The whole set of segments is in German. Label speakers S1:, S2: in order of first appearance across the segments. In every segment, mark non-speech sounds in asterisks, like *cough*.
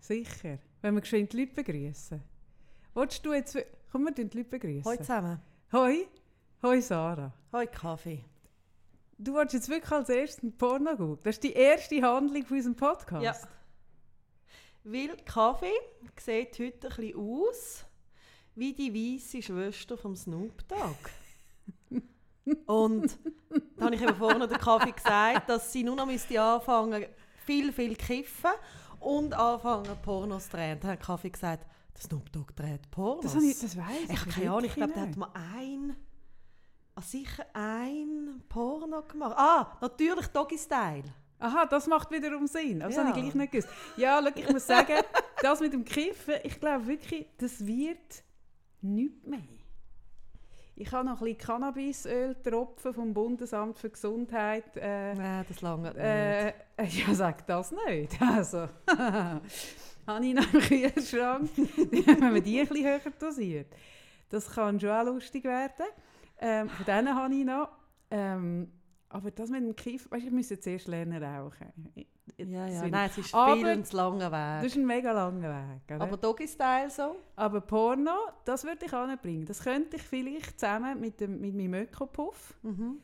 S1: Sicher. Wenn wir geschwind die Leute begrüßen. Wolltest du jetzt... Komm, wir die Leute begrüßen.
S2: Hallo zusammen.
S1: Hoi. Hoi, Sarah.
S2: Hallo Kaffee.
S1: Du wolltest jetzt wirklich als erstes Porno gucken. Das ist die erste Handlung von unserem Podcast.
S2: Ja. Weil Kaffee sieht heute ein bisschen aus wie die weiße Schwester vom Snoop Dogg. *laughs* Und da habe ich eben vorhin der Kaffee gesagt, dass sie nur noch müsste anfangen, viel, viel kiffen und anfangen, Pornos zu drehen. Dann hat Kaffee gesagt, der Snoop Dogg dreht Pornos.
S1: Das, habe ich, das weiss
S2: ich. habe keine Ahnung, ich glaube, der hat mal ein, ah, sicher ein Porno gemacht. Ah, natürlich Doggy Style.
S1: Aha, das macht wiederum Sinn. Also
S2: Ja.
S1: habe ich gleich nicht gewusst. Ja, schau, ich muss *laughs* sagen, das mit dem Kiffen, ich glaube wirklich, das wird nichts mehr. Ich habe noch ein bisschen Cannabisöl-Tropfen vom Bundesamt für Gesundheit. Äh,
S2: Nein, das lange nicht.
S1: äh, *laughs* ja, sag das nicht. Also, *laughs* habe ich noch im Kühlschrank, *laughs* wenn man die ein bisschen höher dosiert. Das kann schon auch lustig werden. Ähm, von denen habe ich noch. Ähm, aber das mit dem Kiff, weißt, du, ich müsste zuerst lernen rauchen.
S2: Ja,
S1: das
S2: ja. Nein, es ist
S1: Aber-
S2: viel zu langer
S1: Das
S2: Weg.
S1: ist ein mega langer Weg. Oder?
S2: Aber Doggy Style so?
S1: Aber Porno, das würde ich anbringen. Das könnte ich vielleicht zusammen mit, dem, mit meinem Ökopuff.
S2: Mhm.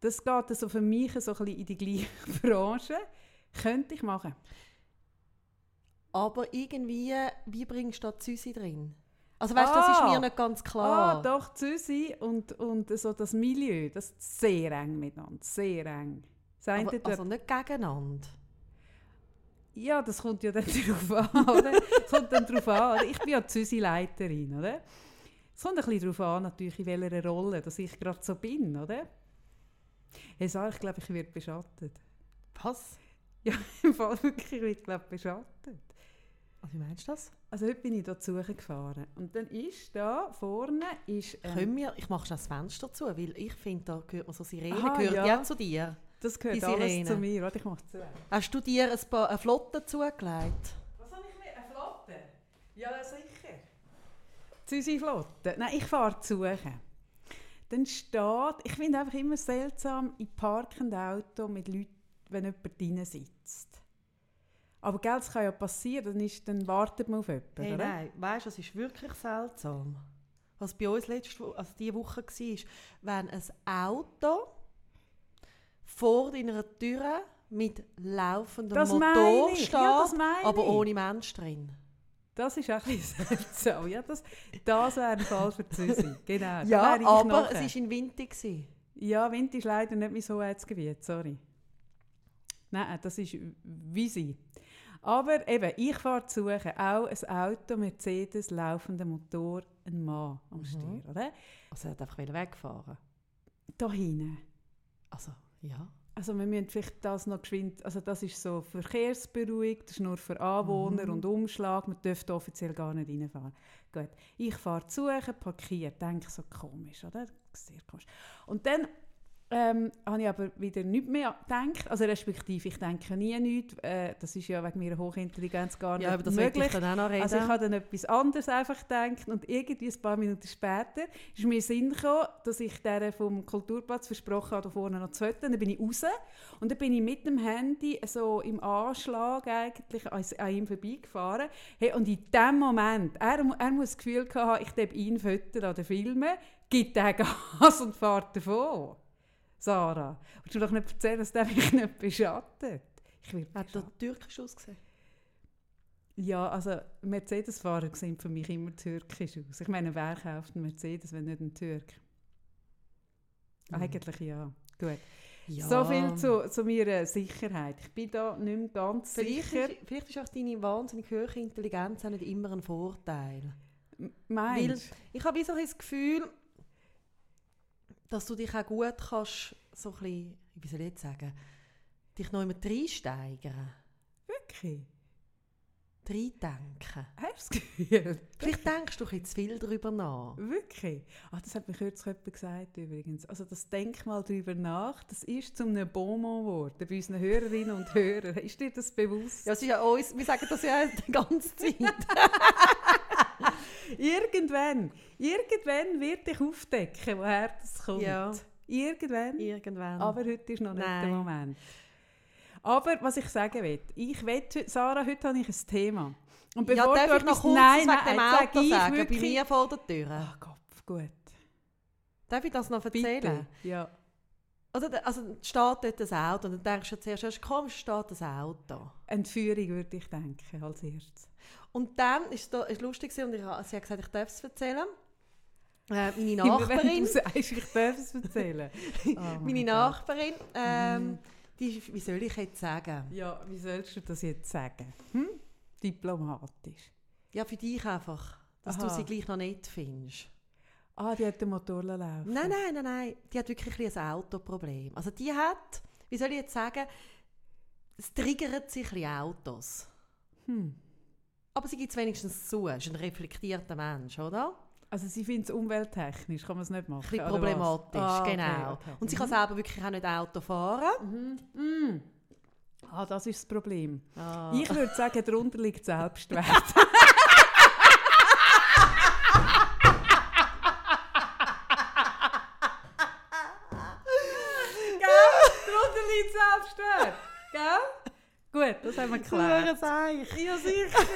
S1: Das geht also für mich so ein bisschen in die gleiche *laughs* Branche. Könnte ich machen.
S2: Aber irgendwie, wie bringst du da Züsi drin? Also weißt du, das ist
S1: Ah.
S2: mir nicht ganz
S1: Ah,
S2: klar.
S1: doch, Züsi und, und so das Milieu, das ist sehr eng miteinander, sehr eng. Das
S2: Aber,
S1: dort-
S2: also nicht gegeneinander.
S1: ja, das kommt ja dann *laughs* darauf an, oder? Es kommt dann darauf an, oder? Ich bin ja Züsi-Leiterin, oder? Es kommt ein bisschen darauf an, natürlich, in welcher Rolle dass ich gerade so bin, oder? Hey, Sarah, ich glaube, ich werde beschattet.
S2: Was?
S1: Ja, *laughs* im Fall wirklich, ich werde glaube beschattet.
S2: Also, wie meinst du das?
S1: Also heute bin ich da zu gefahren und dann ist da vorne ist, ähm,
S2: Können wir, ich mache schon das Fenster zu, weil ich finde, da gehört man so Sirene,
S1: Aha,
S2: gehört
S1: ja.
S2: ja. zu dir.
S1: das gehört
S2: die
S1: alles
S2: Sirene.
S1: zu mir. Warte, ich mache zu.
S2: Hast du dir ein paar eine Flotte zugelegt?
S1: Was habe ich mir? Eine Flotte? Ja, sicher. Züsi Flotte. Nein, ich fahre zu suchen. Dann steht, ich finde einfach immer seltsam, in parkenden Auto mit Leuten, wenn jemand drin sitzt. Aber gell, das kann ja passieren, dann, ist, dann wartet man auf jemanden,
S2: Hey,
S1: oder?
S2: nein, weißt du, das ist wirklich seltsam. Was bei uns letzte also diese Woche war, wenn ein Auto vor deiner Tür mit laufendem
S1: Das
S2: Motor steht,
S1: ja,
S2: aber ohne Mensch drin.
S1: Das ist auch ein bisschen *laughs* seltsam. Ja, das, das wäre ein Fall für Züsi. *laughs* Genau. da
S2: Ja, aber
S1: nachher.
S2: es war in Winter. gewesen.
S1: Ja, Wind ist leider nicht mein Hoheitsgebiet, sorry. Nein, das ist wie sie. Aber eben, ich fahre zu suchen, auch ein Auto, Mercedes, laufender Motor, ein Mann am
S2: Mhm.
S1: Steuer, oder?
S2: Also er hat einfach wegfahren.
S1: Da hinten.
S2: Also, ja.
S1: Also wir müssen vielleicht das noch geschwind, also das ist so verkehrsberuhigt, das ist nur für Anwohner
S2: Mhm.
S1: und Umschlag, man dürfte offiziell gar nicht reinfahren. Gut, ich fahre zu, parkiert, denke so komisch, oder? Sehr komisch. Und dann ähm, habe ich aber wieder nichts mehr gedacht, also respektive ich denke nie nichts, äh, das ist ja wegen meiner Hochintelligenz gar nicht
S2: Ja, aber das
S1: möglich.
S2: ich dann auch noch reden.
S1: Also ich habe dann etwas anderes einfach gedacht und irgendwie ein paar Minuten später ist mir in den Sinn gekommen, dass ich der vom Kulturplatz versprochen habe, da vorne noch zu fotografieren. Dann bin ich raus und dann bin ich mit dem Handy so im Anschlag eigentlich an, an ihm vorbeigefahren. Hey, und in dem Moment, er, er muss das Gefühl haben, ich darf ihn fotografieren oder filmen, gibt er Gas und fährt davon. Sarah, willst du doch nicht erzählen, dass der mich nicht beschattet? Ich werde
S2: hat
S1: beschattet.
S2: er türkisch ausgesehen?
S1: Ja, also Mercedes-Fahrer sehen für mich immer türkisch aus. Ich meine, wer kauft einen Mercedes, wenn nicht ein Türk?
S2: Mhm.
S1: Eigentlich ja. Gut.
S2: Ja.
S1: So viel zu, zu meiner Sicherheit. Ich bin da nicht mehr ganz
S2: Vielleicht
S1: sicher.
S2: ist, vielleicht ist auch deine wahnsinnig hohe Intelligenz auch nicht immer ein Vorteil.
S1: M- Meinst
S2: Ich habe so das Gefühl, dass du dich auch gut kannst, so ein bisschen, wie soll ich jetzt sagen, dich noch immer reinsteigern,
S1: Wirklich?
S2: reindenken.
S1: Hast du das Gefühl?
S2: Vielleicht denkst du ein bisschen zu viel darüber nach.
S1: Wirklich? Ach, das hat mir kürzlich jemand gesagt übrigens. Also das Denk mal drüber nach, das ist zu einem Bonbon geworden bei unseren Hörerinnen und Hörern. Ist dir das bewusst?
S2: Ja, es ist ja uns, wir sagen das ja die ganze Zeit. *laughs*
S1: Irgendwann, irgendwann wird ich aufdecken, woher das kommt.
S2: Ja.
S1: Irgendwann.
S2: Irgendwann.
S1: Aber heute ist noch nicht
S2: Nein.
S1: der Moment. Aber was ich sagen will, ich will, Sarah, heute habe ich ein Thema. Und
S2: ja,
S1: bevor
S2: darf
S1: du
S2: ich noch kurz
S1: nein,
S2: wegen dem
S1: nein,
S2: Auto sagen? Bei
S1: wirklich-
S2: mir vor der Tür.
S1: Ah, Kopf, gut.
S2: Darf ich das noch
S1: Bitte.
S2: erzählen?
S1: Ja.
S2: Oder, da- also steht dort ein Auto und dann denkst du zuerst, erst komisch steht ein Auto.
S1: Entführung würde ich denken, als erstes.
S2: Und dann ist es lustig und ich, sie hat gesagt, ich darf es erzählen. Äh, meine Nachbarin,
S1: du sagst, ich darf es erzählen. *laughs* Oh mein
S2: meine. Nachbarin, ähm,
S1: Mhm.
S2: die, wie soll ich jetzt sagen?
S1: Ja, wie sollst du das jetzt sagen? Hm? Diplomatisch.
S2: Ja, für dich einfach, dass du
S1: Aha.
S2: sie gleich noch nicht findest.
S1: Ah, die hat den Motor laufen.
S2: Nein, nein, nein, nein, die hat wirklich ein, Autoproblem. Also die hat, wie soll ich jetzt sagen, es triggert sich ein Autos.
S1: Hm.
S2: Aber sie gibt es wenigstens zu, ist ein reflektierter Mensch, oder?
S1: Also sie findet es umwelttechnisch, kann man es nicht machen?
S2: Ein bisschen problematisch,
S1: Ah, okay,
S2: genau.
S1: okay.
S2: Und sie kann
S1: Mhm.
S2: selber wirklich auch nicht Auto fahren.
S1: Mhm. Mm. Ah, das ist das Problem.
S2: Ah.
S1: Ich würde sagen, darunter liegt Selbstwert. *laughs* Gell? Darunter liegt Selbstwert. Gell? Gut, das haben wir geklärt.
S2: Seich.
S1: Ja, sicher.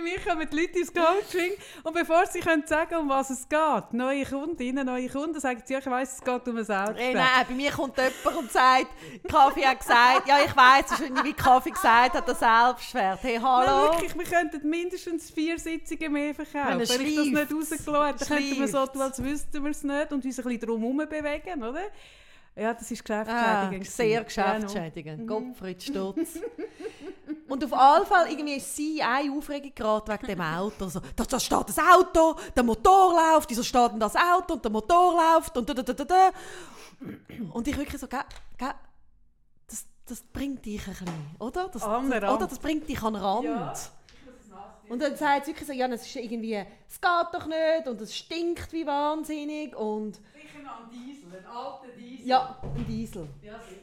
S1: Bei mir kommen die Leute ins Coaching und bevor sie können sagen um was es geht, neue Kundinnen, neue Kunden, sagen sie, ja, ich weiss, es geht um ein Selbstwert.
S2: Hey, nein, bei mir kommt jemand und sagt, Kaffee hat gesagt, ja ich weiss, es ist wie Kaffee gesagt hat, der Selbstwert. Hey,
S1: Nein,
S2: hallo?
S1: wirklich, wir könnten mindestens vier Sitzungen mehr verkaufen.
S2: Wenn
S1: Wenn ich das nicht rausgelassen hätte, dann könnten wir so tun, als wüssten wir es nicht und uns ein bisschen drum herum bewegen, oder? Ja, das ist
S2: Ah,
S1: geschäftsschädigend.
S2: sehr.
S1: Ja, no.
S2: geschäftsschädigend. Gottfried Stutz. *laughs* Und auf jeden Fall irgendwie ist sie eine Aufregung geraten wegen dem Auto. So, da, da steht das Auto, der Motor läuft, wieso steht denn das Auto und der Motor läuft und da, da, da, da. Und ich wirklich so, gell, gell, das, das bringt dich ein bisschen, oder? Das, das, oder? das bringt dich an den Rand.
S1: Ja.
S2: Und dann sagt sie wirklich so, ja, es ist irgendwie, es geht doch nicht und es stinkt wie wahnsinnig und
S1: Sicher noch ein Diesel, ein alter Diesel.
S2: ja, ein Diesel.
S1: Ja, sicher.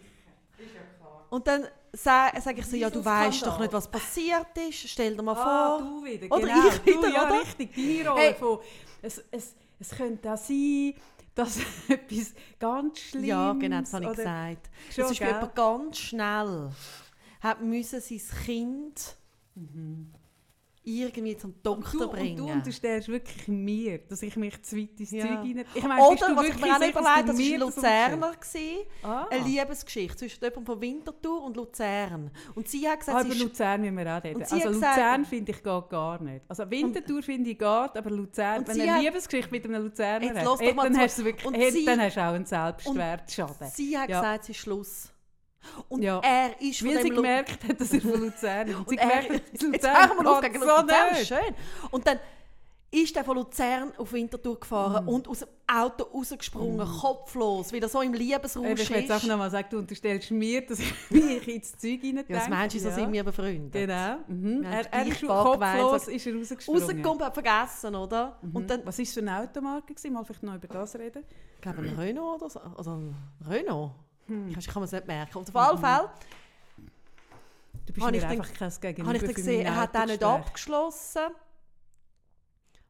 S1: Ist ja klar.
S2: Und dann sage sag ich so, ja, du weißt doch nicht, was passiert ist, stell dir mal
S1: Ah,
S2: vor.
S1: du wieder,
S2: Oder
S1: genau.
S2: ich wieder,
S1: du, ja,
S2: oder?
S1: richtig, deine Rolle
S2: Hey.
S1: von, es, es, es könnte auch sein, dass *laughs* etwas ganz Schlimmes...
S2: Ja, genau, das habe ich gesagt.
S1: Schon,
S2: das ist jemand ganz schnell, hat müssen sein Kind irgendwie zum Doktor
S1: du,
S2: bringen.
S1: Und du unterstellst wirklich mir, dass ich mich zu weit ins
S2: Ja.
S1: Zeug hinein... Ich meine,
S2: Oder, was ich mir auch überlegt das war Luzerner. gewesen.
S1: Ah.
S2: Eine Liebesgeschichte zwischen jemandem von Winterthur und Luzern. Und sie hat gesagt,
S1: Ah, über Luzern müssen wir auch reden. Also
S2: hat gesagt-
S1: Luzern finde ich geht gar nicht. Also Winterthur finde ich geht, aber Luzern, wenn eine
S2: hat-
S1: Liebesgeschichte mit einem Luzerner hast,
S2: mal
S1: dann, hast du wirklich,
S2: Und
S1: hey,
S2: sie-
S1: dann hast du auch einen Selbstwertschaden.
S2: sie hat
S1: Ja.
S2: gesagt, es ist Schluss. Und
S1: Ja.
S2: er ist von
S1: Weil sie gemerkt hat, dass er von Luzern ist. *laughs* Und sie
S2: er,
S1: gemerkt hat, dass *laughs*
S2: jetzt
S1: Luzern
S2: hören wir auf gegen
S1: so
S2: Luzern,
S1: nicht.
S2: schön. Und dann ist er von Luzern auf Winterthur gefahren
S1: Mhm.
S2: und aus dem Auto rausgesprungen, kopflos, weil er so im Liebesrausch
S1: Eben, Ich will jetzt
S2: ist.
S1: auch noch mal sagen, du unterstellst mir, dass ich *laughs* mich ins Zeug hinein
S2: Ja, was meinst du, so sind wir befreundet?
S1: Genau. Mhm. Er, er ist kopflos ist er rausgesprungen.
S2: Rausgekommen, hat vergessen, oder?
S1: Mhm.
S2: Und dann,
S1: Was war es für eine Automarke? gewesen? Mal vielleicht noch über das reden.
S2: ich glaube, ein Renault oder so. Also ein Renault.
S1: Hm.
S2: Ich kann es nicht merken. Und auf jeden Fall
S1: Du bist mir
S2: ich
S1: einfach kein Gegenüber
S2: habe ich dann gesehen, er hat auch nicht abgeschlossen.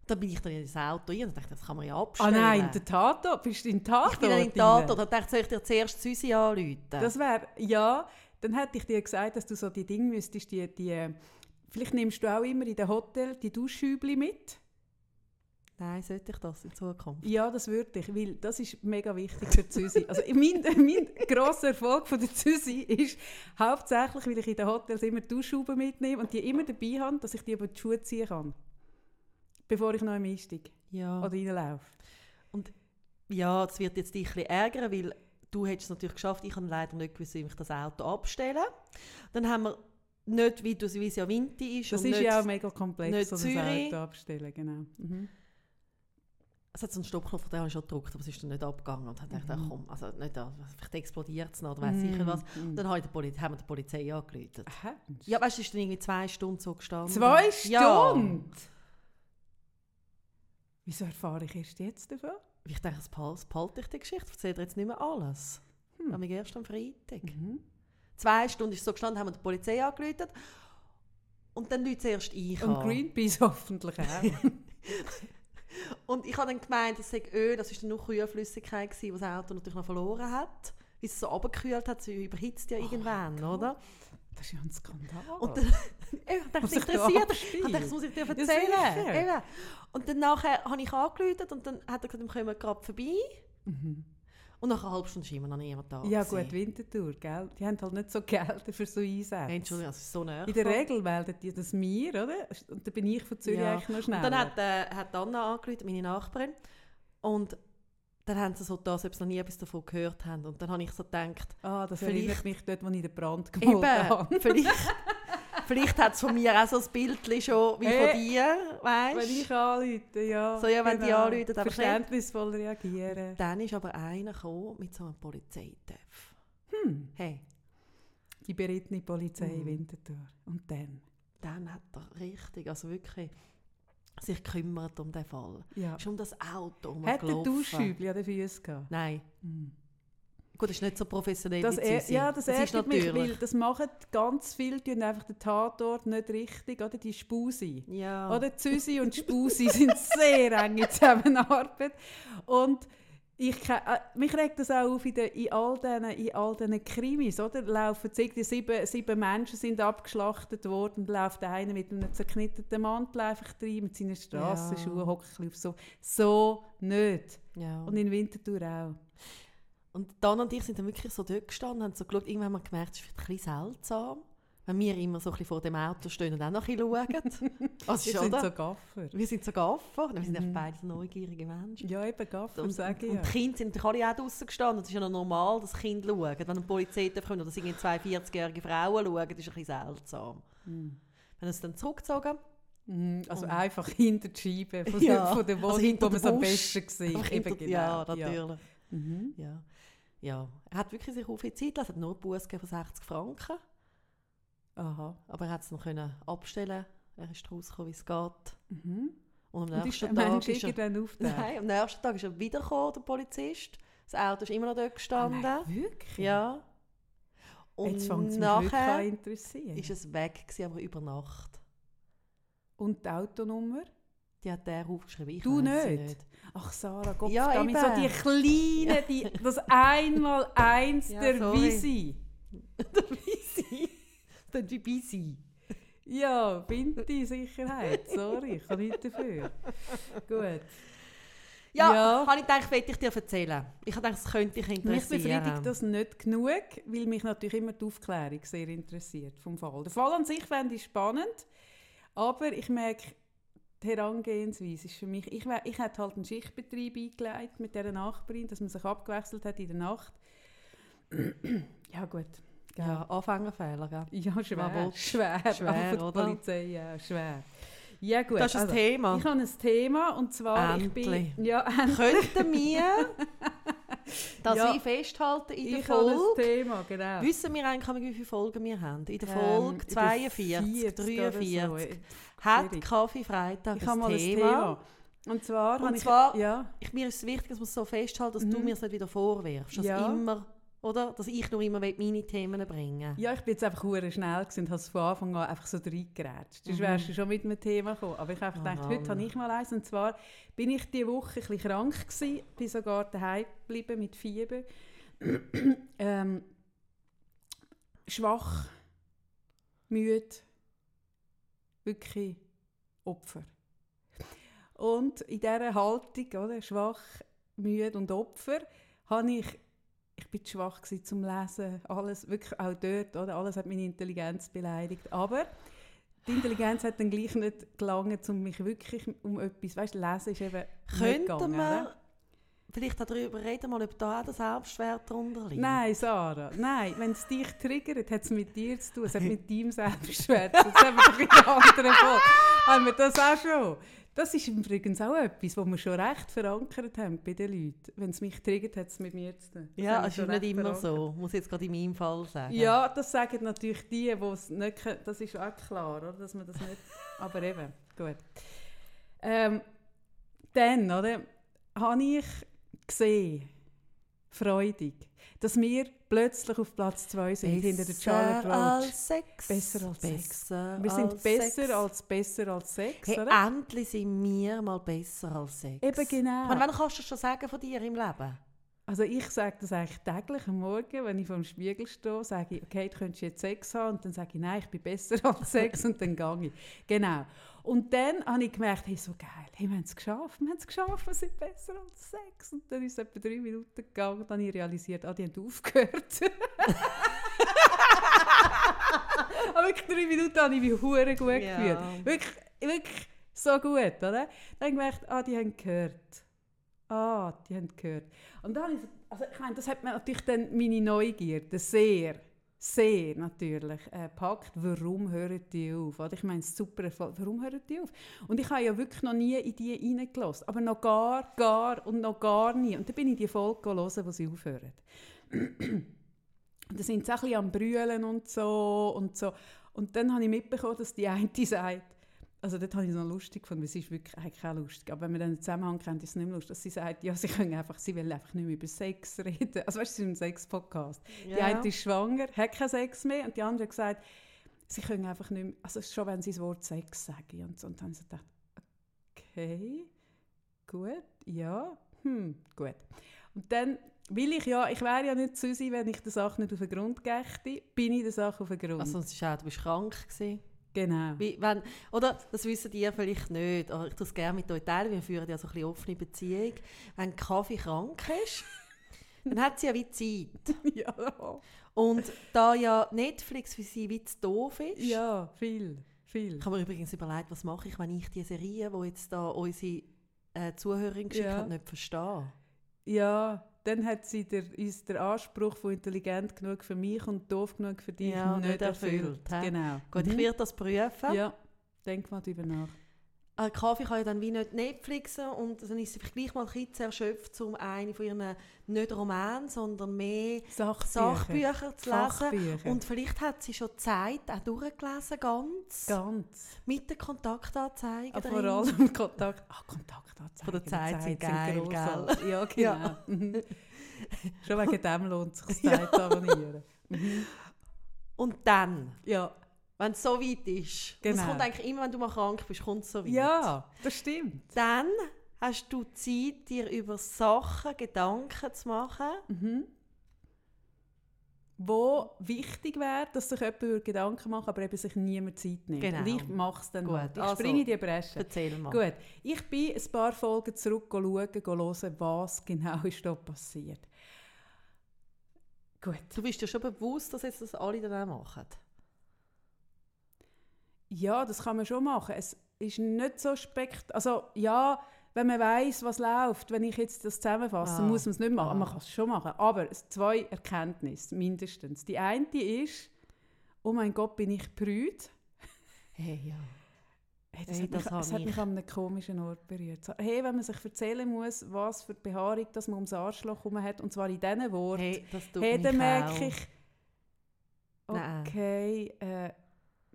S2: Dann bin ich dann in das Auto rein und dachte, das kann man ja
S1: Ah
S2: abstellen.
S1: nein, der Tatort. Bist du in Tatort?
S2: ich bin dann in den? Tatort und dachte, soll ich dir zuerst Susi anrufen?
S1: Das wäre, ja, dann hätte ich dir gesagt, dass du so die Dinge müsstest, die, die, vielleicht nimmst du auch immer in den Hotel die Duschschübli mit.
S2: Nein, sollte ich das in Zukunft?
S1: Ja, das würde ich, weil das ist mega wichtig für die Züsi. Also *laughs* mein, mein grosser Erfolg von der Züsi ist hauptsächlich, weil ich in den Hotels immer Duschschuhe mitnehme und die immer dabei habe, dass ich die über die Schuhe ziehen kann. Bevor ich noch im Einstieg
S2: Ja.
S1: oder reinlaufe.
S2: ja, das wird jetzt dich ein bisschen ärgern, weil du hättest es natürlich geschafft, ich habe leider nicht gewusst, wie ich das Auto abstellen. Dann haben wir nicht, wie, du, wie es ja Winter ist.
S1: Das
S2: und
S1: ist
S2: nicht,
S1: ja auch mega komplex,
S2: nicht
S1: so ein. Auto abstellen, genau. Mhm.
S2: Es hat so einen Stoppknopf, den habe ich schon gedrückt, aber es ist dann nicht abgegangen. Und dachte ich,
S1: Mhm.
S2: komm, also nicht da, vielleicht explodiert es noch, oder weiss sicher was.
S1: Mhm.
S2: Dann habe die haben wir die Polizei angerufen.
S1: Aha.
S2: Ja, weißt du, es ist dann irgendwie zwei Stunden so gestanden.
S1: Zwei
S2: Ja.
S1: Stunden? Wieso erfahre ich erst jetzt davon?
S2: Ich denke, das behalte ich die Geschichte, ich erzähle jetzt nicht mehr alles.
S1: Hm.
S2: Hm. erst am Freitag.
S1: Mhm.
S2: Zwei Stunden ist es so gestanden, haben wir die Polizei angerufen. Und dann Leute zuerst ich.
S1: Und Greenpeace *laughs* hoffentlich auch. *laughs*
S2: Und ich habe dann gemeint, es sei Öl, das war dann nur Kühlflüssigkeit, gewesen, die das Auto natürlich noch verloren hat. wie es so runtergekühlt hat, sie überhitzt ja
S1: Oh
S2: irgendwann, oder?
S1: Das ist ja ein Skandal.
S2: Und dann, *laughs* ich dachte,
S1: Was
S2: das interessiert
S1: abspielt.
S2: ich dachte, das muss ich dir erzählen. Und dann nachher habe ich angerufen und dann hat er gesagt, wir kommen gerade vorbei.
S1: Mhm.
S2: Und nach einer halben Stunde ist immer noch niemand da.
S1: Ja
S2: gewesen.
S1: gut, Winterthur, gell? Die haben halt nicht so Geld für so Einsätze.
S2: Entschuldigung, das ist so nah.
S1: In der Regel melden die das mir, oder? Und dann bin ich von Zürich
S2: Ja.
S1: eigentlich noch
S2: Und
S1: schneller.
S2: dann hat, äh, hat Anna angerufen, meine Nachbarin. Und dann haben sie so das, ob sie noch nie etwas davon gehört haben. Und dann habe ich so gedacht,
S1: ah, das
S2: vielleicht-
S1: erinnert mich dort, wo ich den Brand gemeldet habe.
S2: vielleicht, *laughs* vielleicht hat es von mir auch so ein Bild schon wie
S1: Äh,
S2: von dir, weißt
S1: Wenn ich anrufe, ja.
S2: So, ja, wenn die anrufen, nicht.
S1: Verständnisvoll reagieren.
S2: Dann ist aber einer gekommen mit so einem Polizeitöpf.
S1: Hm,
S2: Hey,
S1: die berittene Polizei
S2: Mhm.
S1: Winterthur. Und dann?
S2: dann hat er richtig, also wirklich sich gekümmert um den Fall.
S1: Ja.
S2: Ist um das Auto um
S1: Hat er Duschschübli an den Füßen gehabt?
S2: Nein.
S1: Hm.
S2: Gut, das ist nicht so professionell
S1: Das er, ja, das,
S2: das
S1: ärgert mich, weil das machen ganz viele, die einfach den Tatort nicht richtig, oder? Die Spusi.
S2: Ja.
S1: Oder Züsi und Spusi *laughs* sind sehr eng in Zusammenarbeit. Und ich, äh, mich regt das auch auf in, den, in, all diesen, in all diesen Krimis, oder? Laufen die sieben, sieben Menschen sind abgeschlachtet worden und läuft einer mit einem zerknitteten Mantel einfach rein, mit seinen Strassenschuhen,
S2: Ja.
S1: hockt auf so. So nicht.
S2: ja.
S1: Und in Winterthur auch.
S2: Und Dan und ich sind dann wirklich so dort gestanden und haben so geschaut, irgendwann haben wir gemerkt, es ist ein bisschen seltsam, wenn wir immer so ein bisschen vor dem Auto stehen und auch noch ein bisschen schauen. *laughs* Also,
S1: Wir sind so Gaffer.
S2: wir sind so Gaffer, wir sind
S1: Mhm.
S2: einfach beide so neugierige Menschen.
S1: Ja, eben Gaffer,
S2: Und,
S1: sage ich
S2: und,
S1: ja.
S2: die Kinder sind natürlich alle auch draußen gestanden. Es ist ja noch normal, dass Kinder schauen. Wenn eine Polizei kommt oder irgendwie 42-jährige Frauen schauen, ist ein bisschen seltsam.
S1: Mhm.
S2: Wenn es dann zurückgezogen
S1: Mhm, Also
S2: Und-
S1: einfach hinter die Scheibe von, *laughs*
S2: Ja,
S1: der,
S2: also
S1: Wohnung,
S2: hinter
S1: wo man es am besten sieht.
S2: einfach
S1: Eben
S2: hinter-
S1: genau.
S2: Ja, natürlich.
S1: Mhm.
S2: Ja. Ja. Er hat wirklich sich auf die Zeit lassen. Er hat nur Buß von 60 Franken.
S1: Aha.
S2: Aber er hat es noch können abstellen Er ist rausgekommen, wie es geht.
S1: Mhm.
S2: Und am
S1: Und
S2: nächsten
S1: der
S2: Tag ist er... Nein, am nächsten Tag ist er wiedergekommen, der Polizist. Das Auto ist immer noch dort
S1: Ah,
S2: gestanden.
S1: nein, wirklich?
S2: ja. Und
S1: Jetzt fängt es mich wirklich interessieren.
S2: ist es weg, gewesen, aber über Nacht.
S1: Und die Autonummer?
S2: Die hat der aufgeschrieben. Ich
S1: Du
S2: sie
S1: nicht? Ach Sarah, Gott,
S2: Ja,
S1: damit so
S2: eben.
S1: die kleinen, die, das einmal eins *laughs*
S2: Ja,
S1: der
S2: sorry.
S1: Visi. *laughs*
S2: Der ist wie Bisi.
S1: Ja, Binti-Sicherheit, sorry, ich kann nichts dafür. Gut.
S2: Ja,
S1: Ja.
S2: habe ich gedacht, wollte ich dir erzählen. Ich habe gedacht, das könnte dich
S1: Mich
S2: interessieren.
S1: befriedigt das nicht genug, weil mich natürlich immer die Aufklärung sehr interessiert vom Fall. Der Fall an sich fände ich spannend, aber ich merke, die Herangehensweise ist für mich... Ich, ich hätte halt einen Schichtbetrieb eingelegt mit dieser Nachbarin, dass man sich abgewechselt hat in der Nacht. *clears throat* ja gut. gell.
S2: Ja, Anfängerfehler, gell?
S1: Ja, schwer. Schwer,
S2: Schwer,
S1: die
S2: oder?
S1: Polizei ja, schwer. Ja gut,
S2: Das ist
S1: also,
S2: ein Thema.
S1: ich habe ein Thema und zwar, ich bin...
S2: Endlich.
S1: Ja, *laughs*
S2: Könnten wir *laughs* das
S1: Ja.
S2: wie festhalten in der
S1: ich
S2: Folge?
S1: Thema, genau.
S2: Wissen wir eigentlich, wie viele Folgen wir haben? In der
S1: Ähm,
S2: Folge
S1: der
S2: 42,
S1: 40 oder
S2: 43
S1: so.
S2: hat
S1: Schwierig.
S2: Kaffee Freitag
S1: Ich
S2: ein Thema.
S1: ein Thema. Und zwar,
S2: Und
S1: habe ich,
S2: zwar-
S1: ja,
S2: Ich, mir ist es wichtig, dass wir es so festhalten, dass du
S1: Mhm.
S2: mir es nicht wieder vorwirfst. Dass
S1: Ja.
S2: immer, oder? Dass ich nur immer meine Themen bringen
S1: ja, ich bin jetzt einfach hure schnell und habe es von Anfang an einfach so reingeratscht. Sonst
S2: Mhm.
S1: wärst du schon mit einem Thema gekommen. Aber ich habe einfach gedacht, heute habe ich mal eins. Und zwar bin ich diese Woche ein bisschen krank gewesen, bin sogar daheim geblieben mit Fieber. *clears throat* ähm, schwach, müde, wirklich Opfer. Und in dieser Haltung, oder, schwach, müde und Opfer, habe ich, ich bin zu schwach gewesen zum Lesen, alles, wirklich auch dort, oder, alles hat meine Intelligenz beleidigt, aber die Intelligenz hat dann gleich nicht gelangt, um mich wirklich um etwas, weißt, du, lesen ist eben nicht
S2: Könnten
S1: gegangen, oder?
S2: vielleicht darüber reden, mal, ob da auch der Selbstwert drunter liegt?
S1: Nein, Sarah, nein. Wenn es dich triggert, hat es mit dir zu tun. Es hat mit *laughs* deinem Selbstwert zu tun. Das haben wir doch in der anderen Folge. Haben wir das auch schon? Das ist übrigens auch etwas, was wir schon recht verankert haben bei den Leuten. Wenn es mich triggert, hat es mit mir zu tun. Das
S2: Ja, es ist nicht immer
S1: verankert.
S2: so. Muss ich jetzt gerade in meinem Fall sagen.
S1: Ja, das sagen natürlich die, die es nicht können. Das ist auch klar, oder? dass man das nicht... *laughs* Aber eben, gut. Ähm, dann, oder, habe ich gesehen, freudig, dass wir plötzlich auf Platz 2 sind, hinter der Charlotte Roach.
S2: als Sex.
S1: Besser als Sex.
S2: besser
S1: Wir sind
S2: als
S1: besser
S2: Sex.
S1: als besser als Sex,
S2: Hey,
S1: oder?
S2: endlich sind wir mal besser als Sex.
S1: Eben genau.
S2: meine, wann kannst du das schon sagen von dir im Leben?
S1: Also ich sage das eigentlich täglich am Morgen, wenn ich vor dem Spiegel stehe, sage ich, okay, du könntest jetzt Sex haben und dann sage ich, nein, ich bin besser *laughs* als Sex und dann gehe ich. Genau. Und dann habe ich gemerkt, hey, so geil, hey, wir haben es geschafft, wir haben es geschafft, wir sind besser als Sex. Und dann ist es etwa drei Minuten gegangen und dann habe ich realisiert, ah, die haben aufgehört. *laughs* Aber wirklich drei Minuten habe ich mich hure gut
S2: Ja.
S1: gefühlt. Wirklich, wirklich so gut, oder? Dann habe ich gemerkt, ah, die haben gehört. Ah, die haben gehört. Und dann so- also ich meine, das hat mir natürlich dann meine Neugierde sehr, sehr natürlich äh, gepackt. Warum hören die auf? Oder? Ich meine, ist super, warum hören die auf? Und ich habe ja wirklich noch nie in die reingelassen. Aber noch gar, gar und noch gar nie. Und dann bin ich die Folge hören, wo sie aufhören. Und da sind sie auch ein bisschen am Brüllen und so und so. Und dann habe ich mitbekommen, dass die eine *laughs* sagt, also das habe ich noch lustig gefunden, weil es ist wirklich eigentlich auch lustig, aber wenn man dann den Zusammenhang kennt, ist es nicht mehr lustig, dass sie sagt, ja, sie können einfach, sie will einfach nicht mehr über Sex reden. Also weißt du, sie ist ein Sex-Podcast. Die eine ist schwanger, hat keinen Sex mehr und die andere hat gesagt, sie können einfach nicht mehr, also schon wenn sie das Wort Sex sagen und so. Und dann habe ich so gedacht, okay, gut, ja, hm, gut. Und dann will ich ja, ich wäre ja nicht Susi, wenn ich der Sache nicht auf den Grund gächte, bin ich der Sache auf den Grund.
S2: Also es ist auch, du bist krank gewesen.
S1: Genau.
S2: Wie, wenn, oder, das wissen die vielleicht nicht, aber ich tue es gerne mit euch teilen, wir führen ja so ein bisschen offene Beziehung. Wenn Kaffee krank ist, *laughs* dann hat sie ja wie Zeit. *laughs*
S1: ja.
S2: Und da ja Netflix für sie wie zu doof ist,
S1: ja, viel, viel.
S2: ich habe mir übrigens überlegt, was mache ich, wenn ich die Serie, die jetzt da unsere äh, Zuhörerin geschickt
S1: Ja.
S2: hat, nicht verstehe.
S1: Ja, dann hat sie der, ist der Anspruch von intelligent genug für mich und doof genug für dich
S2: Ja,
S1: nicht,
S2: nicht
S1: erfüllt.
S2: erfüllt?
S1: Genau.
S2: Gut, ich
S1: Mhm.
S2: werde das prüfen.
S1: Ja, denk mal drüber nach.
S2: Äh, Kaffee kann ja dann wie nicht Netflixen und dann ist sie vielleicht gleich mal ein bisschen zu erschöpft, um eine von ihren nicht Roman, sondern mehr
S1: Sachbücher.
S2: Sachbücher zu lesen.
S1: Fachbücher.
S2: Und vielleicht hat sie schon Zeit auch durchgelesen, ganz,
S1: Ganz.
S2: mit den Kontaktanzeigen
S1: Aber
S2: drin.
S1: vor allem Kontakt. Ah, Kontaktanzeigen.
S2: Von der
S1: Die
S2: Zeit sind
S1: sind
S2: geil.
S1: Ja, genau.
S2: Ja. *laughs*
S1: Schon wegen dem lohnt es sich, *laughs* Zeit zu abonnieren. Mhm.
S2: Und dann,
S1: Ja.
S2: Wenn es so weit ist,
S1: Genau.
S2: es kommt eigentlich immer, wenn du mal krank bist, kommt es so weit.
S1: ja, das stimmt.
S2: Dann hast du Zeit, dir über Sachen Gedanken zu machen.
S1: Mhm. Wo wichtig wäre, dass sich jemand über Gedanken macht, aber eben sich niemand Zeit nimmt.
S2: Genau.
S1: Und ich mache es dann
S2: Gut,
S1: halt. Ich
S2: also,
S1: springe in die Bresche.
S2: Erzähl mal.
S1: Gut, ich bin ein paar Folgen zurück schauen, hören, was genau ist da passiert. Gut.
S2: Du bist dir schon bewusst, dass jetzt das alle dann auch machen.
S1: Ja, das kann man schon machen. Es ist nicht so spekt... Also ja, wenn man weiß, was läuft, wenn ich jetzt das zusammenfasse,
S2: Ah.
S1: muss man es nicht machen.
S2: Ah.
S1: Man kann es schon machen. Aber es zwei Erkenntnisse mindestens. Die eine ist, oh mein Gott, bin ich prüde.
S2: Hey, ja.
S1: Hey, das
S2: Hey,
S1: hat,
S2: das
S1: mich, das hat
S2: ich.
S1: mich an einem komischen Ort berührt. So, Hey, wenn man sich erzählen muss, was für Behaarung das man ums Arschloch herum hat, und zwar in diesen Worten,
S2: Hey, das tut
S1: hey, dann merke ich, okay, äh,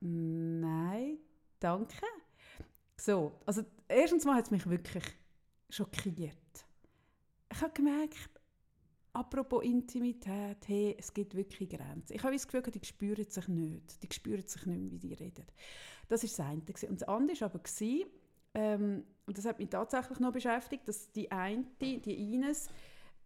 S1: nein, danke. So, also erstens mal hat es mich wirklich schockiert. Ich habe gemerkt, apropos Intimität, hey, es gibt wirklich Grenzen. Ich habe das Gefühl, die spüren sich nicht. Die spüren sich nicht mehr, wie die reden. Das war das eine. Und das andere war aber, ähm, und das hat mich tatsächlich noch beschäftigt, dass die eine, die Ines,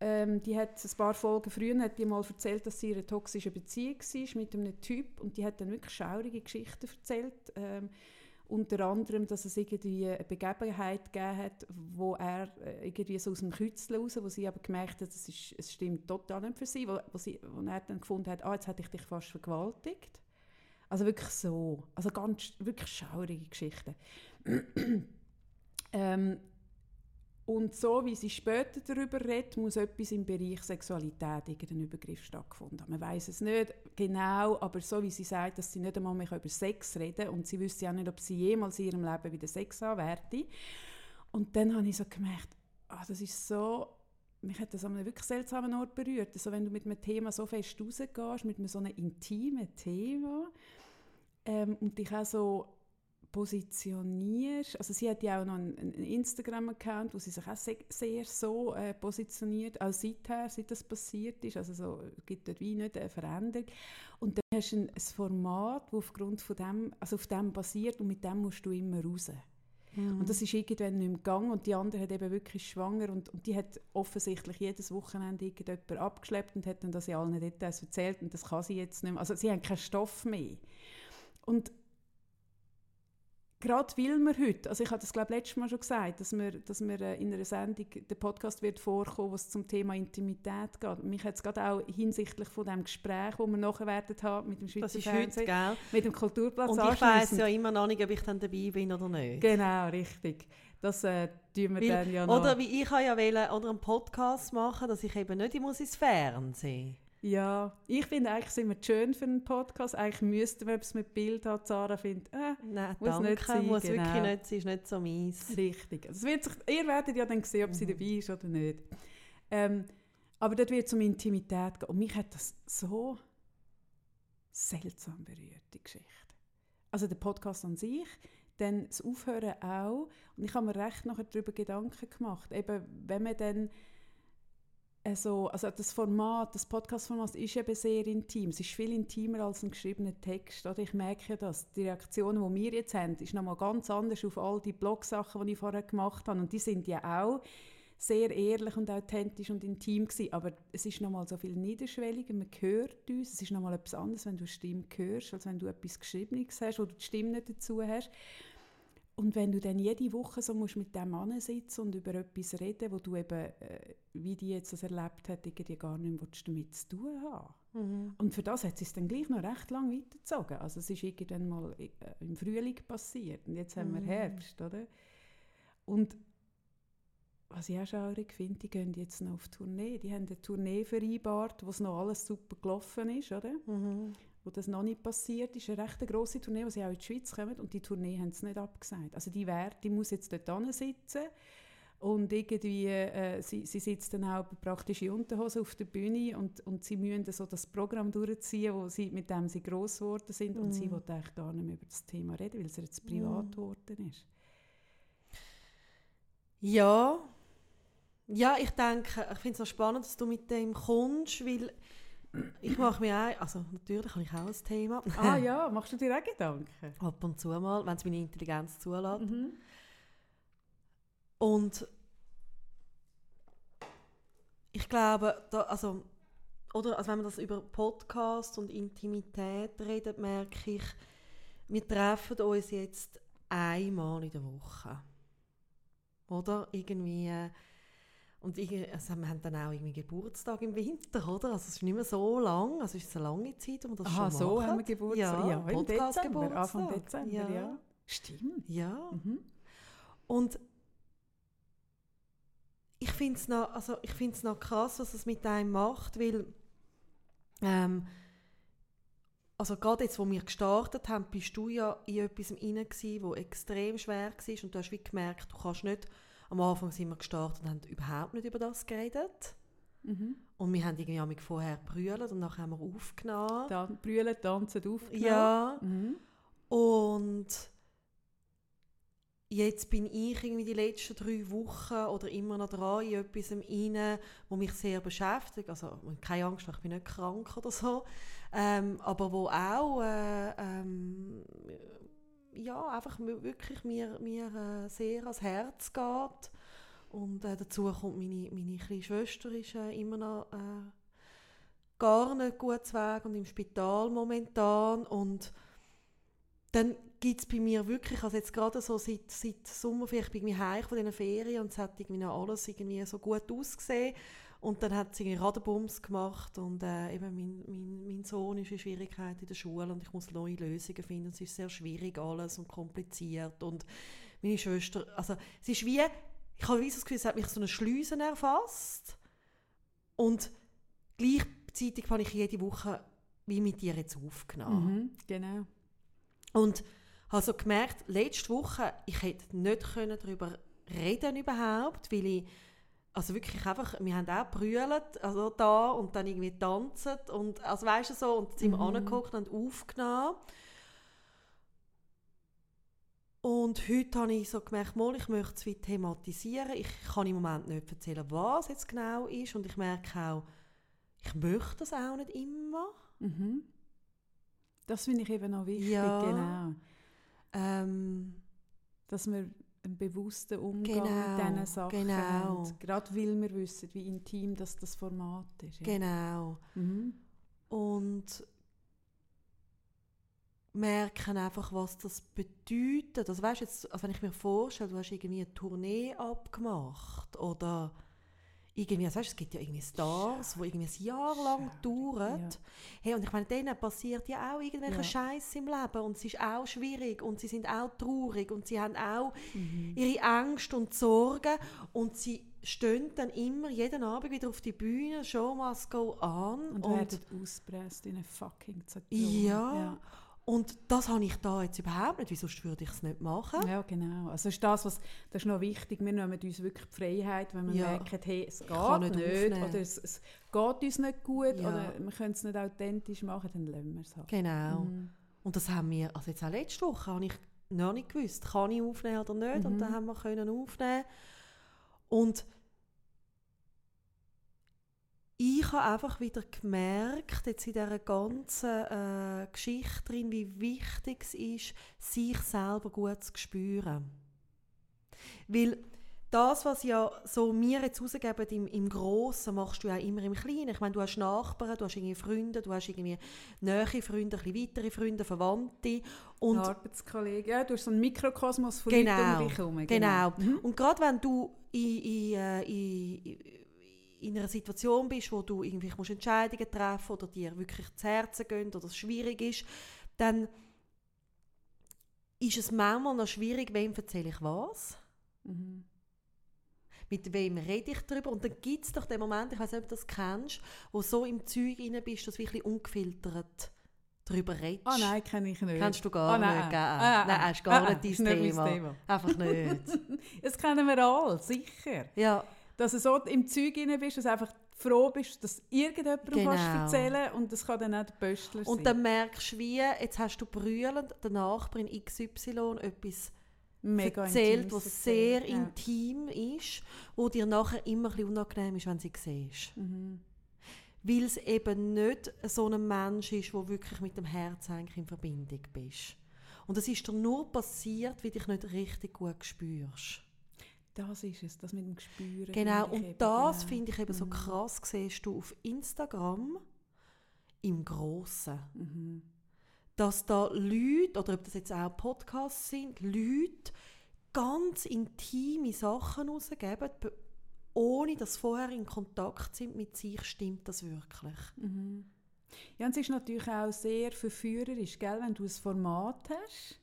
S1: ähm, die hat ein paar Folgen früher hat die mal erzählt, dass sie in einer toxischen Beziehung war mit einem Typ und die hat dann wirklich schaurige Geschichten erzählt. Ähm, unter anderem, dass es irgendwie eine Begebenheit gegeben hat, wo er äh, irgendwie so aus dem Kützel raus, wo sie aber gemerkt hat, es, ist, es stimmt total nicht für sie, wo, wo, sie, wo er dann gefunden hat, ah, jetzt hätte ich dich fast vergewaltigt. Also wirklich so, also ganz, wirklich schaurige Geschichten. *clears throat* ähm, und so wie sie später darüber redet, muss etwas im Bereich Sexualität, irgendein Übergriff stattgefunden haben. Man weiß es nicht genau, aber so wie sie sagt, dass sie nicht einmal mehr über Sex reden und sie wüsste auch nicht, ob sie jemals in ihrem Leben wieder Sex haben. Und dann habe ich so gemerkt, ah, das ist so, mich hat das an einem wirklich seltsamen Ort berührt. Also wenn du mit einem Thema so fest rausgehst, mit einem so einem intimen Thema ähm, und dich auch so positionierst. Also sie hat ja auch noch einen, einen Instagram-Account, wo sie sich auch sehr, sehr so äh, positioniert, auch seither, seit das passiert ist. Also so, es gibt dort wie nicht eine Veränderung. Und dann hast du ein, ein Format, das aufgrund von dem, also auf dem basiert und mit dem musst du immer raus.
S2: Mhm.
S1: Und das ist irgendwann nicht mehr gegangen und die andere hat eben wirklich schwanger und, und die hat offensichtlich jedes Wochenende irgendjemand abgeschleppt und hat dann das in allen Details erzählt und das kann sie jetzt nicht mehr. Also sie haben keinen Stoff mehr. Und gerade weil wir heute, also ich habe das glaube letztes Mal schon gesagt, dass wir, dass wir äh, in einer Sendung, der Podcast wird vorkommen, was zum Thema Intimität geht. Mich hat es gerade auch hinsichtlich von dem Gespräch, das wir nachher werden haben mit dem Schweizer
S2: Das ist
S1: Fernsehen,
S2: heute, gell?
S1: mit dem Kulturplatz
S2: Und ich weiss
S1: anschliessend.
S2: ja immer noch nicht, ob ich dann dabei bin oder nicht.
S1: Genau, richtig. Das äh, tun wir
S2: Weil-
S1: dann ja noch.
S2: Oder wie ich ja wollen, oder einen Podcast machen, dass ich eben nicht ich muss ins Fernsehen.
S1: Ja, ich finde eigentlich sind wir schön für einen Podcast. Eigentlich müssten wir etwas mit Bild haben. Sarah findet, äh,
S2: Nein,
S1: Muss
S2: danke,
S1: nicht sein,
S2: muss
S1: genau.
S2: wirklich nicht sein, ist nicht so meins.
S1: richtig. Also wird sich, ihr werdet ja dann sehen, ob
S2: Mhm.
S1: sie dabei ist oder nicht. Ähm, aber dort wird es um Intimität gehen. Und mich hat das so seltsam berührt, die Geschichte. Also der Podcast an sich, dann das Aufhören auch. Und ich habe mir recht nachher darüber Gedanken gemacht. Eben, wenn man dann also, also das Format, das Podcast-Format ist eben sehr intim. Es ist viel intimer als ein geschriebener Text. Oder? Ich merke ja das. Die Reaktionen, die wir jetzt haben, ist nochmal ganz anders auf all die Blogsachen, die ich vorher gemacht habe. Und die sind ja auch sehr ehrlich und authentisch und intim gewesen. Aber es ist nochmal so viel niederschwelliger. Man hört uns. Es ist nochmal etwas anderes, wenn du Stimme hörst, als wenn du etwas Geschriebenes hast, du die Stimme nicht dazu hast. Und wenn du dann jede Woche so musst mit dem Mann sitzen und über etwas reden, wo du eben, äh, wie die jetzt das erlebt hat, irgendwie gar nicht mehr damit zu tun haben.
S2: Mhm.
S1: Und für das hat es dann gleich noch recht lang weitergezogen. Also es ist irgendwann mal äh, im Frühling passiert und jetzt haben wir
S2: Mhm.
S1: Herbst, oder? Und was ich auch schaurig finde, die gehen jetzt noch auf Tournee. Die haben eine Tournee vereinbart, wo es noch alles super gelaufen ist, oder?
S2: Mhm.
S1: Wo das noch nicht passiert ist, eine recht grosse Tournee, wo sie auch in die Schweiz kommen und die Tournee haben sie nicht abgesagt. Also die, wär, die muss jetzt dort sitzen und irgendwie, äh, sie, sie sitzt dann auch praktisch in Unterhose auf der Bühne und, und sie müssen so das Programm durchziehen, wo sie, mit dem sie gross geworden sind und sie
S2: Mhm.
S1: will eigentlich gar nicht mehr über das Thema reden, weil es jetzt privat
S2: Mhm.
S1: geworden ist.
S2: Ja. Ja, ich denke, ich finde es noch spannend, dass du mit dem kommst, weil ich mache mir auch, also natürlich habe ich auch ein Thema.
S1: Ah *laughs* ja, machst du dir auch Gedanken?
S2: Ab und zu mal, wenn es meine Intelligenz zulässt.
S1: Mhm.
S2: Und ich glaube, da, also, oder, also wenn man das über Podcast und Intimität redet, merke ich, wir treffen uns jetzt einmal in der Woche. Oder? Irgendwie. Und irgendwie, also wir haben dann auch irgendwie Geburtstag im Winter, oder? Also es ist nicht mehr so lang, also es ist eine lange Zeit, wo wir das
S1: Aha,
S2: schon
S1: so
S2: machen.
S1: haben wir Geburtstag.
S2: Ja,
S1: Ja, im
S2: Podcast
S1: Dezember,
S2: Geburtstag.
S1: Anfang Dezember, ja.
S2: Ja.
S1: Stimmt.
S2: Ja.
S1: Mhm.
S2: Und ich finde es noch, also ich find's noch krass, was es mit einem macht, weil ähm, also gerade jetzt, wo wir gestartet haben, bist du ja in etwas gsi, wo extrem schwer war und du hast wie gemerkt, du kannst nicht, am Anfang sind wir gestartet und haben überhaupt nicht über das geredet
S1: Mhm.
S2: und wir haben irgendwie vorher brüllt und nachher haben wir aufgenommen.
S1: Dann brüllen, tanzen, aufgenommen.
S2: Ja,
S1: Mhm.
S2: Und jetzt bin ich irgendwie die letzten drei Wochen oder immer noch dran in etwas rein, wo mich sehr beschäftigt. Also keine Angst, ich bin nicht krank oder so. Ähm, aber wo auch äh, ähm, ja, einfach wirklich mir, mir äh, sehr ans Herz geht. Und äh, dazu kommt meine, meine kleine Schwester ist äh, immer noch äh, gar nicht gut Weg und im Spital momentan. Und dann gibt es bei mir wirklich, also jetzt gerade so seit, seit Sommerferien, ich bin irgendwie heim von diesen Ferien und es hat irgendwie noch alles irgendwie so gut ausgesehen. Und dann hat irgendwie Radebums gemacht und äh, eben mein, mein, mein Sohn ist in Schwierigkeiten in der Schule und ich muss neue Lösungen finden. Es ist sehr schwierig alles und kompliziert und meine Schwester, also es ist wie, ich habe wie das Gefühl, es hat mich so eine Schleusen erfasst und gleichzeitig habe ich jede Woche wie mit dir jetzt aufgenommen.
S1: Mhm. Genau.
S2: Und habe so gemerkt, letzte Woche, ich hätte nicht können darüber reden überhaupt, weil ich, also wirklich einfach, wir haben auch brüllt, also da und dann irgendwie tanzt und, also weißt du so, und sind
S1: Mhm.
S2: angeguckt und aufgenommen. Und heute habe ich so gemerkt, mal, ich möchte es wie thematisieren. Ich kann im Moment nicht erzählen, was jetzt genau ist. Und ich merke auch, ich möchte das auch nicht immer.
S1: Mhm. Das finde ich eben auch wichtig,
S2: Ja.
S1: genau.
S2: Ähm,
S1: Dass wir einen bewussten Umgang
S2: Genau,
S1: mit diesen Sachen
S2: genau.
S1: haben. Gerade weil wir wissen, wie intim das, das Format ist. Ja.
S2: Genau.
S1: Mhm.
S2: Und merken einfach, was das bedeutet. Also, weißt, jetzt, also wenn ich mir vorstelle, du hast irgendwie eine Tournee abgemacht oder irgendwie, also weißt, es gibt ja irgendwie Stars, die irgendwie ein Jahr lang dauern.
S1: Ja.
S2: Hey, und ich meine, denen passiert ja auch irgendwelche
S1: Ja.
S2: Scheiß im Leben und es ist auch schwierig und sie sind auch traurig und sie haben auch
S1: Mhm.
S2: ihre Ängste und Sorgen und sie stehen dann immer jeden Abend wieder auf die Bühne, Show must go on
S1: Und, werden ausgepresst in eine fucking Zitrone.
S2: ja,
S1: ja.
S2: Und das habe ich da jetzt überhaupt nicht, wie sonst würde ich es nicht machen.
S1: Ja, genau. Also ist das, was, das ist noch wichtig. Wir nehmen uns wirklich die Freiheit, wenn wir
S2: Ja.
S1: merken, hey, es geht nicht,
S2: nicht
S1: oder es, es geht uns nicht gut
S2: Ja.
S1: oder wir können es nicht authentisch machen, dann lassen wir es halt.
S2: Genau.
S1: Mhm.
S2: Und das haben wir, also jetzt auch letzte Woche, habe ich noch nicht gewusst, kann ich aufnehmen oder nicht. Und
S1: Mhm.
S2: dann haben wir können aufnehmen. Und ich habe einfach wieder gemerkt, jetzt in dieser ganzen äh, Geschichte drin, wie wichtig es ist, sich selber gut zu spüren. Weil das, was ja so wir jetzt rausgeben im, im Grossen, machst du ja immer im Kleinen. Ich meine, du hast Nachbarn, du hast irgendwie Freunde, du hast irgendwie nähe Freunde, ein bisschen weitere Freunde, Verwandte. Und
S1: Arbeitskollegen. Ja, du hast so einen Mikrokosmos von
S2: Genau,
S1: Leuten um dich herum.
S2: Genau.
S1: Mhm.
S2: Und gerade wenn du in, in, äh, in, in einer Situation bist, wo du irgendwie musst Entscheidungen treffen oder dir wirklich zu Herzen gehen oder es schwierig ist, dann ist es manchmal noch schwierig, wem erzähle ich was,
S1: Mhm.
S2: mit wem rede ich darüber. Und dann gibt es doch den Moment, ich weiß nicht, ob du das kennst, wo so im Zeug rein bist, dass du wirklich ungefiltert darüber redest.
S1: Ah nein, kenne ich nicht.
S2: Kennst du gar
S1: Ah, nein.
S2: nicht, gell?
S1: Ah, ah,
S2: nein, ist gar
S1: ah,
S2: nicht dein
S1: nicht mein
S2: Thema.
S1: Thema.
S2: Einfach nicht. *laughs*
S1: Das kennen wir alle, sicher.
S2: ja.
S1: Dass du so im Zeug rein bist, dass du einfach froh bist, dass irgendjemandem
S2: Genau.
S1: kannst erzählen und das kann dann auch der Pöstler sein.
S2: Und dann merkst du, wie, jetzt hast du brüllend der Nachbarin XY etwas
S1: Mega
S2: erzählt, was sehr
S1: ja.
S2: intim ist, wo dir nachher immer ein bisschen unangenehm ist, wenn sie siehst.
S1: Mhm.
S2: Weil es eben nicht so ein Mensch ist, wo wirklich mit dem Herz eigentlich in Verbindung bist. Und es ist dir nur passiert, weil du dich nicht richtig gut spürst.
S1: Das ist es, das mit dem Gespüren.
S2: Genau, und
S1: eben,
S2: das
S1: genau.
S2: finde ich eben so
S1: Mhm.
S2: krass, siehst du auf Instagram im Grossen.
S1: Mhm.
S2: dass da Leute, oder ob das jetzt auch Podcasts sind, Leute ganz intime Sachen rausgeben, be- ohne dass sie vorher in Kontakt sind mit sich, stimmt das wirklich.
S1: Mhm. Ja, und es ist natürlich auch sehr verführerisch, gell? wenn du ein Format hast,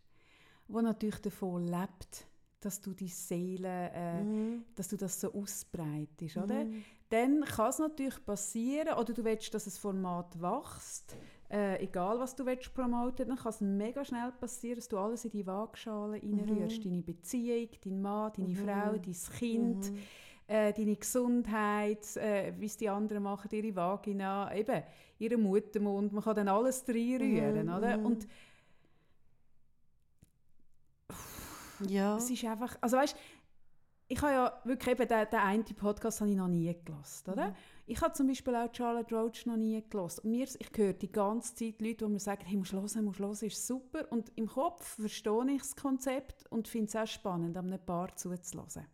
S1: wo natürlich davon lebt, dass du die Seele, äh,
S2: Mhm.
S1: dass du das so ausbreitest, oder?
S2: Mhm.
S1: Dann kann es natürlich passieren, oder du willst, dass ein Format wächst, äh, egal was du willst promoten, dann kann es mega schnell passieren, dass du alles in die Waagschale reinrührst. Deine Beziehung, dein Mann, deine
S2: Mhm.
S1: Frau, dein Kind,
S2: Mhm.
S1: äh, deine Gesundheit, äh, wie es die anderen machen, ihre Vagina, eben, ihren Muttermund. Man kann dann alles reinrühren,
S2: Mhm,
S1: oder?
S2: mhm.
S1: Und
S2: Ja.
S1: es ist einfach, also weißt, ich habe ja wirklich eben den, den einen Podcast habe ich noch nie gelassen, oder?
S2: Mhm.
S1: Ich habe zum Beispiel auch Charlotte Roach noch nie gelassen. Und mir, ich höre die ganze Zeit Leute, die mir sagen, hey, musst hören, musst hören, ist super. Und im Kopf verstehe ich das Konzept und finde es auch spannend, an einem Paar zuzulassen.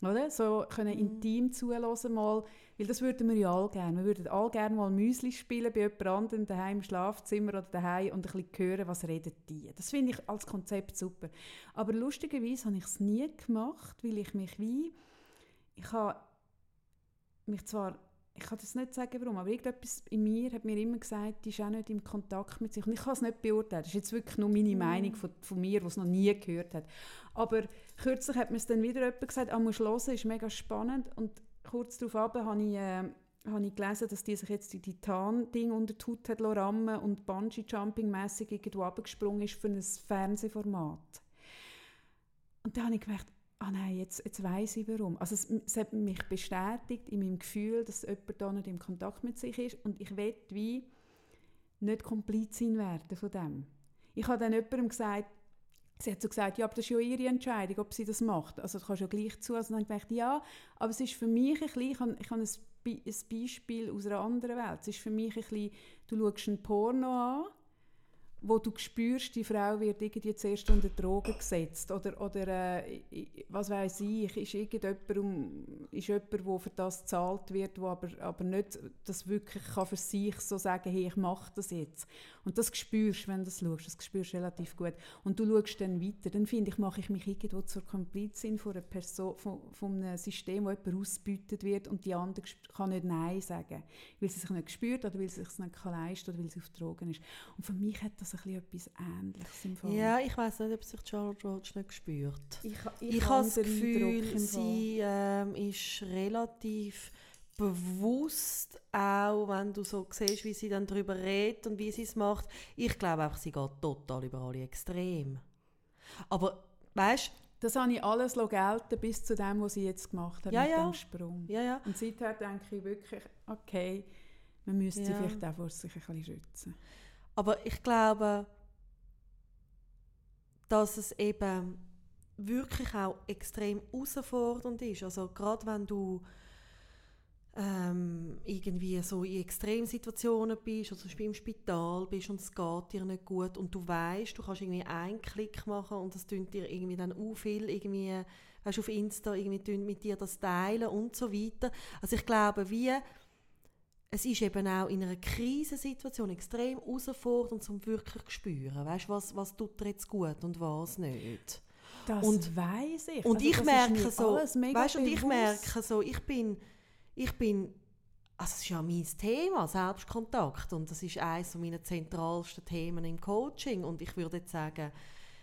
S1: Oder? So können
S2: Mhm.
S1: intim zuhören mal, weil das würden wir ja alle gerne. Wir würden alle gerne mal Müsli spielen bei jemand anderem daheim im Schlafzimmer oder daheim und ein bisschen hören, was reden die. Das finde ich als Konzept super. Aber lustigerweise habe ich es nie gemacht, weil ich mich wie, ich habe mich zwar, ich kann das nicht sagen warum, aber irgendetwas in mir hat mir immer gesagt, die ist auch nicht im Kontakt mit sich und ich kann es nicht beurteilen. Das ist jetzt wirklich nur meine
S2: Mhm.
S1: Meinung von, von mir, die es noch nie gehört hat. Aber kürzlich hat mir es dann wieder jemand gesagt, ah, musst hören, ist mega spannend und kurz darauf habe ich, äh, habe ich gelesen, dass die sich jetzt die Titan-Ding unter die Haut hat rammen und Bungee-Jumping-mässig irgendwo abgesprungen ist für ein Fernsehformat. Und dann habe ich gemerkt, ah nein, jetzt, jetzt weiss ich warum. Also es, es hat mich bestätigt in meinem Gefühl, dass jemand da nicht im Kontakt mit sich ist und ich will wie nicht Komplizin werden von dem. Ich habe dann jemandem gesagt, sie hat so gesagt, ja, aber das ist ja ihre Entscheidung, ob sie das macht. Also du kannst ja gleich zu. Also dann habe ich gedacht, ja, aber es ist für mich ein bisschen, ich habe, ein, ein Beispiel aus einer anderen Welt. Es ist für mich ein bisschen, du schaust ein Porno an wo du spürst, die Frau wird irgendwie zuerst unter Drogen gesetzt oder, oder äh, was weiß ich, ist irgendjemand, ist jemand, der für das gezahlt wird, wo aber, aber nicht das wirklich kann für sich so sagen, hey, ich mache das jetzt. Und das spürst wenn du das schaust, das spürst relativ gut. Und du schaust dann weiter, dann finde ich, mache ich mich irgendwo zur Komplizin von, einer Person, von, von einem System, wo jemand ausgebeutet wird und die andere kann nicht Nein sagen, weil sie sich nicht spürt oder weil sie sich nicht leisten kann oder weil sie auf Drogen ist. Und für mich hat das ein etwas Ähnliches im Fall.
S2: Ja, ich weiß nicht, ob sich Charlotte Roach nicht spürt.
S1: Ich,
S2: ich, ich habe das Gefühl, sie ähm, ist relativ bewusst, auch wenn du so siehst, wie sie dann darüber redet und wie sie es macht. Ich glaube einfach, sie geht total über alle Extrem. Aber weißt
S1: das habe ich alles gelten bis zu dem, was sie jetzt gemacht hat
S2: ja,
S1: mit
S2: ja.
S1: dem Sprung.
S2: Ja, ja.
S1: Und seither denke ich wirklich, okay, man müsste ja. vielleicht auch vor sich ein bisschen schützen.
S2: Aber ich glaube, dass es eben wirklich auch extrem herausfordernd ist. Also gerade wenn du ähm, irgendwie so in Extremsituationen bist, also im Spital bist und es geht dir nicht gut und du weißt, du kannst irgendwie einen Klick machen und das tut dir irgendwie dann auch viel irgendwie, weißt, auf Insta irgendwie mit dir das teilen und so weiter. Also ich glaube, wie es ist eben auch in einer Krisensituation extrem herausfordernd, um wirklich zu spüren, weißt, was, was tut dir jetzt gut und was nicht.
S1: Das
S2: und,
S1: weiß ich.
S2: Und also ich merke so, weißt, und ich merke so, ich bin, ich bin, also es ist ja mein Thema, Selbstkontakt, und das ist eines meiner zentralsten Themen im Coaching, und ich würde jetzt sagen,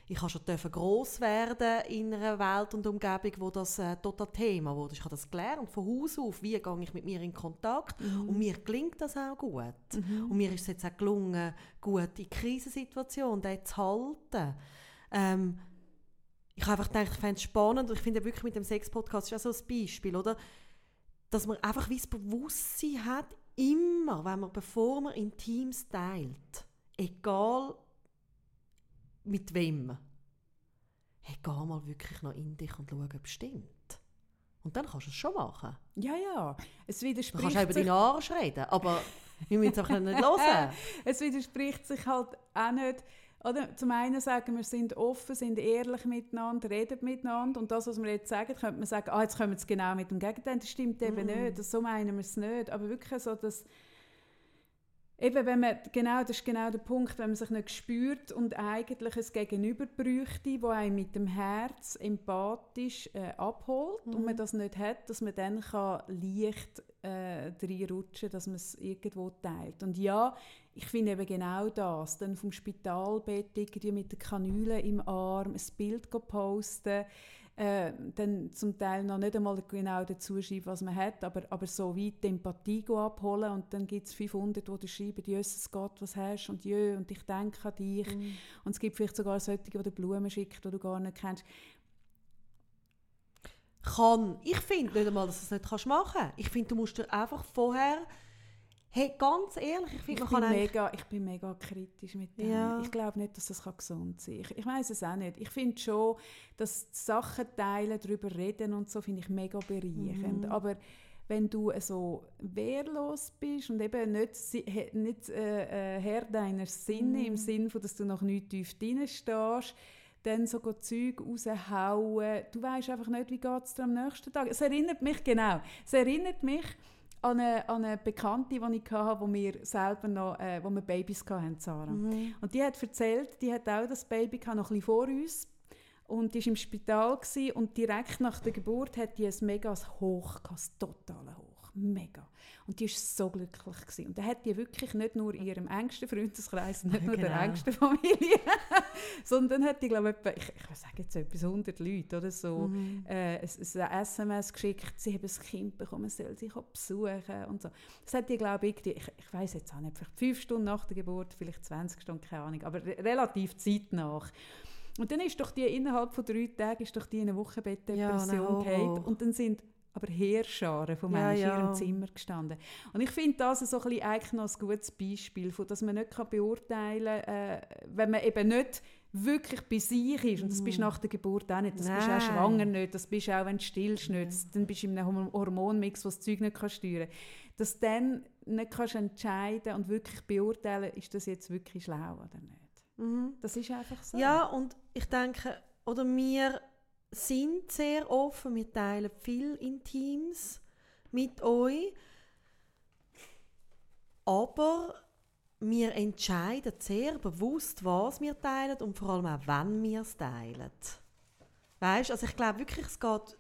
S2: ich habe schon groß werden in einer Welt und Umgebung, wo das äh, total Thema wurde. Ich habe das gelernt von Haus auf, wie gehe ich mit mir in Kontakt mhm. und mir gelingt das auch gut. Mhm. Und mir ist es jetzt auch gelungen, gut in Krisensituationen zu halten. Ähm, ich habe einfach gedacht, ich fände es spannend und ich finde wirklich mit dem Sex-Podcast ist auch so ein Beispiel, oder? Dass man einfach wie das Bewusstsein hat, immer, wenn man, bevor man in Teams teilt, egal mit wem? Hey, geh mal wirklich noch in dich und schau, ob es stimmt. Und dann kannst du es schon machen.
S1: Ja, ja. Es widerspricht
S2: du kannst auch über deinen Arsch reden, aber wir müssen es auch nicht hören. *laughs*
S1: es widerspricht sich halt auch nicht. Oder zum einen sagen wir, sind offen, sind ehrlich miteinander, reden miteinander und das, was wir jetzt sagen, könnte man sagen, ah, jetzt kommen wir es genau mit dem Gegenteil. Das stimmt eben mm. nicht, das, so meinen wir es nicht. Aber wirklich so, dass Eben, wenn man, genau, das ist genau der Punkt, wenn man sich nicht spürt und eigentlich ein Gegenüber bräuchte, das einen mit dem Herz empathisch äh, abholt mhm. und man das nicht hat, dass man dann kann leicht äh, reinrutschen dass man es irgendwo teilt. Und ja, ich finde eben genau das, dann vom Spitalbett irgendwie mit der Kanüle im Arm ein Bild posten, äh, dann zum Teil noch nicht einmal genau dazu schreiben, was man hat, aber, aber so weit die Empathie abholen und dann gibt es 500, die schreiben, «Jösses Gott, was hast?» und «Jö, und ich denke an dich». Mm. Und es gibt vielleicht sogar solche, die dir Blumen schicken, die du gar nicht kennst.
S2: Kann. Ich finde nicht einmal, dass du es nicht machen kannst. Ich finde, du musst dir einfach vorher Hey, ganz ehrlich, ich finde,
S1: man kann mega, Ich bin mega kritisch mit dem. Ja. Ich glaube nicht, dass das gesund sein kann. Ich, ich weiß es auch nicht. Ich finde schon, dass Sachen teilen, darüber reden und so, finde ich mega bereichernd. Mhm. Aber wenn du so wehrlos bist und eben nicht, nicht äh, äh, Herr deiner Sinne, mhm. im Sinne von, dass du noch nicht tief drin stehst, dann so Zeug raushauen. Du weißt einfach nicht, wie geht es dir am nächsten Tag. Es erinnert mich, genau, es erinnert mich an eine, an eine Bekannte, die ich hatte, wo wir selber noch, äh, wo wir Babys hatten, Sarah. Mhm. Und die hat erzählt, die hat auch das Baby noch ein bisschen vor uns und die war im Spital gewesen, und direkt nach der Geburt hat die ein mega Hoch, ein totales Hoch, mega. Und die war so glücklich. Gewesen. Und da hat die wirklich nicht nur in ihrem engsten Freundeskreis, nicht nur genau. der engsten Familie, *laughs* sondern hat die, glaube ich, ich, ich sage jetzt etwas, 100 Leute oder so, mhm. äh, ein, SMS geschickt, sie haben ein Kind bekommen, soll sich besuchen und so. Das hat die, glaube ich, die, ich, ich weiß jetzt auch nicht, vielleicht fünf Stunden nach der Geburt, vielleicht 20 Stunden, keine Ahnung, aber re relativ zeitnah. Und dann ist doch die innerhalb von drei Tagen ist doch die in eine Wochenbettdepression ja, und dann sind aber Heerscharen von Menschen ja, ja. in ihrem Zimmer gestanden. Und ich finde das so ein eigentlich noch ein gutes Beispiel, von, dass man nicht kann beurteilen kann, äh, wenn man eben nicht wirklich bei sich ist, und das bist du mhm. nach der Geburt auch nicht, das Nein. bist auch schwanger nicht, das bist auch, wenn du stillst nicht, mhm. dann bist du in einem Hormonmix, was das Zeug nicht kann steuern kann. Dass du dann nicht kannst entscheiden und wirklich beurteilen, ist das jetzt wirklich schlau oder nicht.
S2: Mhm.
S1: Das ist einfach so.
S2: Ja, und ich denke, oder wir sind sehr offen, wir teilen viel Intims mit euch, aber wir entscheiden sehr bewusst, was wir teilen und vor allem auch, wann wir es teilen. Weißt, also ich glaube wirklich, es geht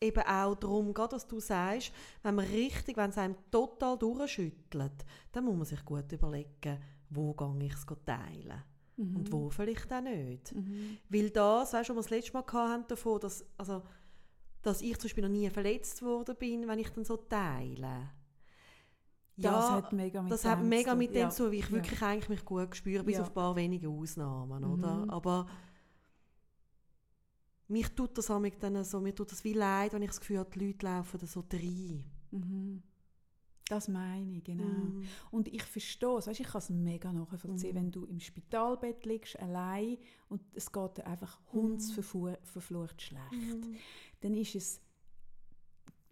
S2: eben auch darum, was du sagst, wenn man richtig, wenn es einem total durchschüttelt, dann muss man sich gut überlegen, wo ich es teilen
S1: Mhm.
S2: und wo vielleicht auch nicht.
S1: Mhm.
S2: Weil das, weißt du, was wir das letzte Mal hatten, davon, dass, also, dass ich zum Beispiel noch nie verletzt worden bin, wenn ich dann so teile.
S1: das hat mega mit
S2: das
S1: dem
S2: hat mega mit dem
S1: Ja.
S2: zu tun, wie ich
S1: Ja.
S2: wirklich eigentlich mich gut spüre, bis
S1: Ja.
S2: auf ein paar wenige Ausnahmen,
S1: Mhm.
S2: oder? Aber mich tut das dann so, mir tut das wie leid, wenn ich das Gefühl habe, die Leute laufen da so rein.
S1: Mhm. Das meine ich, genau.
S2: Mhm.
S1: Und ich verstehe es, weißt, ich kann es mega nachvollziehen,
S2: Mhm.
S1: wenn du im Spitalbett liegst, allein und es geht dir einfach hundsverflucht schlecht.
S2: Mhm.
S1: Dann ist es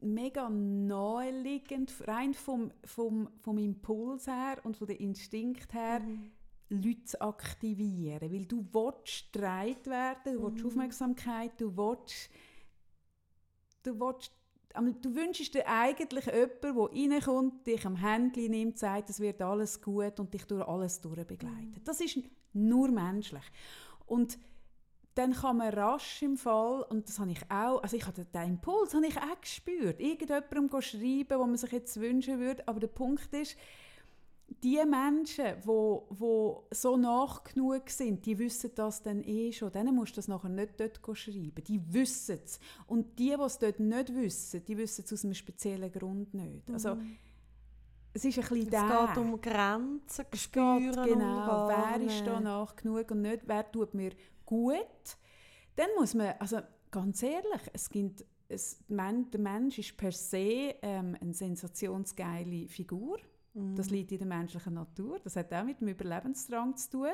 S1: mega naheliegend, rein vom, vom, vom Impuls her und von der Instinkt her,
S2: Mhm.
S1: Leute zu aktivieren. Weil du willst getragen werden, du willst
S2: Mhm.
S1: Aufmerksamkeit, du willst, du willst Du wünschst dir eigentlich jemanden, der reinkommt, dich am Händchen nimmt, sagt, es wird alles gut und dich durch alles durchbegleitet. Das ist nur menschlich. Und dann kann man rasch im Fall, und das habe ich auch, also ich hatte den Impuls habe ich auch gespürt, irgendjemandem go schreiben, wo man sich jetzt wünschen würde, aber der Punkt ist, die Menschen, wo, wo so nach genug sind, die wissen das dann eh schon. Denen musst du das nachher nicht dort schreiben. Die wissen es. Und die, die es dort nicht wissen, die wissen es aus einem speziellen Grund nicht. Also, es ist ein bisschen
S2: Es geht um Grenzen
S1: Es geht,
S2: spüren
S1: genau, wer ist da nach genug und nicht, wer tut mir gut. Dann muss man, also ganz ehrlich, es gibt, es, der Mensch ist per se ähm, eine sensationsgeile Figur.
S2: Mhm.
S1: Das liegt in der menschlichen Natur. Das hat auch mit dem Überlebensdrang zu tun.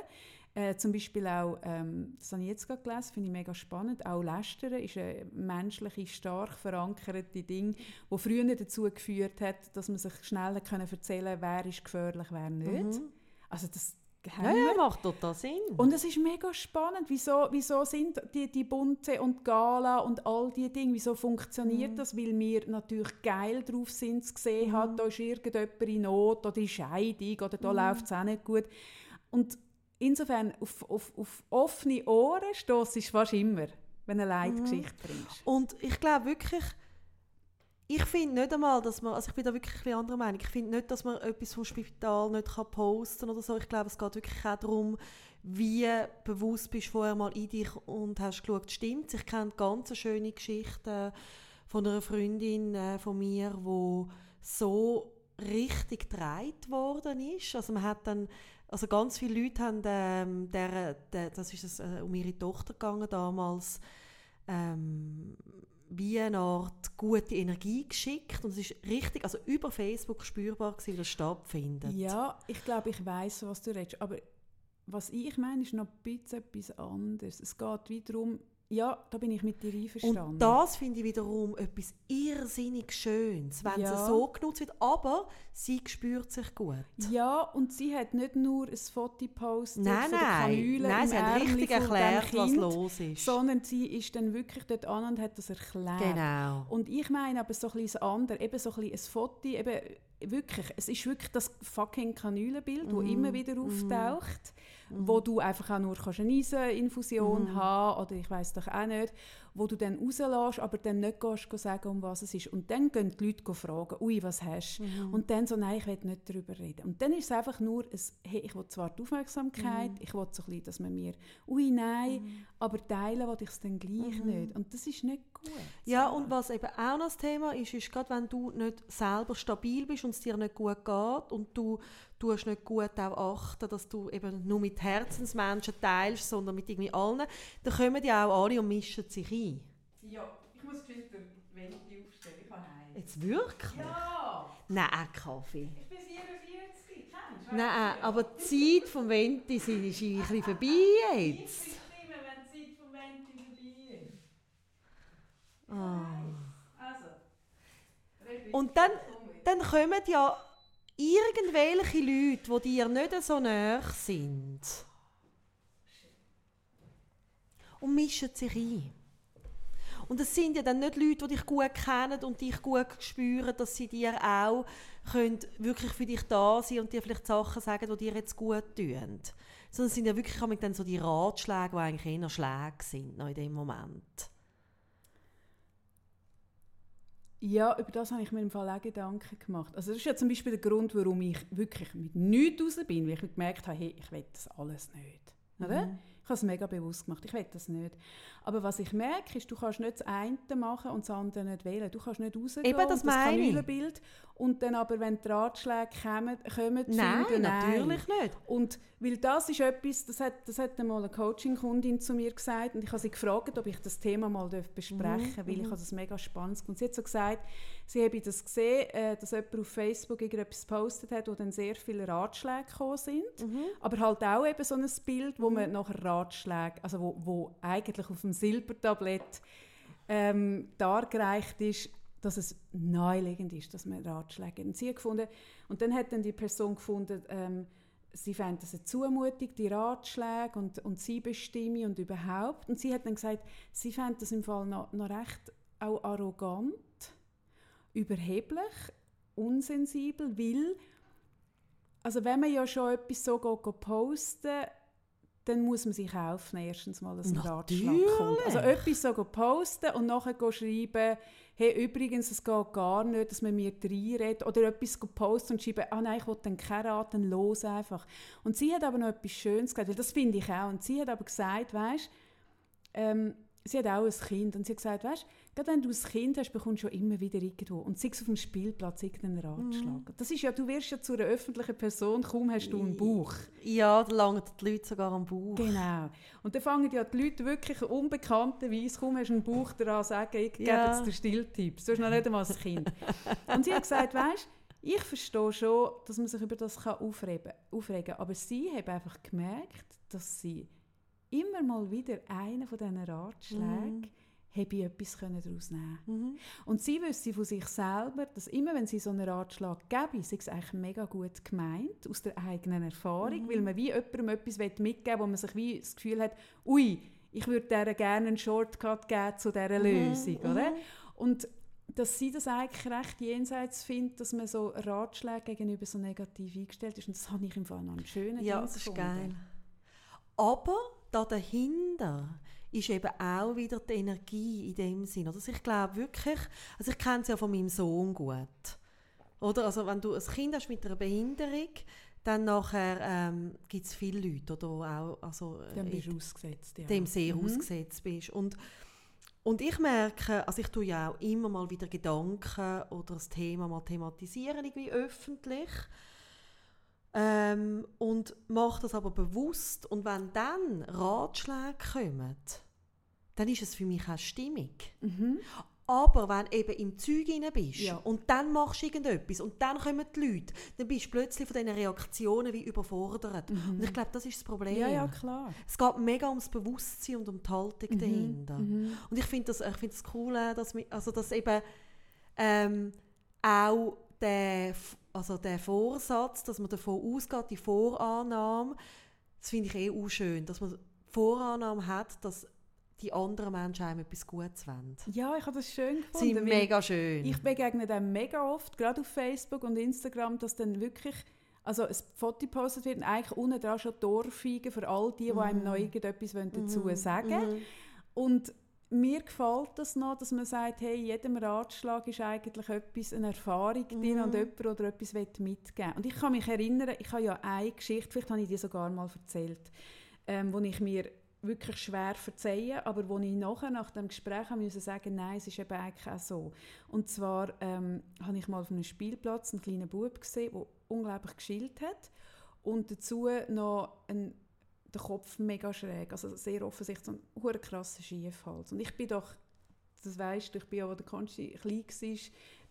S1: Äh, zum Beispiel auch, ähm, das habe ich jetzt gerade gelesen, finde ich mega spannend, auch Lästern ist ein menschliche, stark verankerte Ding, das früher dazu geführt hat, dass man sich schneller können erzählen wer ist gefährlich, wer nicht.
S2: Mhm.
S1: Also das
S2: Ja, ja, macht total Sinn.
S1: Und es ist mega spannend, wieso, wieso sind die, die Bunte und Gala und all die Dinge, wieso funktioniert
S2: Mhm.
S1: das? Weil wir natürlich geil drauf sind, zu sehen hat, da ist irgendjemand in Not oder die Scheidung oder da
S2: Mhm.
S1: läuft es auch nicht gut. Und insofern, auf, auf, auf offene Ohren stoßt es fast immer, wenn du eine Leitgeschichte
S2: Mhm.
S1: bringst.
S2: Und ich glaube wirklich, ich finde nicht einmal, dass man, also ich bin da wirklich ein anderer Meinung, ich finde nicht, dass man etwas vom Spital nicht kann posten oder so. Ich glaube, es geht wirklich auch darum, wie bewusst bist du vorher mal in dich und hast geschaut, stimmt Ich kenne ganz schöne Geschichte von einer Freundin äh, von mir, wo so richtig getragen worden ist. Also man hat dann, also ganz viele Leute haben, ähm, der, der, das ist es, äh, um ihre Tochter gegangen damals, ähm, wie eine Art gute Energie geschickt und es ist richtig, also über Facebook spürbar gewesen, wie das stattfindet.
S1: Ja, ich glaube, ich weiß, was du redest. Aber was ich meine, ist noch ein bisschen etwas anderes. Es geht wie darum, ja, da bin ich mit dir einverstanden.
S2: Und das finde ich wiederum etwas irrsinnig Schönes, wenn
S1: Ja.
S2: es so genutzt wird, aber sie spürt sich gut.
S1: Ja, und sie hat nicht nur ein Foto gepostet
S2: Nein,
S1: von der
S2: nein,
S1: Kanüle
S2: nein sie hat richtig erklärt, was
S1: Kind,
S2: los ist.
S1: sondern sie ist dann wirklich dort an und hat das erklärt.
S2: Genau.
S1: Und ich meine aber so ein bisschen das andere, eben so ein, bisschen ein Foto, eben wirklich, es ist wirklich das fucking Kanülenbild,
S2: Mhm.
S1: das immer wieder auftaucht, wo du einfach auch nur kannst eine Eiseninfusion
S2: Mhm.
S1: haben oder ich weiß doch auch nicht, wo du dann rauslässt, aber dann nicht gehst, gehst sagen, um was es ist. Und dann gehen die Leute fragen, ui, was hast du?
S2: Mhm.
S1: Und dann so, nein, ich will nicht darüber reden. Und dann ist es einfach nur, ein, hey, ich will zwar die Aufmerksamkeit,
S2: Mhm.
S1: ich will so ein bisschen, dass man mir, ui, nein, aber teilen will ich es dann gleich nicht. Und das ist nicht gut.
S2: Mhm. Ja, und was eben auch noch das Thema ist, ist gerade wenn du nicht selber stabil bist und es dir nicht gut geht und du tust nicht gut auch achten, dass du eben nur mit Herzensmenschen teilst, sondern mit irgendwie allen, dann kommen die auch alle und mischen sich ein.
S1: Ja, ich muss den Wände aufstellen, ich kann heim.
S2: Jetzt wirklich?
S1: Ja,
S2: Nein, Kaffee.
S1: ich bin 44, kennst du?
S2: Nein, aber die Zeit vom Venti ist ein bisschen vorbei
S1: Ich
S2: jetzt.
S1: bin immer, wenn die Zeit vom Wände vorbei ist.
S2: Ah.
S1: Also,
S2: Und dann, dann kommen ja irgendwelche Leute, die dir nicht so näher sind, und mischen sich ein. Und es sind ja dann nicht Leute, die dich gut kennen und dich gut spüren, dass sie dir auch können wirklich für dich da sind und dir vielleicht Sachen sagen, die dir jetzt gut tun. Sondern es sind ja wirklich dann so die Ratschläge, die eigentlich eher Schläge sind noch in dem Moment.
S1: Ja, über das habe ich mir im Fall auch Gedanken gemacht. Also das ist ja zum Beispiel der Grund, warum ich wirklich mit nichts raus bin, weil ich gemerkt habe, hey, ich will das alles nicht. Oder? Mhm. Ich habe es mega bewusst gemacht, ich will das nicht. Aber was ich merke, ist, du kannst nicht das eine machen und das andere nicht wählen. Du kannst nicht rausgehen
S2: Eben, das, das
S1: Kanülenbild und dann aber, wenn die Ratschläge kommen, kommen
S2: nein, finden, natürlich nein. nicht.
S1: Und weil das ist etwas, das hat, das hat einmal eine Coaching-Kundin zu mir gesagt und ich habe sie gefragt, ob ich das Thema mal besprechen darf, mhm. weil ich mhm. habe das mega spannend und sie hat so gesagt, sie habe das gesehen, äh, dass jemand auf Facebook irgendetwas gepostet hat, wo dann sehr viele Ratschläge gekommen sind, mhm. aber halt auch eben so ein Bild, wo mhm. man nachher Ratschläge, also wo, wo eigentlich auf dem Silbertablett ähm, dargereicht ist, dass es naheliegend ist, dass man Ratschläge und sie gefunden und dann hat dann die Person gefunden, ähm, sie fand das eine Zumutung, die Ratschläge und, und sie bestimme und überhaupt. Und sie hat dann gesagt, sie fand das im Fall noch, noch recht auch arrogant, überheblich, unsensibel, weil also wenn man ja schon etwas so posten dann muss man sich kaufen, erstens mal, dass ein Ratschlag kommt. Also etwas so posten und nachher schreiben, hey, übrigens, es geht gar nicht, dass man mir reinredet oder etwas posten und schreiben, ah nein, ich will dann keine Rat, dann los einfach. Und sie hat aber noch etwas Schönes gesagt, weil das finde ich auch. Und sie hat aber gesagt, weißt, ähm, sie hat auch ein Kind und sie hat gesagt, weißt, gerade wenn du ein Kind hast, bekommst du schon immer wieder irgendwo und sei es auf dem Spielplatz irgendeinen Ratschlag. Mhm. Das ist ja, du wirst ja zu einer öffentlichen Person, kaum hast du einen Bauch.
S2: Ja, da langen die Leute sogar am Bauch.
S1: Genau. Und dann fangen ja die Leute wirklich unbekannterweise, kaum hast du einen Bauch daran sagen, ich gebe ja. jetzt den Stilltipp. Du hast noch nicht einmal ein Kind. und sie hat gesagt, weißt, ich verstehe schon, dass man sich über das aufregen kann, aber sie hat einfach gemerkt, dass sie immer mal wieder einen von diesen Ratschlägen mhm habe ich etwas daraus nehmen mhm. Und sie wüsste von sich selber, dass immer, wenn sie so einen Ratschlag geben, sei es eigentlich mega gut gemeint, aus der eigenen Erfahrung, mhm. weil man wie jemandem etwas mitgeben will, wo man sich wie das Gefühl hat, ui, ich würde der gerne einen Shortcut geben zu dieser mhm. Lösung, oder? Mhm. Und dass sie das eigentlich recht jenseits findet, dass man so Ratschläge gegenüber so negativ eingestellt ist. Und das habe ich im Fall noch einen schönen
S2: Ja, das ist gefunden. geil. Aber da dahinter ist eben auch wieder die Energie in dem Sinn. Also ich glaube wirklich, also ich kenne es ja von meinem Sohn gut. Oder? Also wenn du ein Kind hast mit einer Behinderung, dann nachher ähm, gibt es viele Leute, oder auch, also,
S1: äh, dem bist ausgesetzt, ja.
S2: dem sehr mhm. ausgesetzt bist. Und, und ich merke, also ich tue ja auch immer mal wieder Gedanken oder das Thema mal thematisieren, irgendwie öffentlich. Ähm, und mache das aber bewusst. Und wenn dann Ratschläge kommen, dann ist es für mich auch stimmig. Mhm. Aber wenn du eben im Zeug rein bist ja. und dann machst du irgendetwas und dann kommen die Leute, dann bist du plötzlich von diesen Reaktionen wie überfordert. Mhm. Und ich glaube, das ist das Problem.
S1: Ja, ja, klar.
S2: Es geht mega ums Bewusstsein und um die Haltung mhm. dahinter. Mhm. Und ich finde das, find das cool, dass, also, dass eben ähm, auch der, also der Vorsatz, dass man davon ausgeht, die Vorannahme, das finde ich eh auch schön, dass man Vorannahme hat, dass die anderen Menschen einem etwas Gutes wollen.
S1: Ja, ich habe das schön gefunden.
S2: Sind mega schön.
S1: Ich begegne dem mega oft, gerade auf Facebook und Instagram, dass dann wirklich also ein Foto gepostet wird und eigentlich unten dran schon Torfeigen für all die, die einem noch irgendetwas dazu mhm. sagen wollen. Und mir gefällt das noch, dass man sagt, hey, jedem Ratschlag ist eigentlich etwas, eine Erfahrung mhm. drin und jemand oder etwas mitgeben Und ich kann mich erinnern, ich habe ja eine Geschichte, vielleicht habe ich die sogar mal erzählt, ähm, wo ich mir wirklich schwer verzeihen, aber wo ich nachher nach dem Gespräch musste sagen, nein, es ist eben eigentlich auch so. Und zwar ähm, habe ich mal auf einem Spielplatz einen kleinen Bub gesehen, der unglaublich geschillt hat und dazu noch ein, der Kopf mega schräg, also sehr offensichtlich so ein hoher krasser Schiefhals. Und ich bin doch, das weißt du, ich bin ja, wo der Konsti klein war,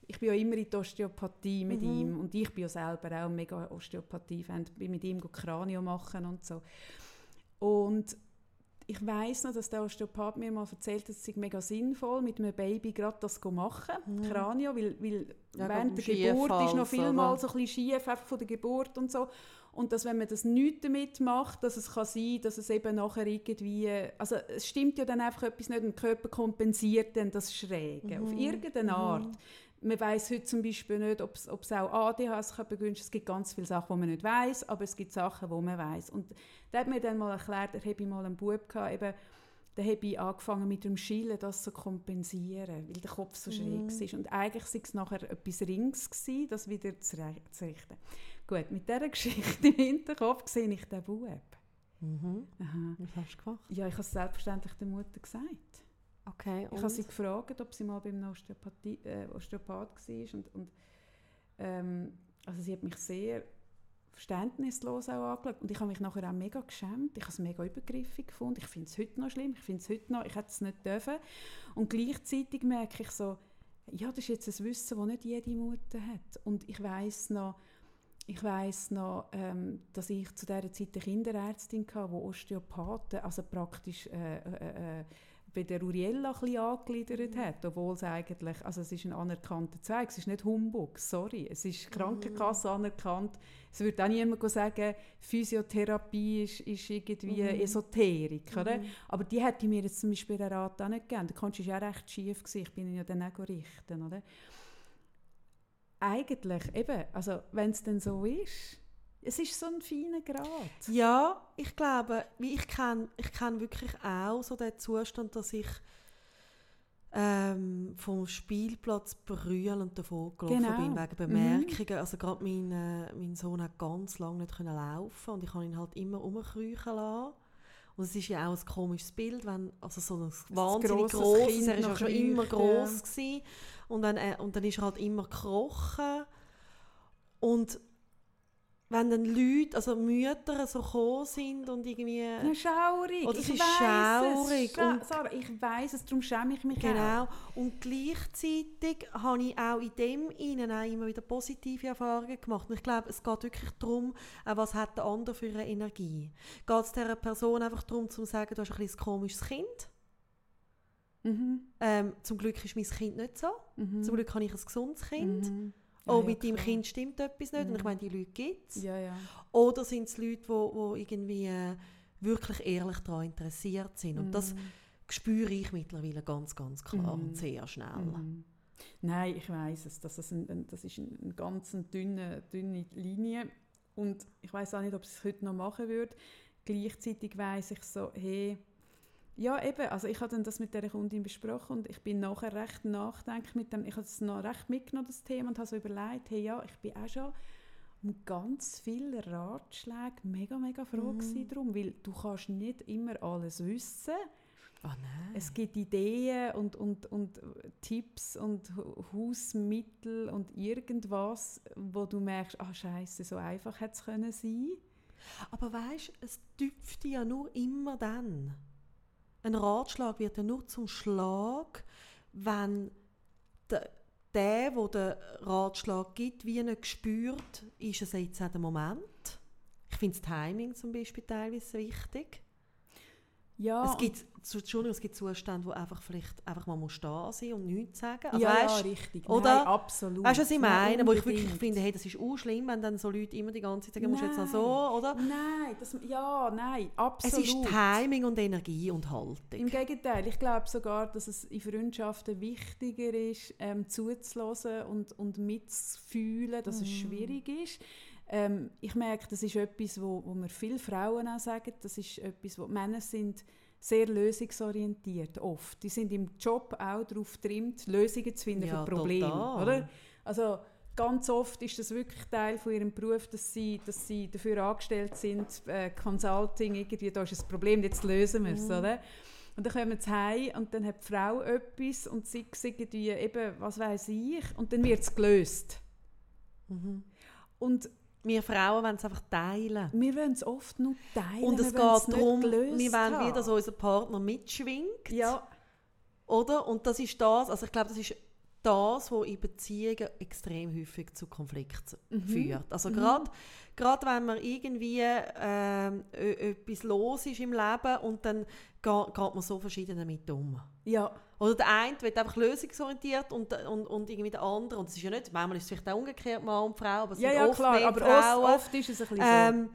S1: ich bin ja immer in die Osteopathie mit mhm. ihm und ich bin ja selber auch mega Osteopathie-Fan, bin mit ihm Kranio machen und so. Und ich weiß noch, dass der Osteopath mir mal erzählt hat, es sei mega sinnvoll, mit einem Baby gerade das zu machen, mhm. Kranio, weil, weil ja, während der Geburt ist noch vielmal so ein bisschen schief, einfach von der Geburt und so. Und dass, wenn man das nicht damit macht, dass es kann sein dass es eben nachher irgendwie, also es stimmt ja dann einfach etwas nicht, und der Körper kompensiert dann das Schräge, auf irgendeine Art. Man weiß heute zum Beispiel nicht, ob es auch ADHS kann begünstigen Es gibt ganz viele Sachen, die man nicht weiß, aber es gibt Sachen, die man weiß. Und da hat mir dann mal erklärt, da habe ich mal einen Bub gehabt, eben, da habe ich angefangen mit dem Schillen das zu kompensieren, weil der Kopf so schräg mm. ist. Und eigentlich war es nachher etwas Rings, gewesen, das wieder zu, richten. Gut, mit dieser Geschichte *laughs* im Hinterkopf sehe ich den Bub.
S2: Mhm. Was hast du gemacht?
S1: Ja, ich habe es selbstverständlich der Mutter gesagt.
S2: Okay,
S1: ich habe sie gefragt, ob sie mal beim Osteopathie, äh, Osteopath war. Und, und, ähm, also sie hat mich sehr verständnislos auch angeschaut. Und ich habe mich nachher auch mega geschämt. Ich habe es mega übergriffig gefunden. Ich finde es heute noch schlimm. Ich finde es heute noch, ich hätte es nicht dürfen. Und gleichzeitig merke ich so, ja, das ist jetzt ein Wissen, das nicht jede Mutter hat. Und ich weiß noch, ich weiß noch, ähm, dass ich zu dieser Zeit eine Kinderärztin hatte, die Osteopathen, also praktisch äh, äh, äh bei der Uriella ein bisschen angegliedert mhm. hat, obwohl es eigentlich, also es ist ein anerkannter Zweig, es ist nicht Humbug, sorry, es ist Krankenkasse mhm. anerkannt. Es würde auch niemand sagen, Physiotherapie ist, ist irgendwie mhm. Esoterik, oder? Mhm. Aber die hätte mir jetzt zum Beispiel den Rat auch nicht gegeben. Der Konst war ja recht schief, gewesen. ich bin ihn ja dann auch richten, oder? Eigentlich, eben, also wenn es denn so ist, es ist so ein feiner Grad.
S2: Ja, ich glaube, ich kenne ich kenn wirklich auch so den Zustand, dass ich ähm, vom Spielplatz brüllend davon gelaufen genau. bin, wegen Bemerkungen. Mhm. Also gerade mein, äh, mein Sohn hat ganz lange nicht können laufen und ich habe ihn halt immer rumkriechen lassen. Und es ist ja auch ein komisches Bild, wenn also so ein wahnsinnig grosses, er war ja schon immer gross ja. und dann, äh, und dann ist er halt immer gekrochen und wenn dann Leute, also Mütter so gekommen sind und irgendwie...
S1: Ja, schaurig.
S2: Oder ich ist schaurig.
S1: Es. Und Sarah, ich weiß es, darum schäme ich mich
S2: Genau. Auch. Und gleichzeitig habe ich auch in dem Innen auch immer wieder positive Erfahrungen gemacht. Und ich glaube, es geht wirklich darum, was hat der andere für eine Energie. Geht es dieser Person einfach darum, zu sagen, du hast ein, ein komisches Kind? Mhm. Ähm, zum Glück ist mein Kind nicht so. Mhm. Zum Glück habe ich ein gesundes Kind. Mhm oh, ja, mit deinem Kind stimmt etwas nicht. Mhm. Und ich meine, die Leute gibt es.
S1: Ja, ja.
S2: Oder sind es Leute, die wo, wo irgendwie äh, wirklich ehrlich daran interessiert sind. Und mhm. das spüre ich mittlerweile ganz, ganz klar und mhm. sehr schnell. Mhm.
S1: Nein, ich weiß es. Das ist, ein, das ist eine ganz dünne, dünne Linie. Und ich weiß auch nicht, ob ich es heute noch machen würde. Gleichzeitig weiß ich so, hey, ja, eben. Also ich habe dann das mit der Kundin besprochen und ich bin nachher recht nachdenklich mit dem, ich habe es noch recht mitgenommen, das Thema, und habe so überlegt, hey, ja, ich bin auch schon um ganz viele Ratschläge mega, mega froh mm. darum, weil du kannst nicht immer alles wissen.
S2: Oh
S1: es gibt Ideen und, und, und Tipps und Hausmittel und irgendwas, wo du merkst, ah Scheiße, so einfach hätte es können sein.
S2: Aber weißt, es dürfte ja nur immer dann ein Ratschlag wird ja nur zum Schlag, wenn der, der, der den Ratschlag gibt, wie nicht spürt, ist es jetzt auch der Moment. Ich finde das Timing zum Beispiel teilweise wichtig.
S1: Ja.
S2: Es gibt, Entschuldigung, es gibt Zustände, wo einfach vielleicht einfach mal muss da sein und nichts sagen. Also,
S1: ja,
S2: weißt,
S1: ja, richtig.
S2: Oder?
S1: Nein, absolut.
S2: Weißt du, was ich meine? Ja, wo ich wirklich finde, hey, das ist auch schlimm, wenn dann so Leute immer die ganze Zeit sagen, musst jetzt noch so, oder?
S1: Nein, das, ja, nein, absolut.
S2: Es ist Timing und Energie und Haltung.
S1: Im Gegenteil, ich glaube sogar, dass es in Freundschaften wichtiger ist, ähm, zuzulassen und, und mitzufühlen, dass mm. es schwierig ist. Ähm, ich merke, das ist etwas, wo, wo mir viele Frauen auch sagen, das ist etwas, wo Männer sind sehr lösungsorientiert oft. Die sind im Job auch darauf getrimmt, Lösungen zu finden
S2: ja,
S1: für Probleme.
S2: Total.
S1: Oder? Also ganz oft ist das wirklich Teil von ihrem Beruf, dass sie, dass sie dafür angestellt sind, äh, Consulting, irgendwie, da ist ein Problem, jetzt lösen wir es. Mhm. Oder? Und dann kommen sie heim und dann hat die Frau etwas und sie irgendwie eben, was weiß ich, und dann wird es gelöst.
S2: Mhm.
S1: Und
S2: wir Frauen wollen es einfach teilen.
S1: Wir wollen es oft nur teilen.
S2: Und es geht darum, wir wollen wieder, dass unser Partner mitschwingt.
S1: Ja.
S2: Oder? Und das ist das, also ich glaube, das ist das, was in Beziehungen extrem häufig zu Konflikten
S1: Mhm.
S2: führt. Also gerade gerade wenn man irgendwie ähm, etwas los ist im Leben und dann geht, geht man so verschieden damit um.
S1: Ja,
S2: Oder der eine wird einfach lösungsorientiert und, und, und irgendwie der andere, und es ist ja nicht, manchmal ist es vielleicht auch umgekehrt, Mann und Frau, aber es
S1: ja,
S2: sind
S1: ja
S2: oft
S1: klar,
S2: mehr
S1: aber
S2: Frauen,
S1: oft, ist es ein bisschen
S2: ähm,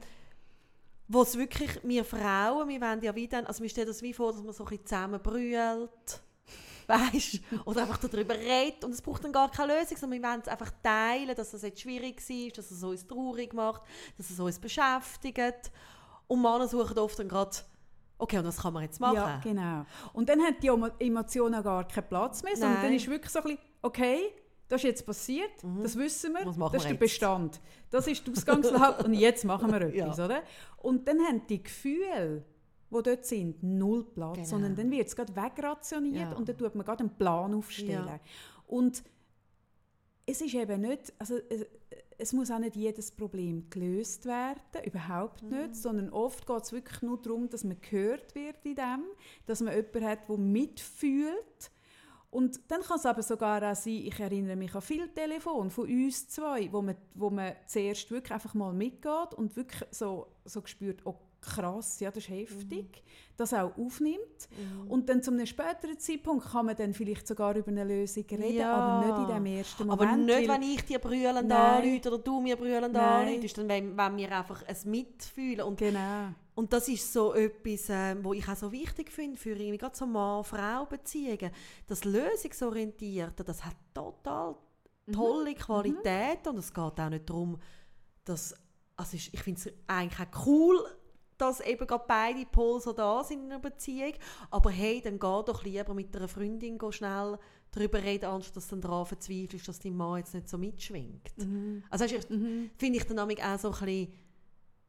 S2: wo es wirklich, wir Frauen, wir wollen ja wie dann, also wir stellen das wie vor, dass man so ein bisschen zusammen brüllt, weißt, oder einfach darüber redet und es braucht dann gar keine Lösung, sondern wir wollen es einfach teilen, dass es jetzt schwierig war, dass es uns traurig macht, dass es uns beschäftigt und Männer suchen oft dann gerade, okay, und was kann man jetzt machen?
S1: Ja, genau. Und dann hat die Emo- Emotionen gar keinen Platz mehr, sondern
S2: Nein.
S1: dann ist wirklich so ein bisschen, okay, das ist jetzt passiert, das wissen wir, das ist
S2: wir
S1: der
S2: jetzt?
S1: Bestand. Das ist die Ausgangslage und jetzt machen wir *laughs*
S2: Ja.
S1: etwas, oder? Und dann haben die Gefühle, die dort sind, null Platz,
S2: Genau.
S1: sondern dann wird es gerade wegrationiert
S2: Ja.
S1: und dann tut man gerade einen Plan aufstellen.
S2: Ja.
S1: Und es ist eben nicht, also es, es muss auch nicht jedes Problem gelöst werden, überhaupt
S2: Mhm.
S1: nicht, sondern oft geht es wirklich nur darum, dass man gehört wird in dem, dass man jemanden hat, der mitfühlt. Und dann kann es aber sogar auch sein, ich erinnere mich an viele Telefone von uns zwei, wo man, wo man zuerst wirklich einfach mal mitgeht und wirklich so, so spürt, oh krass, ja, das ist heftig, das auch aufnimmt. Und dann zu einem späteren Zeitpunkt kann man dann vielleicht sogar über eine Lösung reden,
S2: Ja.
S1: aber nicht in dem ersten Moment.
S2: Aber nicht, wenn ich dir brüllend anrufe oder du mir brüllend anrufst, dann wenn, wenn wir einfach ein Mitfühlen. Und,
S1: Genau.
S2: und das ist so etwas, ähm, wo ich auch so wichtig finde für irgendwie gerade so Mann-Frau-Beziehungen. Das Lösungsorientierte, das hat total
S1: Mhm.
S2: tolle Qualitäten und es geht auch nicht darum, dass, also ich, ich finde es eigentlich auch cool, dass eben gerade beide Pole so da sind in einer Beziehung, aber hey, dann geh doch lieber mit einer Freundin schnell darüber reden, anstatt dass du dann daran verzweifelst, dass dein Mann jetzt nicht so mitschwingt.
S1: Mhm.
S2: Also du, finde ich dann auch so ein bisschen,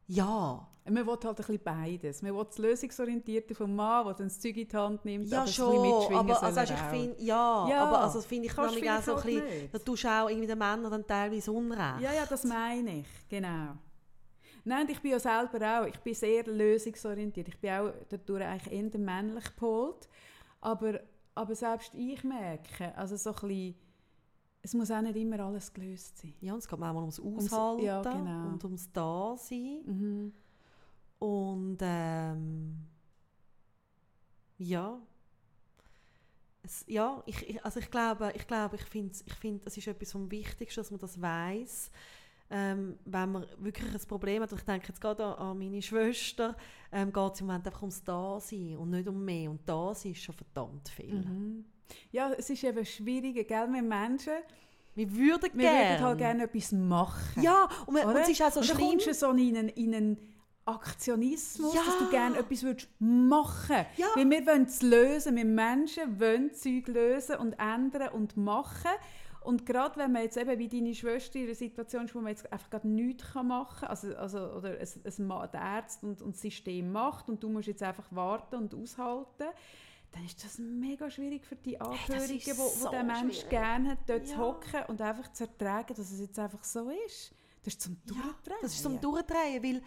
S2: ja,
S1: Man will halt ein bisschen beides. Man will das Lösungsorientierte vom Mann, der dann das Zeug in die Hand nimmt,
S2: ja
S1: aber
S2: schon, aber also, du, ich finde, ja,
S1: Ja,
S2: aber also finde ich nämlich auch so ein bisschen, da tust du auch irgendwie den Männern dann teilweise Unrecht.
S1: Ja, ja, das meine ich, genau. Nein, ich bin ja selber auch, ich bin sehr lösungsorientiert. Ich bin auch dadurch eigentlich eher männlich gepolt. Aber, aber selbst ich merke, also so ein bisschen, es muss auch nicht immer alles gelöst sein.
S2: Ja, und es geht manchmal ums
S1: Ums-
S2: Aushalten
S1: ja, genau.
S2: und ums Dasein.
S1: Mhm.
S2: Und ähm, ja. Es, ja, ich, ich, also ich glaube, ich, glaube, ich finde, ich find, es ist etwas vom Wichtigsten, dass man das weiß, ähm, wenn man wirklich ein Problem hat. Ich denke jetzt gerade an, meine Schwester, ähm, geht es im Moment einfach ums Dasein und nicht um mehr. Und das ist schon verdammt viel.
S1: Mhm. Ja, es ist eben schwieriger, gell? Wir Menschen,
S2: Wir würden
S1: wir würden
S2: gerne.
S1: halt gerne etwas machen.
S2: Ja, und, man, und es ist auch so
S1: und dann
S2: schlimm.
S1: kommst du so in einen, in einen Aktionismus,
S2: Ja.
S1: dass du gerne etwas würdest machen
S2: Ja.
S1: Weil wir wollen es lösen, wir Menschen wollen Zeug lösen und ändern und machen. Und gerade wenn man jetzt eben wie deine Schwester in einer Situation ist, wo man jetzt einfach gerade nichts machen kann, also, also, oder es, es der Arzt und, und das System macht und du musst jetzt einfach warten und aushalten, dann ist das mega schwierig für die Angehörigen,
S2: ist
S1: wo, wo
S2: so
S1: der Mensch
S2: schwierig.
S1: gerne hat, dort zu
S2: Ja.
S1: hocken und einfach zu ertragen, dass es jetzt einfach so ist. Das ist zum
S2: Ja,
S1: Durchdrehen.
S2: das ist zum Durchdrehen, weil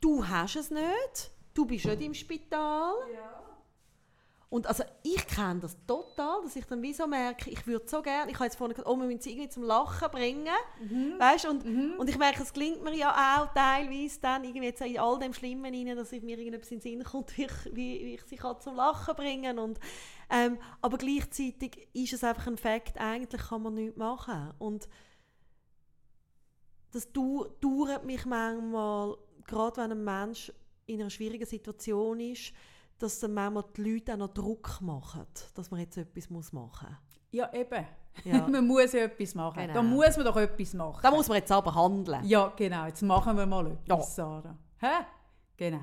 S2: du hast es nicht, du bist nicht im Spital. Und also ich kenne das total, dass ich dann wie so merke, ich würde so gerne, ich habe jetzt vorhin gesagt, oh, wir müssen sie irgendwie zum Lachen bringen, weißt? Und, und ich merke, es gelingt mir ja auch teilweise dann irgendwie jetzt in all dem Schlimmen rein, dass ich mir irgendetwas in den Sinn kommt, wie ich, wie, wie ich sie kann zum Lachen bringen und ähm, aber gleichzeitig ist es einfach ein Fakt, eigentlich kann man nichts machen. Und das dauert mich manchmal, gerade wenn ein Mensch in einer schwierigen Situation ist, dass dann manchmal die Leute auch noch Druck machen, dass man jetzt etwas muss machen muss.
S1: Ja, eben.
S2: Ja. *laughs*
S1: man muss ja etwas machen.
S2: Genau.
S1: Da muss man doch etwas machen.
S2: Da muss man jetzt aber handeln.
S1: ja, genau. Jetzt machen wir mal etwas,
S2: Ja.
S1: Sarah. Hä? Genau.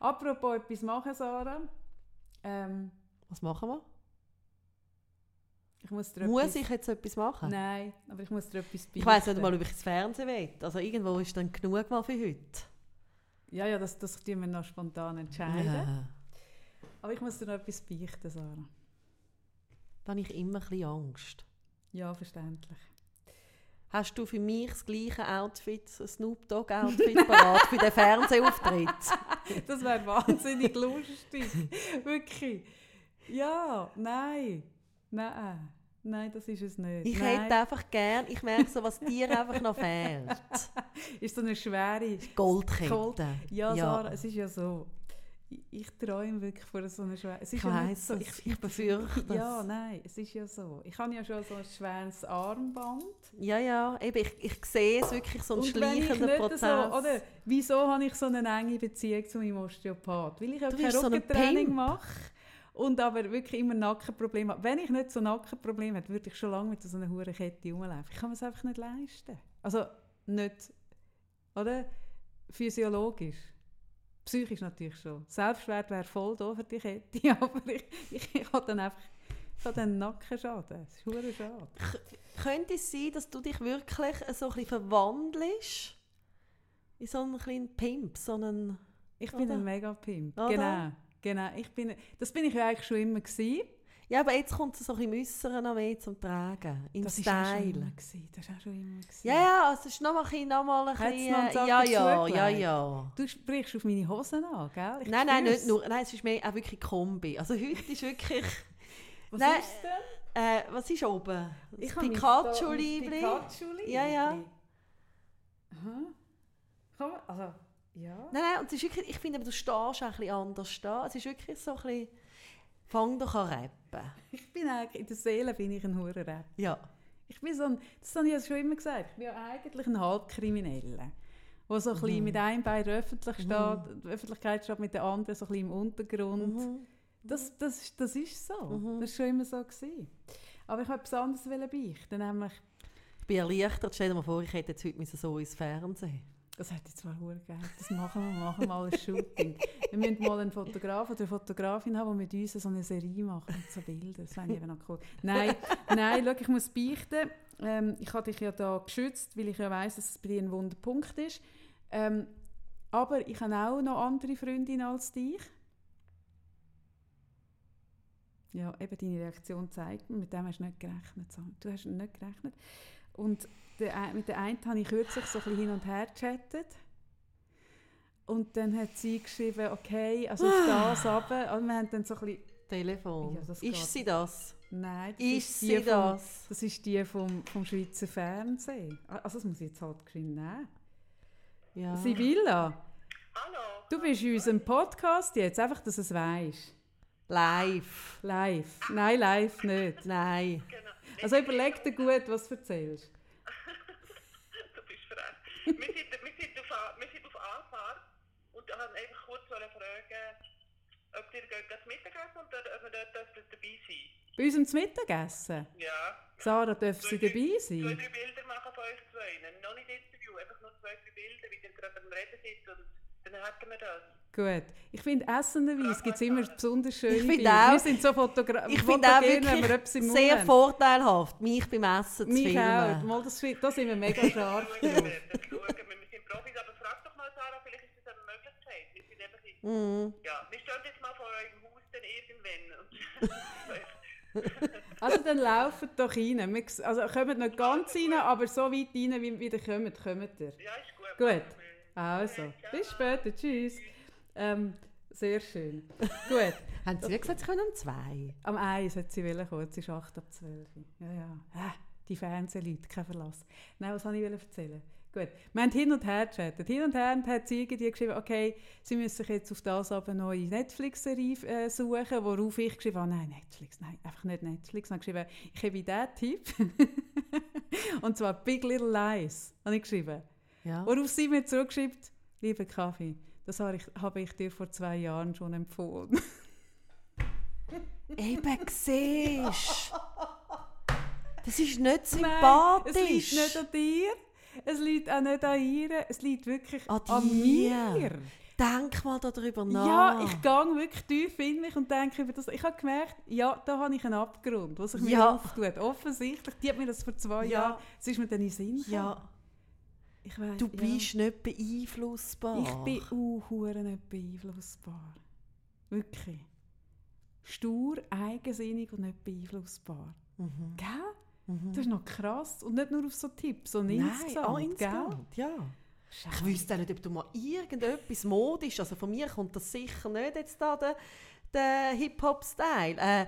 S1: Apropos etwas machen, Sarah. Ähm,
S2: Was machen wir?
S1: ich muss
S2: Muss ich jetzt etwas machen?
S1: Nein, aber ich muss dir etwas
S2: Ich weiß nicht mal, ob ich ins Fernsehen will. Also irgendwo ist dann genug mal für heute.
S1: Ja, ja, das, das tun wir noch spontan entscheiden.
S2: Ja.
S1: Aber ich muss dir noch etwas beichten, Sarah.
S2: Da habe ich immer ein bisschen Angst.
S1: Ja, verständlich.
S2: Hast du für mich das gleiche Outfit, ein Snoop Dogg *laughs* Outfit parat für den Fernsehauftritt? *laughs*
S1: Das wäre wahnsinnig *laughs* lustig. Wirklich. Ja, nein. Nein. Nein, das ist es nicht.
S2: Ich
S1: Nein.
S2: hätte einfach gern, ich merke so, was dir einfach noch fehlt. *laughs*
S1: Ist so eine schwere...
S2: Goldkette.
S1: Gold- Ja, Sarah, es ist ja so. Ich, ich träume wirklich von so einer schweren... Es ist
S2: Ich
S1: ja
S2: weiss
S1: so.
S2: es. Ich befürchte es.
S1: Ja, nein, es ist ja so. Ich habe ja schon so ein schweres Armband.
S2: Ja, ja, eben, ich, ich sehe es wirklich so ein
S1: Und wenn ich
S2: schleichender
S1: nicht
S2: Prozess.
S1: So, oder, wieso habe ich so eine enge Beziehung zu meinem Osteopath? Weil ich auch
S2: Du
S1: kein
S2: so
S1: Rückentraining
S2: Pimp.
S1: mache und aber wirklich immer Nackenprobleme habe. Wenn ich nicht so Nackenprobleme hätte, würde ich schon lange mit so einer hohen Kette rumlaufen. Ich kann mir es einfach nicht leisten. Also nicht, oder? Physiologisch. Psychisch natürlich schon. Selbstwert wäre voll da für die Kette, *laughs* aber ich, ich, ich habe dann einfach habe dann Nackenschaden. Das ist schade.
S2: Könnte es sein, dass du dich wirklich so ein bisschen verwandelst? In so einen kleinen Pimp, so einen...
S1: Ich bin
S2: Oder?
S1: ein Megapimp. Genau. Genau. Ich bin, das bin ich ja eigentlich schon immer gewesen.
S2: Ja, aber jetzt kommt es ein bisschen Müsseren noch mehr zum Tragen. Im
S1: Das ist auch schon
S2: Style.
S1: immer gewesen. Das ist auch schon immer gewesen.
S2: Ja, ja, es ist noch mal ein bisschen... Noch mal ein bisschen ja, ja, ja, ja.
S1: Du sprichst auf meine Hosen an, gell? Ich
S2: Nein, nein, nicht nur. Nein, es ist mehr auch wirklich Kombi. Also heute ist wirklich... *laughs*
S1: Was
S2: Nein,
S1: ist denn?
S2: Äh, was ist oben? Das
S1: habe mich
S2: Pikachu-Liebli?
S1: da- mein Pikachu-Liebli.
S2: Ja, ja.
S1: Aha. Man, also, ja.
S2: Nein, nein, und es ist wirklich, ich finde, du stehst auch ein bisschen anders da. Es ist wirklich so ein bisschen, fang doch an rappen.
S1: Ich bin eigentlich, in der Seele bin ich ein Hurenrap.
S2: Ja.
S1: Ich bin so ein, das habe ich ja schon immer gesagt, ich bin ja eigentlich ein Halbkrimineller. Der so ein bisschen
S2: Mhm.
S1: mit einem Bein öffentlich steht, die Öffentlichkeit steht mit der anderen so ein bisschen im Untergrund.
S2: Mhm.
S1: Das, das, das ist so.
S2: Mhm.
S1: Das war schon immer so. Gewesen. Aber ich wollte etwas anderes beichten. Nämlich,
S2: Ich bin erleichtert. Stell dir mal vor, ich hätte jetzt heute so ins Fernsehen.
S1: Das hätte ich zwar hure geil. Das machen wir, machen mal ein Shooting. wir müssen mal einen Fotograf oder eine Fotografin haben, die mit uns so eine Serie macht mit so Bilder. Das fände ich eben noch cool. Nein, nein, schau, ich muss beichten. Ähm, ich habe dich ja da geschützt, weil ich ja weiss, dass es bei dir ein Wunderpunkt ist. Ähm, aber ich habe auch noch andere Freundinnen als dich. Ja, eben deine Reaktion zeigt mir, mit dem hast du nicht gerechnet. Du hast nicht gerechnet. Und der, mit der einen habe ich kürzlich so ein bisschen hin und her gechattet. Und dann hat sie geschrieben, okay, also auf das runter. Und wir haben dann so ein bisschen,
S2: Telefon.
S1: Ja,
S2: ist sie das?
S1: nein, das
S2: Ist
S1: die
S2: sie
S1: vom,
S2: das?
S1: das ist die vom, vom Schweizer Fernsehen. Also das muss ich jetzt halt geschwind nehmen.
S2: Ja.
S1: Sibylla,
S3: Hallo.
S1: du bist in unserem Podcast jetzt, einfach, dass du es weisst.
S2: Live.
S1: Live. Nein, live nicht.
S2: Nein.
S3: Genau.
S1: Also überleg dir gut, was du erzählst.
S3: Wir, sind, wir, sind auf, wir sind auf Anfahrt und ich wollte einfach kurz fragen, ob ihr das Mittagessen und ob wir dort dürfen dabei sein
S1: Bei unserem zum Mittagessen.
S3: Ja.
S1: Sarah, darf sie dabei
S3: Zwei,
S1: sein?
S3: drei Bilder machen von euch zwei. Noch nicht Interview, einfach nur zwei, drei Bilder, wie ihr gerade am Reden seid und dann hätten wir das.
S1: Gut. Ich finde, essenderweise gibt es immer besonders schöne
S2: Ich finde
S1: Bilder.
S2: auch-
S1: Wir sind so Fotogra
S2: Ich finde auch
S1: fotogen, wenn wir etwas
S2: wirklich
S1: im Mund
S2: sehr
S1: haben.
S2: vorteilhaft, mich beim Essen zu
S1: Mich auch. Mal, das, find- da sind wir mega *laughs* scharf drauf.
S3: wir, das schauen wir. Wir sind Profis, aber frag doch mal Sarah, vielleicht ist das eine Möglichkeit. Wir sind einfach in,
S2: Mhm.
S3: ja, wir stehen jetzt mal vor eurem Haus dann irgendwann. *laughs* *laughs*
S1: Also dann laufen doch rein. Wir, also kommt nicht ganz rein, aber so weit rein, wie wie ihr kommt, kommt ihr.
S3: ja, ist gut.
S1: Gut. Also, bis später. Tschüss. Ähm, sehr schön. *laughs* Gut.
S2: Haben Sie gesagt, Sie können um zwei?
S1: Am 1 hat sie wollen kommen, es ist 8 ab 12. Ja, ja. Die Fernsehleute, kein Verlass. Nein, was wollte ich erzählen? Gut. Wir haben hin und her gechattet. Hin und her hat sie irgendwie geschrieben, okay, sie müssen sich jetzt auf das aber eine neue Netflix-Serie äh, suchen, worauf ich geschrieben habe, nein, Netflix, nein, einfach nicht Netflix. Dann geschrieben, ich habe diesen Tipp. *laughs* und zwar Big Little Lies, habe ich geschrieben.
S2: Ja.
S1: Worauf sie mir zurückschreibt, liebe Kaffee, das habe ich, habe ich dir vor zwei Jahren schon empfohlen. *laughs*
S2: Eben, siehst Das ist nicht
S1: Nein, es liegt
S2: sympathisch.
S1: nicht an dir, es liegt auch nicht an ihr, es liegt wirklich
S2: An
S1: an, mir.
S2: Denk mal darüber nach.
S1: Ja, ich gehe wirklich tief in mich und denke über das. Ich habe gemerkt, ja, da habe ich einen Abgrund, was sich mir
S2: Ja.
S1: auftut. Offensichtlich, die hat mir das vor zwei
S2: Ja.
S1: Jahren, es ist mir dann in den Sinn gekommen.
S2: Ja,
S1: ich weiss,
S2: du
S1: ja.
S2: bist nicht beeinflussbar.
S1: Ich bin hure nicht beeinflussbar. Wirklich. Stur, eigensinnig und nicht beeinflussbar.
S2: Mhm.
S1: Gell?
S2: Mhm.
S1: Das ist noch krass. Und nicht nur auf so Tipps, sondern
S2: Nein,
S1: insgesamt.
S2: auch insgesamt, ja. Ich wüsste auch nicht, ob du mal irgendetwas modisch, also von mir kommt das sicher nicht jetzt da der, der Hip-Hop-Style. Äh,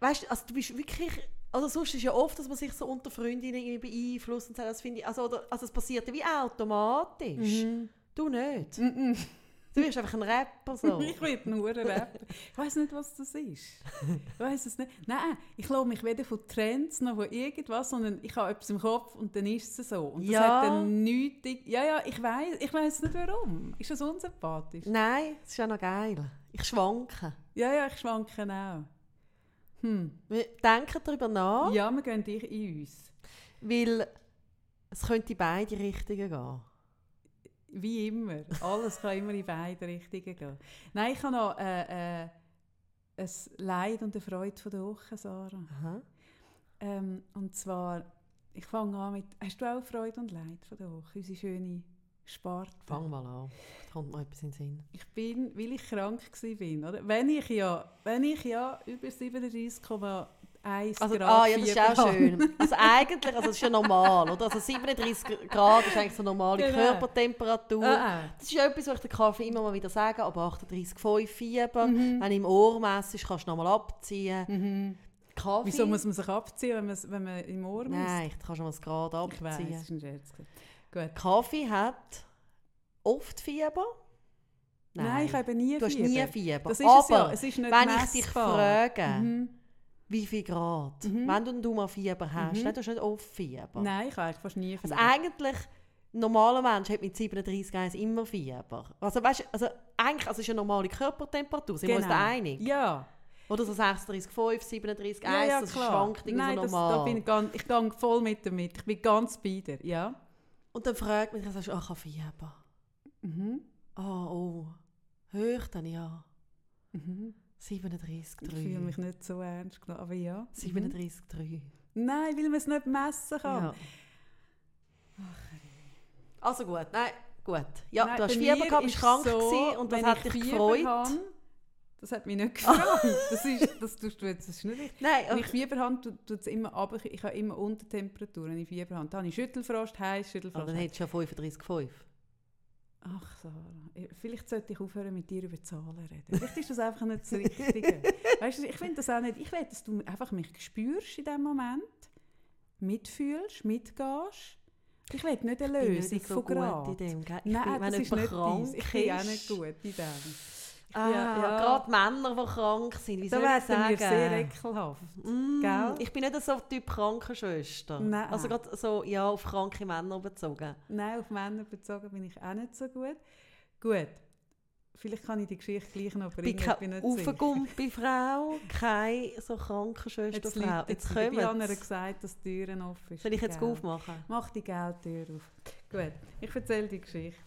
S2: weißt du, also du bist wirklich Also sonst ist ja oft, dass man sich so unter Freundinnen irgendwie beeinflusst und so, das finde ich, also, oder, also es passiert ja wie automatisch. Du nicht.
S1: Mhm.
S2: Du bist einfach ein Rapper so. *laughs*
S1: Ich will nur ein Rapper. Ich weiß nicht, was das ist. Ich weiß es nicht. Nein, ich lasse mich weder von Trends noch von irgendwas, sondern ich habe etwas im Kopf und dann ist es so. Und das
S2: Ja.
S1: hat dann nichts... Ja, ja, ich weiß ich weiss nicht warum. Ist das unsympathisch?
S2: Nein, das ist ja noch geil. Ich schwanke.
S1: Ja, ja, ich schwanke auch. Hm.
S2: Wir denken darüber nach,
S1: Ja, wir gehen in uns.
S2: weil es könnte in beide Richtungen gehen.
S1: Wie immer. Alles kann immer in beide Richtungen gehen. Nein, ich habe noch äh, äh, ein Leid und eine Freude von der Woche, Sarah. Ähm, und zwar, ich fange an mit, hast du auch Freude und Leid von der Woche? Unsere schöne Sparte.
S2: Fang mal an. Da kommt mir etwas in den Sinn.
S1: Ich bin, weil ich krank war, oder? Wenn ich ja, wenn ich ja über 37,1
S2: Also,
S1: Grad
S2: ah, ja, das ist auch
S1: habe.
S2: schön. Also *laughs* eigentlich, also das ist ja normal, oder? Also 37 Grad ist eigentlich so normale
S1: Genau.
S2: Körpertemperatur.
S1: Ah, ah.
S2: Das ist ja etwas, was ich den Kaffee immer mal wieder sage, aber 38,5 Fieber.
S1: Mhm.
S2: Wenn du im Ohr messest, kannst du nochmal abziehen.
S1: Mhm.
S2: Kaffee?
S1: Wieso muss man sich abziehen, wenn man, wenn man im Ohr muss?
S2: Nein, du kannst noch mal das Grad
S1: Ich weiss,
S2: abziehen.
S1: das ist ein Scherz. Gut.
S2: Kaffee hat oft Fieber?
S1: Nein. ich habe nie
S2: Du hast
S1: Fieber.
S2: nie Fieber.
S1: Das ist
S2: aber
S1: es ja. Es ist nicht
S2: wenn ich dich
S1: messbar.
S2: frage,
S1: Mhm.
S2: wie viel Grad,
S1: Mhm.
S2: wenn du, mal Fieber hast,
S1: Mhm.
S2: dann hast du nicht oft Fieber.
S1: Nein, ich habe eigentlich fast nie
S2: Also
S1: Fieber.
S2: eigentlich, ein normaler Mensch hat mit 37,1 immer Fieber. Also weißt, also eigentlich, also ist eine normale Körpertemperatur, sind wir uns da einig?
S1: Genau. Ja.
S2: Oder so 36,5, 37,1,
S1: ja, ja,
S2: das
S1: klar.
S2: schwankt irgendwie
S1: Nein,
S2: so
S1: das,
S2: normal.
S1: da bin ich, ganz, ich gehe voll mit damit. Ich bin ganz bei dir. Ja.
S2: Und dann fragt man sich, sagst du, ach, ich habe Fieber.
S1: Mhm.
S2: Ah, oh, höher dann ja.
S1: Mhm.
S2: 37,3.
S1: Ich fühle mich nicht so ernst genommen, aber ja. Mhm.
S2: 37,3.
S1: Nein, weil man es nicht messen kann.
S2: Ja. Also gut, nein, gut. Ja,
S1: Nein,
S2: du hast Fieber gehabt, bist
S1: ist
S2: krank
S1: so,
S2: gewesen und das hat
S1: ich
S2: dich gefreut.
S1: habe, das hat mich nicht gefreut. das, ist, das tust du jetzt, das ist nicht richtig.
S2: Nein,
S1: Wenn ich
S2: aber,
S1: Fieber habe, tut es immer ab. Ich habe immer Untertemperatur, wenn ich Fieber habe. Dann ich Schüttelfrost, heiß,
S2: aber
S1: Schüttelfrost.
S2: dann
S1: heiß.
S2: hättest du ja 35,5.
S1: Ach, Sarah, vielleicht sollte ich aufhören, mit dir über Zahlen reden. Vielleicht ist das einfach nicht das Richtige. *laughs* weißt du, ich finde das auch nicht. Ich will, dass du einfach mich spürst in dem Moment, mitfühlst, mitgehst. Ich will nicht eine
S2: Ich bin
S1: Lösung
S2: nicht so
S1: von
S2: gut in dem. Ich
S1: Nein,
S2: bin,
S1: das ist nicht
S2: krank
S1: deins. Ich bin auch nicht gut in dem.
S2: Ah,
S1: bin- ja.
S2: gerade Männer, die krank sind, wie
S1: Da
S2: soll ich sagen?
S1: sehr ekelhaft.
S2: Mm? Ich bin nicht so ein Typ Krankenschwester.
S1: Nein.
S2: Also gerade so, ja, auf kranke Männer bezogen.
S1: Nein, auf Männer bezogen bin ich auch nicht so gut. Gut, vielleicht kann ich die Geschichte gleich noch bringen.
S2: bin
S1: ich bin nicht sicher.
S2: Aufgegumpe-Frau, keine so Krankenschwesterfrau. Jetzt
S1: habe
S2: kommen
S1: ihr gesagt, dass die Türen offen ist.
S2: Soll ich jetzt
S1: Gell.
S2: aufmachen?
S1: Mach die Geldtür auf. Gut, ich erzähle die Geschichte.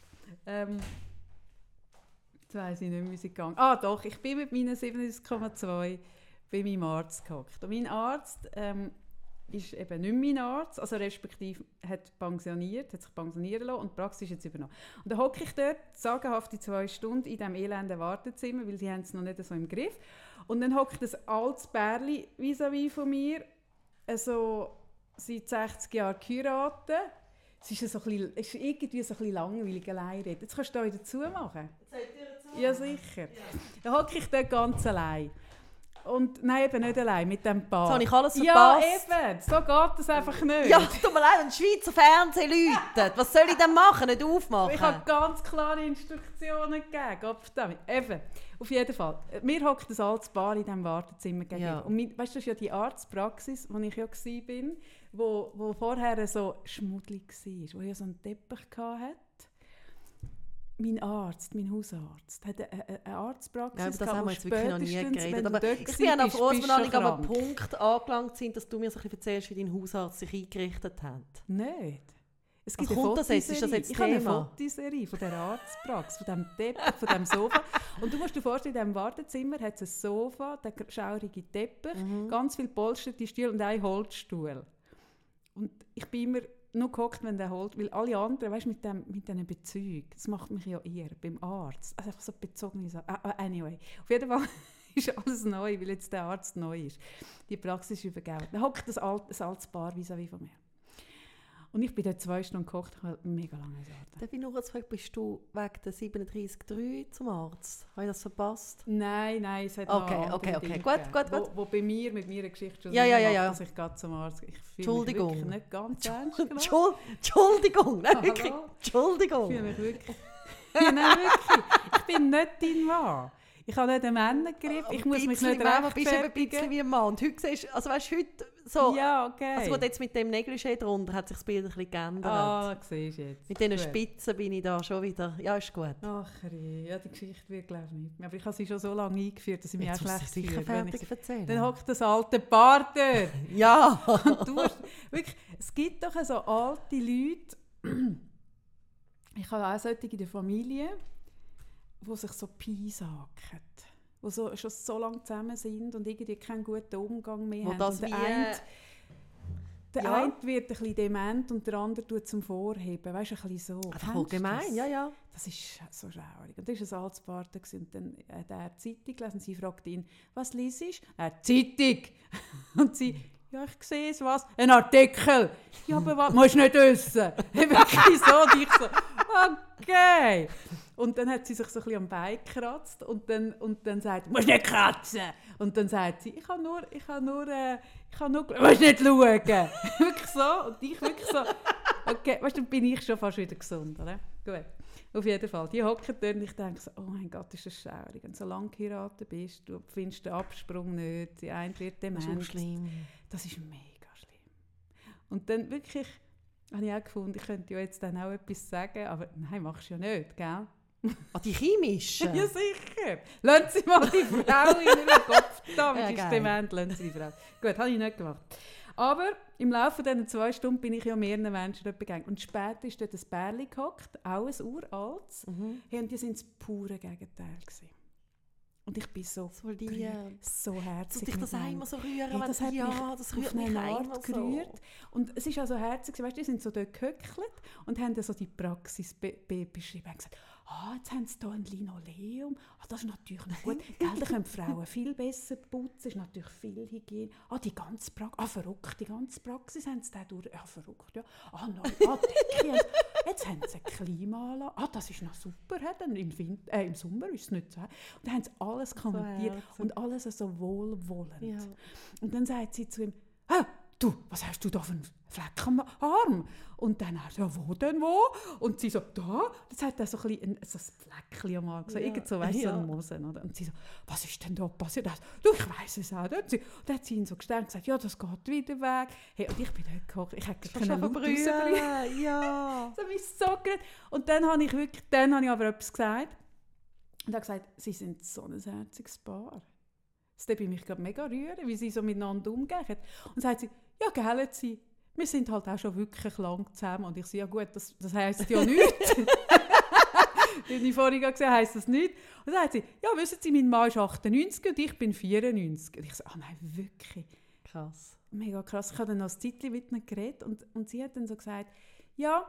S1: Ähm, jetzt weiss ich nicht wie sie gegangen Ah doch, ich bin mit meinen 37,2 bei meinem Arzt gehockt. Und mein Arzt ähm, ist eben nicht mein Arzt, also respektive hat pensioniert, hat sich pensionieren lassen und die Praxis ist jetzt übernommen. Und dann hocke ich dort, sagenhafte zwei Stunden in diesem elenden Wartezimmer, weil sie es noch nicht so im Griff. Und dann hockt das altes Bärli vis-à-vis von mir, also seit 60 Jahren geheiratet. Es ist, so ein bisschen, es ist irgendwie so ein bisschen langweilig allein reden. Jetzt kannst du da dazu machen. Ja, sicher. Dann hocke ich dort ganz allein. Und nein, eben nicht allein, mit dem Paar.
S2: Jetzt habe ich alles
S1: Ja,
S2: verpasst.
S1: eben. So geht das einfach nicht.
S2: Ja, tut mir leid, wenn Schweizer Fernsehen läutet. Was soll ich denn machen? Nicht aufmachen?
S1: Ich habe ganz klare Instruktionen gegeben. Gottverdammt. Eben, auf jeden Fall. Wir hocken das altes Paar in diesem Wartezimmer gegenüber.
S2: Ja.
S1: Und mein, weißt du, das ist ja die Arztpraxis, wo ich ja war, wo, wo vorher so schmuddelig war, wo ja so einen Teppich hatte. Mein Arzt, mein Hausarzt, hat eine, eine- eine Arztpraxis
S2: Ja, über das haben wir jetzt wirklich noch nie geredet. Aber ich bin auch
S1: bist,
S2: froh, dass wir noch nicht an einem. Punkt angelangt sind, dass du mir so ein bisschen erzählst, wie dein Hausarzt sich eingerichtet hat.
S1: Nicht. Es
S2: Was kommt das jetzt? Ist das jetzt
S1: Ich habe eine
S2: Thema?
S1: Fotoserie von der Arztpraxis, von dem Teppich, von dem Sofa. Und du musst dir vorstellen, in diesem Wartezimmer hat es ein Sofa, der schaurige Teppich,
S2: Mhm.
S1: ganz viele polsterte Stühle und einen Holzstuhl. Und ich bin immer nur gehockt, wenn der Holz, weil alle anderen, weißt du, mit, dem, mit diesen Bezügen, das macht mich ja eher beim Arzt. Also einfach so bezogene Sachen. Ah, ah, anyway, auf jeden Fall *laughs* ist alles neu, weil jetzt der Arzt neu ist. Die Praxis ist übergeben. Dann hockt das, alt, das altes Paar vis-à-vis von mir. Und ich bin dort zwei Stunden gekocht, ich habe mega lange gewartet.
S2: Darf ich noch kurz fragen, bist du wegen der 37,3 zum Arzt? Habe ich das verpasst?
S1: Nein, nein, es hat
S2: Okay, okay, okay.
S1: Dinge
S2: Gut, gut, gut.
S1: Wo, wo bei mir mit meiner Geschichte schon
S2: Ja, ja, ja, ja.
S1: dass ich gerade zum Arzt Ich fühle mich
S2: Entschuldigung.
S1: wirklich nicht ganz ernst
S2: Entschuldigung, nein, wirklich.
S1: Ich fühle
S2: Entschuldigung.
S1: mich wirklich... ja, nein, wirklich. Ich bin nicht dein Mann. Ich habe nicht einen Männergriff. Ich muss mich nicht
S2: bist du eben ein bisschen
S1: rechtfertigen.
S2: wie ein Mann. Und heute siehst also weißt heute so,
S1: Ja, okay.
S2: also gut, jetzt mit dem Negligé drunter hat sich das Bild ein bisschen geändert.
S1: Ah, siehst jetzt.
S2: Mit diesen
S1: Gut.
S2: Spitzen bin ich da schon wieder, ja, ist gut.
S1: Ach, ja, die Geschichte wird glaube ich nicht mehr. Aber ich habe sie schon so lange eingeführt, dass ich mich
S2: Jetzt
S1: auch schlecht fühle. wenn ich-
S2: fertig erzählen.
S1: Dann hockt das alte Paar dort. *laughs*
S2: ja.
S1: du hast, wirklich, es gibt doch so alte Leute, *clears throat* ich habe auch solche in der Familie, die sich so piesacken. Die so, schon so lange zusammen sind und irgendwie keinen guten Umgang mehr
S2: Wo
S1: haben.
S2: das
S1: und der eine,
S2: äh,
S1: der
S2: ja.
S1: eine wird ein bisschen dement und der andere tut zum Vorheben. Weißt du, ein bisschen so. Kennst
S2: voll
S1: du
S2: gemein,
S1: das?
S2: ja, ja.
S1: Das ist so schaurig. Und da war ein gewesen und dann hat er die Zeitung gelesen sie fragte ihn, was liest du? Er, Zeitung. *laughs* Und sie, ja, ich sehe es, was? Ein Artikel. Ja, aber was? *laughs* Musst nicht wissen. *laughs* Wirklich so. Und ich so, okay. Und dann hat sie sich so ein bisschen am Bein gekratzt und dann, und dann sagt sie, musst nicht kratzen. Und dann sagt sie, ich habe nur, ich habe nur, äh, ich habe nur, musst nicht schauen. *laughs* wirklich so. Und ich wirklich so, okay, weißt du, dann bin ich schon fast wieder gesund, oder? Gut. Auf jeden Fall. Die hocken dort und ich denke so, oh mein Gott, ist das schaurig. Und solange du geheiratet bist, du findest den Absprung nicht, die eine wird
S2: Das ist
S1: dement.
S2: schlimm.
S1: Das ist mega schlimm. Und dann wirklich, habe ich auch gefunden, ich könnte ja jetzt dann auch etwas sagen, aber nein, machst du ja nicht, gell?
S2: Ah, die chemischen? *laughs*
S1: Ja, sicher. Lassen Sie mal die Frau *laughs* in ihren Kopf da,
S2: Ja,
S1: mit
S2: geil.
S1: ist dement, lassen Sie die Frau. Gut, habe ich nicht gemacht. Aber im Laufe dieser zwei Stunden bin ich ja mehreren Menschen dort begegnet. Und später ist dort ein Bärli gehockt, auch ein uraltes.
S2: Mhm.
S1: Hey, und die sind das pure Gegenteil. Gewesen. Und ich bin so,
S2: die,
S1: gerührt,
S2: äh,
S1: so herzig.
S2: dich das
S1: mit
S2: auch
S1: ihnen.
S2: immer so rühren?
S1: Hey,
S2: wenn-
S1: das hat
S2: ja,
S1: mich
S2: das
S1: auf
S2: rührt mich
S1: eine Art
S2: immer so.
S1: gerührt. Und es ist also herzig, weißt, du, die sind so dort gehöckelt und haben dann so die Praxis be be beschrieben. Und gesagt, ah, jetzt haben sie hier ein Linoleum. Ah, das ist natürlich noch *laughs* gut. Gell, da können Frauen viel besser putzen. ist natürlich viel Hygiene. Ah, die ganze Praxis, ah, verrückt, die ganze Praxis haben sie da durch. Ja, verrückt, ja. Ah, neu, ah, Decke. Jetzt haben sie eine Klimaanlage. Ah, das ist noch super. hä, Dann im, Winter, äh, Im Sommer ist es nicht so. Und dann haben sie alles kommentiert
S2: herzig.
S1: und alles so wohlwollend.
S2: Ja.
S1: Und dann sagt sie zu ihm, «Hä, du, was hast du da für einen Fleck am Arm?» Und dann er, «Ja, wo denn, wo?» Und sie so, «Da?» Jetzt hat er so ein, ein, so ein Fleckchen am Arm, so,
S2: Ja,
S1: irgend so, weißt, so
S2: ja.
S1: ein Mosen, oder? Und sie so, «Was ist denn da passiert?» Er so, «Du, ich weiss es auch nicht.» Und sie- und dann hat sie ihn so gestärkt und gesagt, «Ja, das geht wieder weg.» Hey, und ich bin dort gekocht, ich hätte keine rausbrüllen. *laughs*
S2: Ja.
S1: Das hat mich so gerührt. Und dann habe ich wirklich, dann habe ich aber etwas gesagt. Und habe gesagt, sie sind so ein herziges Paar. Das würde mich gerade mega rühren, wie sie so miteinander umgehen. Und sagt sie, ja, gell, sie, wir sind halt auch schon wirklich lang zusammen. Und ich sage, ja gut, das, das heisst ja nichts. *laughs* Wie ich vorhin habe, heisst das nicht. Und dann sagt sie, ja, wissen Sie, mein Mann ist 98 und ich bin 94. Und ich so, ah nein, wirklich
S2: Krass.
S1: mega krass. Ich habe dann noch ein Zeitchen mit ihnen geredet und, und sie hat dann so gesagt, ja,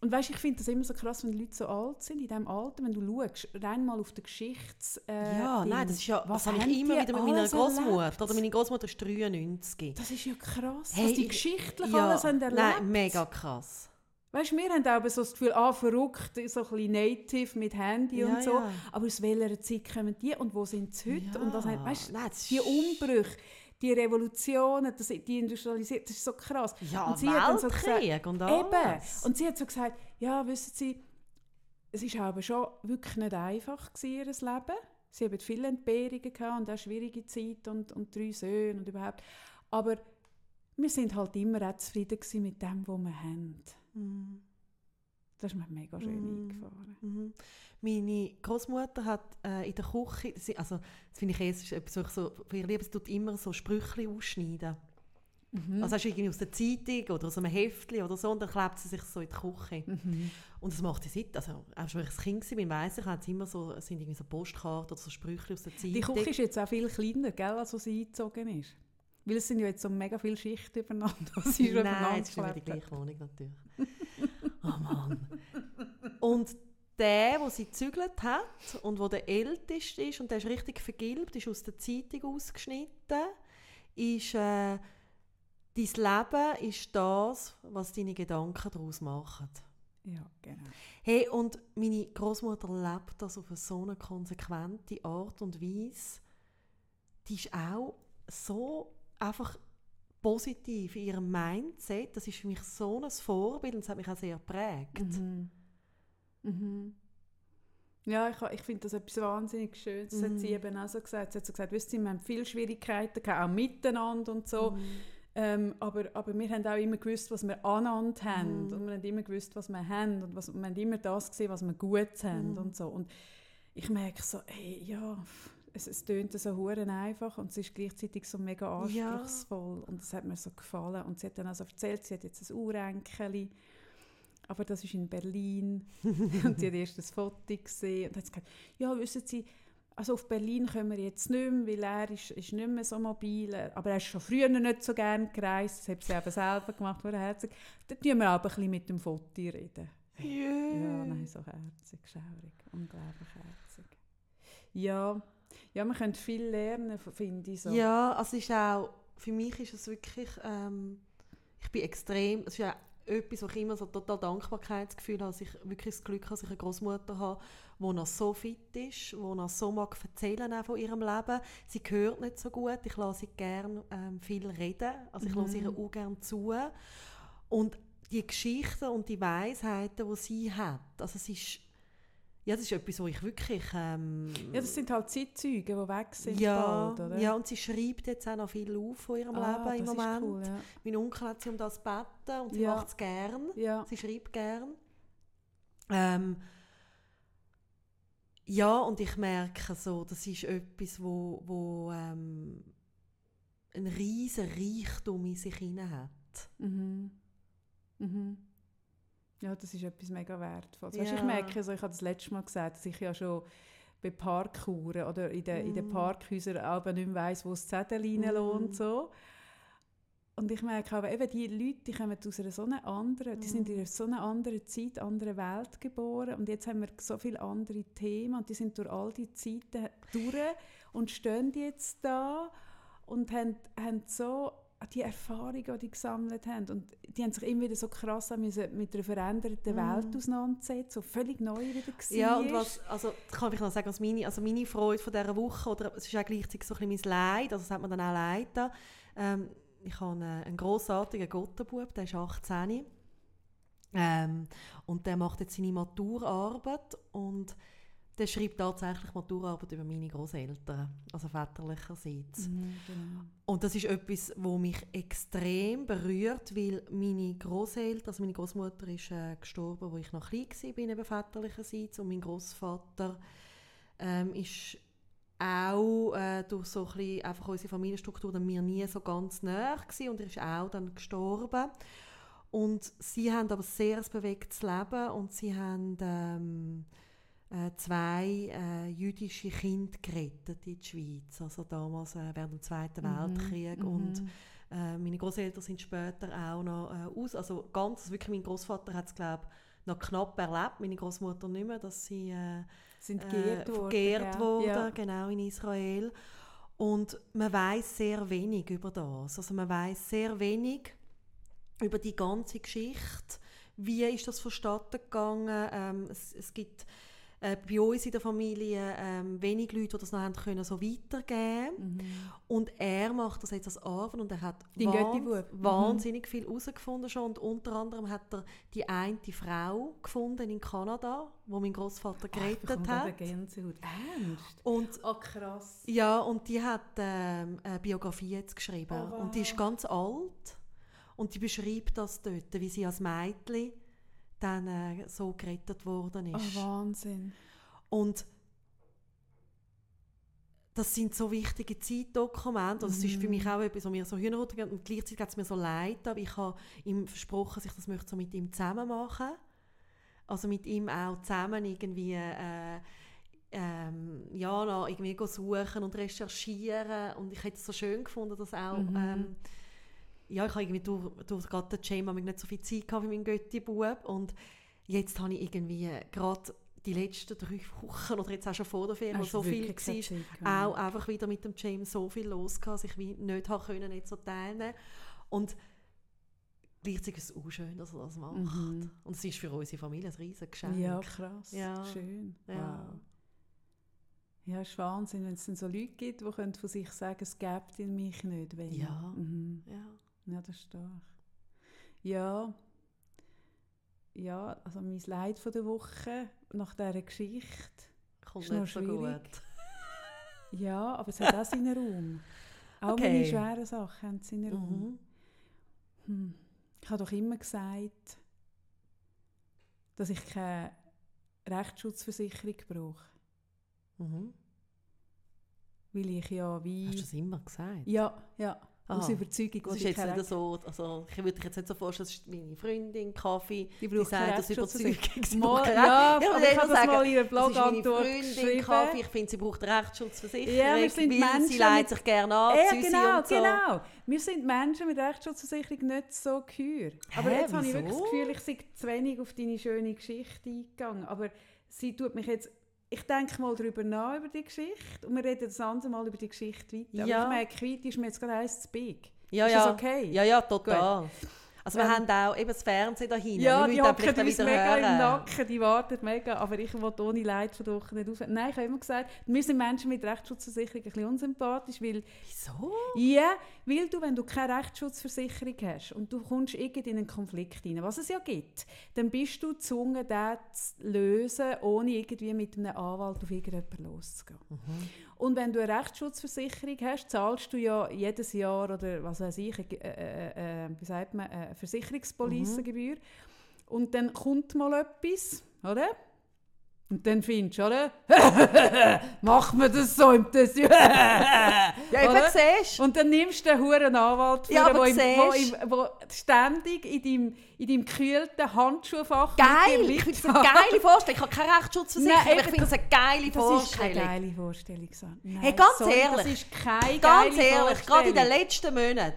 S1: und weißt, ich finde das immer so krass, wenn die Leute so alt sind, in diesem Alter, wenn du schaust, rein mal auf die Geschichts... Äh,
S2: Ja,
S1: Ding.
S2: nein, das ist ja,
S1: Was
S2: das habe ich immer wieder mit meiner Großmutter. Oder meine Großmutter ist 93.
S1: Das ist ja krass,
S2: Hey,
S1: was die
S2: ich-
S1: geschichtlich
S2: ja,
S1: alles haben erlebt.
S2: Nein, mega krass.
S1: Weißt du, wir haben auch so das Gefühl, ah, verrückt, so ein bisschen native mit Handy
S2: Ja,
S1: und so.
S2: ja.
S1: Aber aus welcher Zeit kommen die und wo sind sie heute? Und das, weißt, du,
S2: Nein, das
S1: die Umbrüche, die Revolutionen, das, die Industrialisierung, das ist so krass.
S2: Ja,
S1: und sie hat dann so gesagt,
S2: Weltkrieg und
S1: Eben.
S2: alles.
S1: Und sie hat so gesagt, ja, wissen Sie, es war aber schon wirklich nicht einfach gewesen, ihr Leben. Sie haben viele Entbehrungen gehabt und auch schwierige Zeit und, und drei Söhne und überhaupt. Aber wir sind halt immer auch zufrieden mit dem, was wir haben.
S2: Mhm.
S1: Das ist mir mega schön
S2: Mm.
S1: eingefahren.
S2: Mhm. Meine Großmutter hat äh, in der Küche, also das finde ich eh, es ist etwas, was ich so, für ihr Liebe, sie tut immer so Sprüche ausschneiden.
S1: Mhm.
S2: Also hast du irgendwie aus der Zeitung oder aus einem Heftchen oder so und dann klebt sie sich so in die Küche.
S1: Mhm.
S2: Und das macht sie seit, also auch schon als ich ein Kind war, weiss ich, hat immer so, es sind irgendwie so Postkarten oder so Sprüche aus der Zeitung.
S1: Die Küche ist jetzt auch viel kleiner, gell, als sie eingezogen ist. Weil es sind ja jetzt so mega viele Schichten übereinander. Sie schon
S2: Nein, es ist immer die gleiche Wohnung natürlich. oh Mann. Und der, der sie gezügelt hat und der der älteste ist und der ist richtig vergilbt, ist aus der Zeitung ausgeschnitten, ist, äh, dein Leben ist das, was deine Gedanken daraus machen.
S1: Ja, genau.
S2: Hey, und meine Großmutter lebt das auf eine so eine konsequente Art und Weise. Die ist auch so einfach positiv in ihrem Mindset. Das ist für mich so ein Vorbild und es hat mich auch sehr geprägt.
S1: Mhm. Mhm. Ja, ich, ich finde das etwas wahnsinnig Schönes. Das hat sie
S2: Mhm.
S1: eben auch so gesagt. Sie hat so gesagt, wisst ihr, wir haben viele Schwierigkeiten, auch miteinander und so.
S2: Mhm.
S1: Ähm, aber, aber wir haben auch immer gewusst, was wir aneinander haben.
S2: Mhm.
S1: Und wir haben immer gewusst, was wir haben. Und was, wir haben immer das gesehen, was wir gut haben.
S2: Mhm.
S1: Und, so. und ich merke so, hey, ja, es, es tönt so hure einfach und es ist gleichzeitig so mega
S2: Ja.
S1: anspruchsvoll. Und es hat mir so gefallen. Und sie hat dann also erzählt, sie hat jetzt ein Urenkeli. Aber das ist in Berlin. *laughs* und sie hat erst ein Foto gesehen. Und hat gesagt, ja, wissen Sie, also auf Berlin können wir jetzt nicht mehr, weil er ist, ist nicht mehr so mobil. Aber er ist schon früher nicht so gerne gereist. Das hat sie eben selber gemacht, war herzig. Da tun wir aber ein bisschen mit dem Foto reden. Ja, nein, so herzig, schaurig, unglaublich herzig. Ja, ja, man könnte viel lernen, finde ich so.
S2: Ja, also ist auch, für mich ist es wirklich, ähm, ich bin extrem, es ist ja etwas, wo ich immer so total Dankbarkeitsgefühl habe, dass ich wirklich das Glück habe, dass ich eine Großmutter habe, die noch so fit ist, die noch so mag erzählen auch von ihrem Leben. Sie hört nicht so gut, ich lasse sie gerne ähm, viel reden, also ich
S1: Mhm.
S2: lasse ihr auch gerne zu. Und die Geschichten und die Weisheiten, die sie hat, also es ist, ja, das ist etwas, wo ich wirklich... Ähm,
S1: Ja, das sind halt Zeitzeugen, die weg sind
S2: ja,
S1: bald, oder?
S2: ja, und sie schreibt jetzt auch noch viel auf von ihrem
S1: Ah,
S2: Leben im Moment.
S1: Cool, ja.
S2: Mein Onkel hat sie um das gebeten und sie
S1: Ja.
S2: macht es gern.
S1: ja.
S2: Sie schreibt gern. Ähm, ja, und ich merke so, das ist etwas, wo, wo ähm, ein riesen Reichtum in sich hinein hat.
S1: Mhm. Mhm. Ja, das ist etwas mega wertvolles. Weißt,
S2: Ja.
S1: ich merke, also ich habe das letzte Mal gesagt, dass ich ja schon bei Parkuhren oder in den, in den
S2: Mm.
S1: Parkhäusern aber nicht mehr weiss, wo das Zettel
S2: Mm.
S1: reinlässt und so. Und ich merke aber eben, die Leute, die kommen aus einer so einer anderen, die sind
S2: Mm.
S1: in einer so einer anderen Zeit, anderen Welt geboren und jetzt haben wir so viele andere Themen und die sind durch all die Zeiten durch und stehen jetzt da und haben, haben so die Erfahrungen, die die gesammelt haben und die haben sich immer wieder so krass müssen mit einer veränderten
S2: Mm.
S1: Welt auseinandersetzen, so völlig neu wieder gewesen
S2: Ja, und was, also, kann ich noch sagen, was meine, also meine Freude von dieser Woche, oder es ist auch gleichzeitig so ein bisschen mein Leid, also das hat man dann auch leid da. Ähm, ich habe einen, einen grossartigen Gottenbub, der ist 18. Ähm, und der macht jetzt seine Maturarbeit und der schreibt tatsächlich Maturarbeit über meine Großeltern, also väterlicherseits.
S1: Mhm, genau.
S2: Und das ist etwas, wo mich extrem berührt, weil meine Großeltern, also meine Großmutter ist äh, gestorben, wo ich noch klein war, bin eben väterlicherseits, und mein Großvater ähm, ist auch äh, durch so ein bisschen, einfach unsere Familienstruktur dann mir nie so ganz näher gewesen, und er ist auch dann gestorben. Und sie haben aber sehr ein bewegtes Leben und sie haben ähm, äh, zwei äh, jüdische Kinder gerettet in der Schweiz, also damals äh, während dem Zweiten Weltkrieg
S1: Mhm,
S2: und
S1: mhm.
S2: äh, meine Großeltern sind später auch noch äh, aus, also ganz, also wirklich mein Großvater hat es glaube noch knapp erlebt, meine Großmutter nicht mehr, dass sie äh,
S1: sind
S2: äh,
S1: geehrt worden.
S2: vergehrt
S1: gell?
S2: worden,
S1: Ja.
S2: genau in Israel. Und man weiß sehr wenig über das. Also man weiß sehr wenig über die ganze Geschichte. Wie ist das vonstatten gegangen? Ähm, es, es gibt äh, bei uns in der Familie ähm, wenig Leute, die das noch haben können, so weitergeben
S1: Mhm.
S2: und er macht das jetzt als Arbeit und er hat wahn-.
S1: Mhm.
S2: wahnsinnig viel herausgefunden schon. Und unter anderem hat er die eine Frau gefunden in Kanada, wo mein Großvater gerettet
S1: gerade
S2: hat.
S1: Gänsehaut. Ernst?
S2: Und
S1: Oh, krass.
S2: ja, und die hat ähm, eine Biografie jetzt geschrieben.
S1: Oh, wow.
S2: Und die ist ganz alt. Und die beschreibt das dort, wie sie als Mädchen dann äh, so gerettet worden
S1: Oh,
S2: ist.
S1: Wahnsinn.
S2: Und das sind so wichtige Zeitdokumente. Also Es ist für mich auch etwas, was mir so Hühnerhaut gibt. Und gleichzeitig hat es mir so leid, aber ich habe ihm versprochen, dass ich das möchte so mit ihm zusammen machen Also mit ihm auch zusammen irgendwie äh, ähm, ja, noch irgendwie suchen und recherchieren. Und ich hätte es so schön gefunden, dass auch...
S1: Mhm.
S2: Ähm, ja, ich habe irgendwie durch, durch gerade den Jam nicht so viel Zeit gehabt wie mein Götti-Bub. Und jetzt habe ich irgendwie gerade die letzten drei Wochen oder jetzt auch schon vor der Ferien,
S1: Hast
S2: so viel war, auch einfach wieder mit dem James so viel los gehabt, dass ich wie nicht habe können, nicht so teilnehmen Und gleichzeitig ist es auch schön, dass er das macht.
S1: Mhm.
S2: Und es ist für unsere Familie ein riesiges Geschenk.
S1: Ja, krass.
S2: Ja.
S1: Schön.
S2: Ja.
S1: Wow. Ja, es ist Wahnsinn, wenn es dann so Leute gibt, die können von sich sagen, es gibt in mich nicht. Wenn.
S2: Ja.
S1: Mhm.
S2: Ja.
S1: Ja, das ist stark. Ja. Ja, also mein Leid von der Woche nach dieser Geschichte.
S2: Kommt
S1: Ist noch
S2: so
S1: schwierig.
S2: gut.
S1: Ja, aber es hat auch seinen Raum. Auch
S2: Okay.
S1: meine schweren Sachen haben seinen Raum.
S2: Mhm.
S1: Hm. Ich habe doch immer gesagt, dass ich keine Rechtsschutzversicherung brauche.
S2: Mhm.
S1: Weil ich ja wie...
S2: Hast du das immer gesagt?
S1: Ja, ja. Aus
S2: Aha.
S1: Überzeugung.
S2: Das ist
S1: ich
S2: jetzt nicht so, also ich würde dich jetzt nicht so vorstellen, das ist meine Freundin, Kaffee,
S1: Die
S2: die sagt aus. Überzeugung. sie
S1: Mal, *laughs* ja,
S2: Recht-
S1: aber ich habe das mal in einer
S2: das ist meine Freundin. Kaffee, ich finde, sie braucht Rechtsschutzversicherung,
S1: Ja, wir sind Menschen
S2: sie leidet
S1: mit-
S2: sich gerne an,
S1: Ja, genau,
S2: und so.
S1: genau. Wir sind Menschen mit Rechtsschutzversicherung nicht so gehör. Aber
S2: Hä,
S1: jetzt habe ich wirklich das? Gefühl, ich sei zu wenig auf deine schöne Geschichte eingegangen. Aber sie tut mich jetzt... Ich denke mal darüber nach, über die Geschichte. Und wir reden das andere Mal über die Geschichte weiter.
S2: Ja.
S1: Aber ich merke, heute ist mir jetzt gerade eins zu big.
S2: Ja,
S1: ist
S2: ja.
S1: das okay?
S2: Ja, ja, total. Also wir
S1: Ähm,
S2: haben auch eben das Fernsehen da hinten.
S1: Ja, die hocken uns mega im
S2: hören.
S1: Nacken, die warten mega, aber ich will ohne Leid von Woche nicht aufhören. Nein, ich habe immer gesagt, wir sind Menschen mit Rechtsschutzversicherung ein bisschen unsympathisch, weil,
S2: Wieso?
S1: ja, weil du, wenn du keine Rechtsschutzversicherung hast und du kommst irgendwie in einen Konflikt rein, was es ja gibt, dann bist du gezwungen, den zu lösen, ohne irgendwie mit einem Anwalt auf irgendjemanden loszugehen. Und wenn du eine Rechtsschutzversicherung hast, zahlst du ja jedes Jahr oder was weiß ich, äh, äh, äh, wie sagt man, eine Versicherungspolicengebühr. Und dann kommt mal etwas, oder? Und dann findest du, oder? *laughs* Machen wir das so im Tessin? *laughs*
S2: Ja, eben siehst.
S1: Und dann nimmst du den huren Anwalt
S2: Ja, aber
S1: wo, im, wo, im, wo ständig in deinem, in deinem gekühlten Handschuhfach
S2: Geil! Ich finde
S1: Licht-
S2: eine geile Vorstellung. Ich habe keine Rechtsschutzversicherung,
S1: Nein,
S2: aber ich finde das eine geile
S1: Das ist keine
S2: Vorstellung.
S1: geile Vorstellung. Nein,
S2: Hey, ganz
S1: sorry,
S2: ehrlich.
S1: Das ist keine
S2: Ganz ehrlich, gerade in den
S1: Vorstellung.
S2: letzten Monaten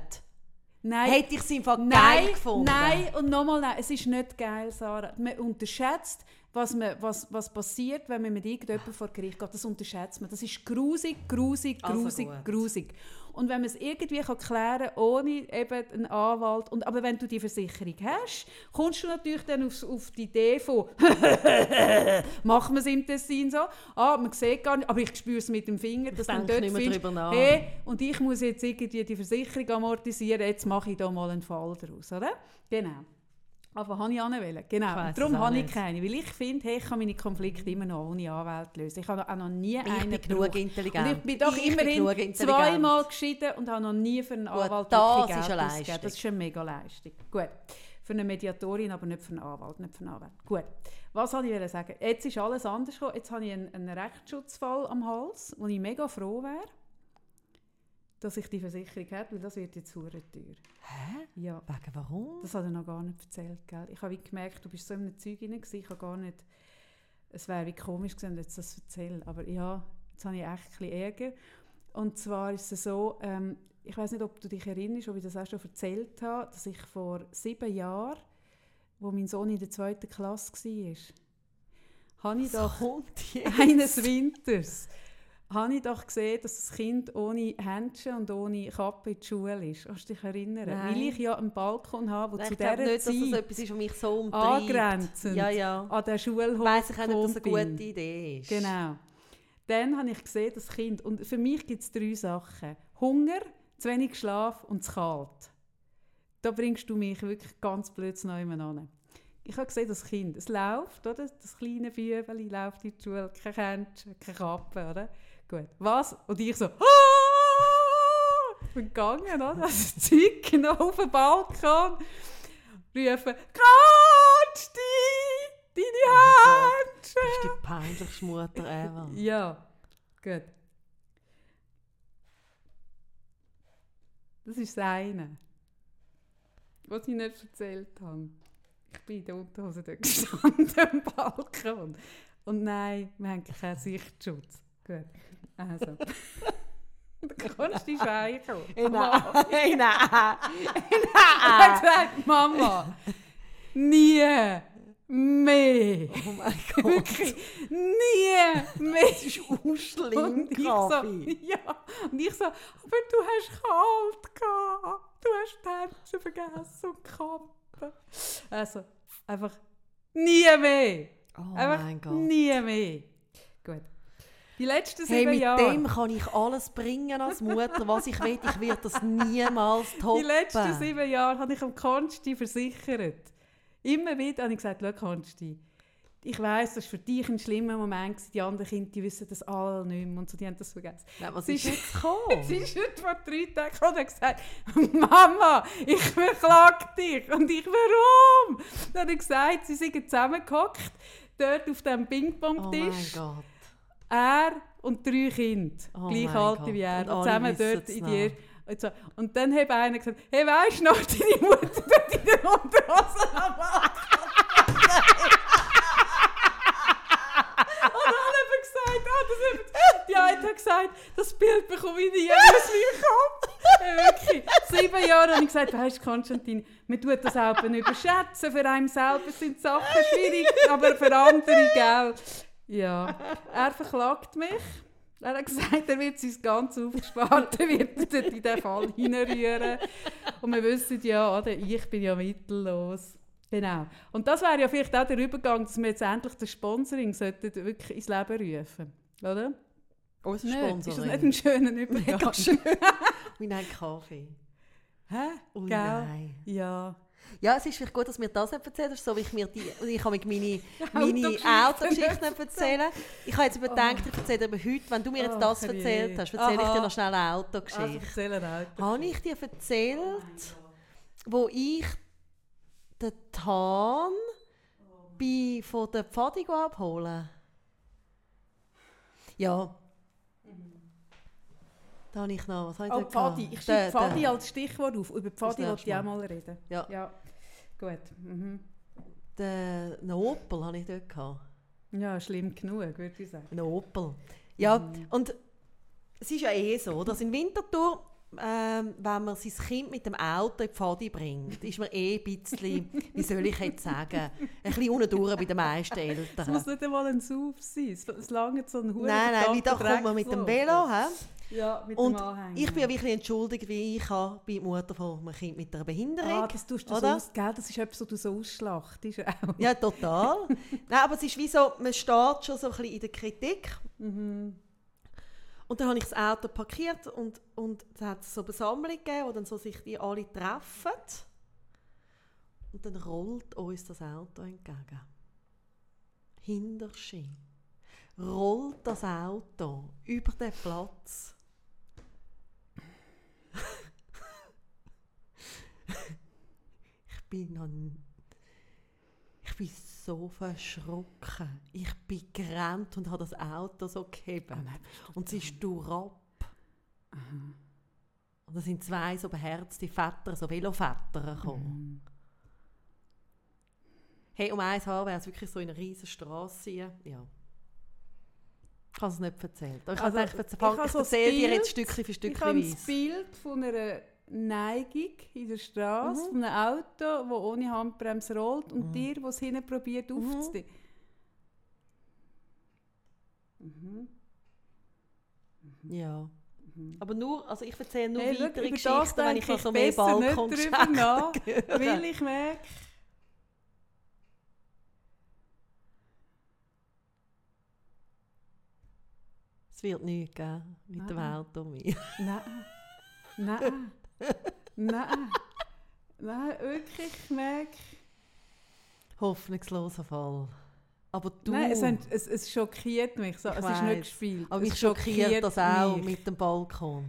S1: Nein,
S2: hätte ich es einfach
S1: nein,
S2: geil gefunden.
S1: Nein, und nochmal nein, es ist nicht geil, Sarah. Man unterschätzt, was, man, was, was passiert, wenn man mit irgendjemandem vor Gericht geht. Das unterschätzt man. Das ist grusig, grusig,
S2: Also
S1: grusig,
S2: gut.
S1: grusig. Und wenn man es irgendwie kann klären kann, ohne eben einen Anwalt, und, aber wenn du die Versicherung hast, kommst du natürlich dann auf, auf die Idee von *laughs* machen wir es im Tessin so, ah, man sieht gar nicht, aber ich spüre es mit dem Finger, dass dann dort
S2: nicht mehr
S1: findest,
S2: drüber nach.
S1: hey, und ich muss jetzt irgendwie die Versicherung amortisieren, jetzt mache ich da mal einen Fall daraus, oder? Genau. Aber habe ich anwählen. Genau. Darum habe ich keine. Weil ich finde, hey, ich kann meine Konflikte immer noch ohne Anwalt lösen. Ich habe auch noch nie
S2: Ich
S1: einen
S2: bin genug intelligent.
S1: Und ich bin doch
S2: Ich bin
S1: immerhin
S2: intelligent.
S1: zweimal geschieden und habe noch nie für einen
S2: Gut,
S1: Anwalt
S2: das ist eine
S1: ausgegeben.
S2: Leistung.
S1: Das ist eine mega Leistung. Gut. Für eine Mediatorin, aber nicht für einen Anwalt. Nicht für einen Anwalt. Gut. Was wollte ich sagen? Jetzt ist alles anders gekommen. Jetzt habe ich einen, einen Rechtsschutzfall am Hals, wo ich mega froh wäre, dass ich die Versicherung habe, weil das wird jetzt hure teuer.
S2: Hä?
S1: Ja.
S2: Wegen warum?
S1: Das hat er noch gar nicht erzählt, gell? Ich habe gemerkt, du bist so in einem Zeug hinein, ich habe gar nicht... Es wäre wie komisch gewesen, wenn ich jetzt das erzähle, aber ja, jetzt habe ich echt ein bisschen Ärger. Und zwar ist es so, ähm, ich weiß nicht, ob du dich erinnerst, ob ich das auch schon erzählt habe, dass ich vor sieben Jahren, wo mein Sohn in der zweiten Klasse war, habe ich *laughs*
S2: jetzt?
S1: eines Winters habe ich doch gesehen, dass das Kind ohne Händchen und ohne Kappe in die Schule ist. Kannst du dich erinnern?
S2: Nein.
S1: Weil ich ja einen Balkon habe, der zu dieser
S2: nicht, dass das
S1: Zeit
S2: etwas ist, was mich so umtreibt.
S1: angrenzend
S2: Ja, ja.
S1: an den Schulhof
S2: Weiss ich auch nicht, dass das eine gute. Idee ist.
S1: Genau. Dann habe ich gesehen, das Kind, und für mich gibt es drei Sachen. Hunger, zu wenig Schlaf und zu kalt. Da bringst du mich wirklich ganz blöd neu an. Ich habe gesehen, das Kind, es läuft, oder? Das kleine Bübeli läuft in die Schule, kein Händchen, keine Kappe, oder? Gut. Was? Und ich so, «Ah!» Ich bin gegangen, oder? Das *laughs* Zeug noch auf den Balkon. Rufen, «Kratsch dich! Deine Händchen!»
S2: Das ist die peinlichste Mutter ever. *laughs*
S1: Ja, gut. Das ist das eine, was ich nicht erzählt habe. Ich bin in der Unterhose dort *laughs* gestanden am Balkon. Und nein, wir haben keinen Sichtschutz. Gut, also. *laughs* Du kannst die Schweine kommen.
S2: Nein, nein,
S1: Ich habe gesagt, Mama, nie mehr.
S2: Oh mein *laughs* Gott.
S1: Wirklich nie mehr.
S2: Das ist auch schlimm,
S1: Und ich so, ja, und ich so, aber du hast kalt gehabt. Du hast die Herzen vergessen und die Kappe. Also, einfach nie mehr.
S2: Oh
S1: einfach
S2: mein Gott.
S1: nie mehr. Gut. Die letzten
S2: Hey,
S1: sieben
S2: mit
S1: Jahre.
S2: dem kann ich alles bringen als Mutter, was ich will. Ich werde das niemals toppen.
S1: Die letzten sieben Jahre habe ich am Konsti versichert. Immer wieder habe ich gesagt, schau Konsti, ich weiss, das war für dich ein schlimmer Moment. Die anderen Kinder die wissen das alle nicht mehr und so, die haben das vergessen.
S2: Nein, was
S1: Sie
S2: ist jetzt *laughs* gekommen?
S1: Sie ist heute vor drei Tagen gekommen und hat gesagt, Mama, ich verklage dich. Und ich, warum? Dann habe ich gesagt, sie sind zusammengehockt, dort auf dem
S2: Oh mein
S1: Ping-Pong-Tisch.
S2: Gott.
S1: Er und drei Kinder,
S2: Oh
S1: gleich
S2: mein
S1: alt
S2: Gott.
S1: wie er,
S2: Und
S1: zusammen dort in dir. Und, so. und dann hat einer gesagt, hey, weisst du noch, deine Mutter dort in der Unterhose am Und alle haben gesagt, ah, das haben, die eine hat gesagt, das Bild bekomme ich nie aus meinem Kopf. Ja, wirklich. Sieben Jahre habe ich gesagt, weißt du, Konstantin, man tut das auch nicht überschätzen. Für einen selber sind Sachen schwierig, aber für andere, gell. Ja, er verklagt mich. Er hat gesagt, er wird sein ganz Aufgesparte wird er in diesen Fall hineinrühren. Und wir wissen ja, oder, ich bin ja mittellos. Genau. Und das wäre ja vielleicht auch der Übergang, dass wir jetzt endlich das Sponsoring sollten wirklich ins Leben rufen. Oder?
S2: Unser
S1: Nicht?
S2: Sponsor.
S1: Ist das nicht ein schöner Übergang?
S2: Mega *laughs* schön. Wir nehmen Kaffee.
S1: Hä?
S2: Oh
S1: Gell?
S2: nein.
S1: Ja.
S2: Ja, es ist vielleicht gut, dass mir das nicht erzählt hast, so wie ich mir die, ich habe meine, *laughs* meine Autogeschichte
S1: nicht
S2: erzählen. Ich habe jetzt überdenkt, ich erzähle dir heute, wenn du mir jetzt
S1: Ach,
S2: das erzählt hast, erzähle ich dir noch schnell eine
S1: Also
S2: Autogeschichte.
S1: erzähl ein Auto.
S2: Habe ich dir erzählt, wo ich den Tan bei, von der Pfadi abholen Ja. Da habe ich noch, was habe ich
S1: Oh,
S2: da
S1: Pfadi. Ich schreibe Pfadi als Stichwort auf. Über Pfadi wollte ich auch mal reden.
S2: Ja.
S1: Ja. Gut. Mhm.
S2: Einen Opel habe ich dort gehabt.
S1: Ja, schlimm genug, würde ich sagen.
S2: Ein Opel. Ja,
S1: Mhm.
S2: und es ist ja eh so, dass in Winterthur, ähm, wenn man sein Kind mit dem Auto in die Pfadi bringt, ist man eh ein bisschen, wie soll ich jetzt sagen, ein bisschen unten bei den meisten
S1: Es
S2: Eltern.
S1: muss nicht einmal ein Sauf sein. Es- Es lange so ein Huren
S2: Nein, nein, wie da kommt man mit dem Velo. He?
S1: Ja, mit
S2: Und
S1: dem Anhänger.
S2: ich bin ja wirklich entschuldigt, wie ich habe bei der Mutter von einem Kind mit einer Behinderung.
S1: Ah, das tust du so
S2: oder?
S1: aus, gell? Das ist etwas, was du so ausschlachtest. auch.
S2: Ja, *laughs* total. Nein, aber es ist wie so, man steht schon so ein bisschen in der Kritik.
S1: Mhm.
S2: Und dann habe ich das Auto parkiert und, und dann hat es so eine Versammlung gegeben, wo dann so sich die alle treffen. Und dann rollt uns das Auto entgegen. Hinterschi. Rollt das Auto über den Platz. *laughs* ich bin noch ich bin so verschrocken. Ich bin gerannt und habe das Auto so.
S1: Oh bist du
S2: Und sie ist durab. Und da sind zwei so beherzte Väter, so Veloväter gekommen. Hey, um eins Haar wäre es wirklich so in einer riesen Straße. Ja. Ich habe es nicht erzählt. Aber ich
S1: Also,
S2: habe gedacht,
S1: ich
S2: ich, ich
S1: so das
S2: erzähle dir jetzt Stückchen für
S1: Ich
S2: Stückchen
S1: habe das. Bild von einer Neigung in der Straße,
S2: Mhm.
S1: von einem Auto, das ohne Handbremse rollt und
S2: Mhm.
S1: dir, das es hinten probiert
S2: Mhm.
S1: aufzuziehen. Mhm.
S2: Ja. Aber nur, also ich erzähle nur
S1: Hey,
S2: weitere Geschichten, wenn ich noch
S1: ich
S2: so mehr *laughs* höre.
S1: Weil ich merke,
S2: Es wird nichts geben mit dem
S1: Ah.
S2: Auto *laughs* mehr.
S1: nein, nein, nein, nein, wirklich, ich merke,
S2: Hoffnungsloser Fall. Aber du...
S1: nein, es, haben- es, es schockiert mich, so,
S2: Ich
S1: es ist nicht
S2: weiss.
S1: gespielt.
S2: Aber
S1: es
S2: mich schockiert das auch
S1: mich.
S2: mit dem Balkon.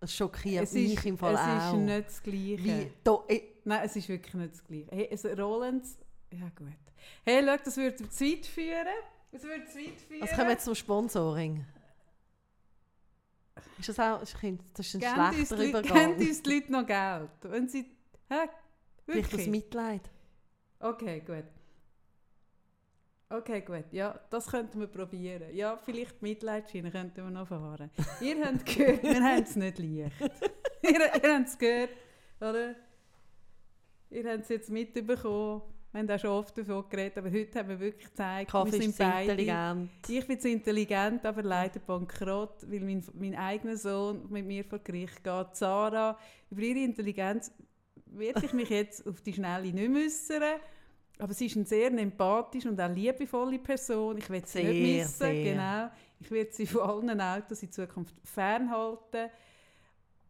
S2: Es schockiert
S1: Es
S2: mich
S1: ist,
S2: im Fall
S1: es
S2: auch.
S1: ist nicht das Gleiche.
S2: Wie, da,
S1: Nein, es ist wirklich nicht das Gleiche. Hey, es Rollens... Ja gut. Hey, schau, das würde zu weit führen. Das würde zu weit führen.
S2: also kommen wir jetzt zum Sponsoring. Ist das auch ist ein, das ist ein
S1: uns
S2: schlechter
S1: Leute-
S2: Übergang?
S1: geben uns die Leute noch Geld? Wenn sie... Hä?
S2: Vielleicht
S1: Wirklich?
S2: Mitleid.
S1: Okay, gut. Okay, gut. Ja, das könnten wir probieren. Ja, vielleicht Mitleidsschiene könnten wir noch fahren. ihr habt gehört, wir haben es nicht leicht. ihr ihr habt es gehört, oder? Ihr habt es jetzt mitbekommen. Wir haben da schon oft davon geredet, aber heute haben wir wirklich gezeigt,
S2: Kaffee
S1: wir sind
S2: ist
S1: beide...
S2: intelligent.
S1: Ich bin zu intelligent, aber leider bankrott, weil mein, mein eigener Sohn mit mir vor Gericht geht. Sarah, über ihre Intelligenz werde ich mich jetzt auf die Schnelle nicht äußern. Aber sie ist eine sehr empathische und auch liebevolle Person. Ich will sie
S2: Sehr,
S1: nicht missen.
S2: sehr.
S1: Genau. Ich werde sie von allen Autos in Zukunft fernhalten.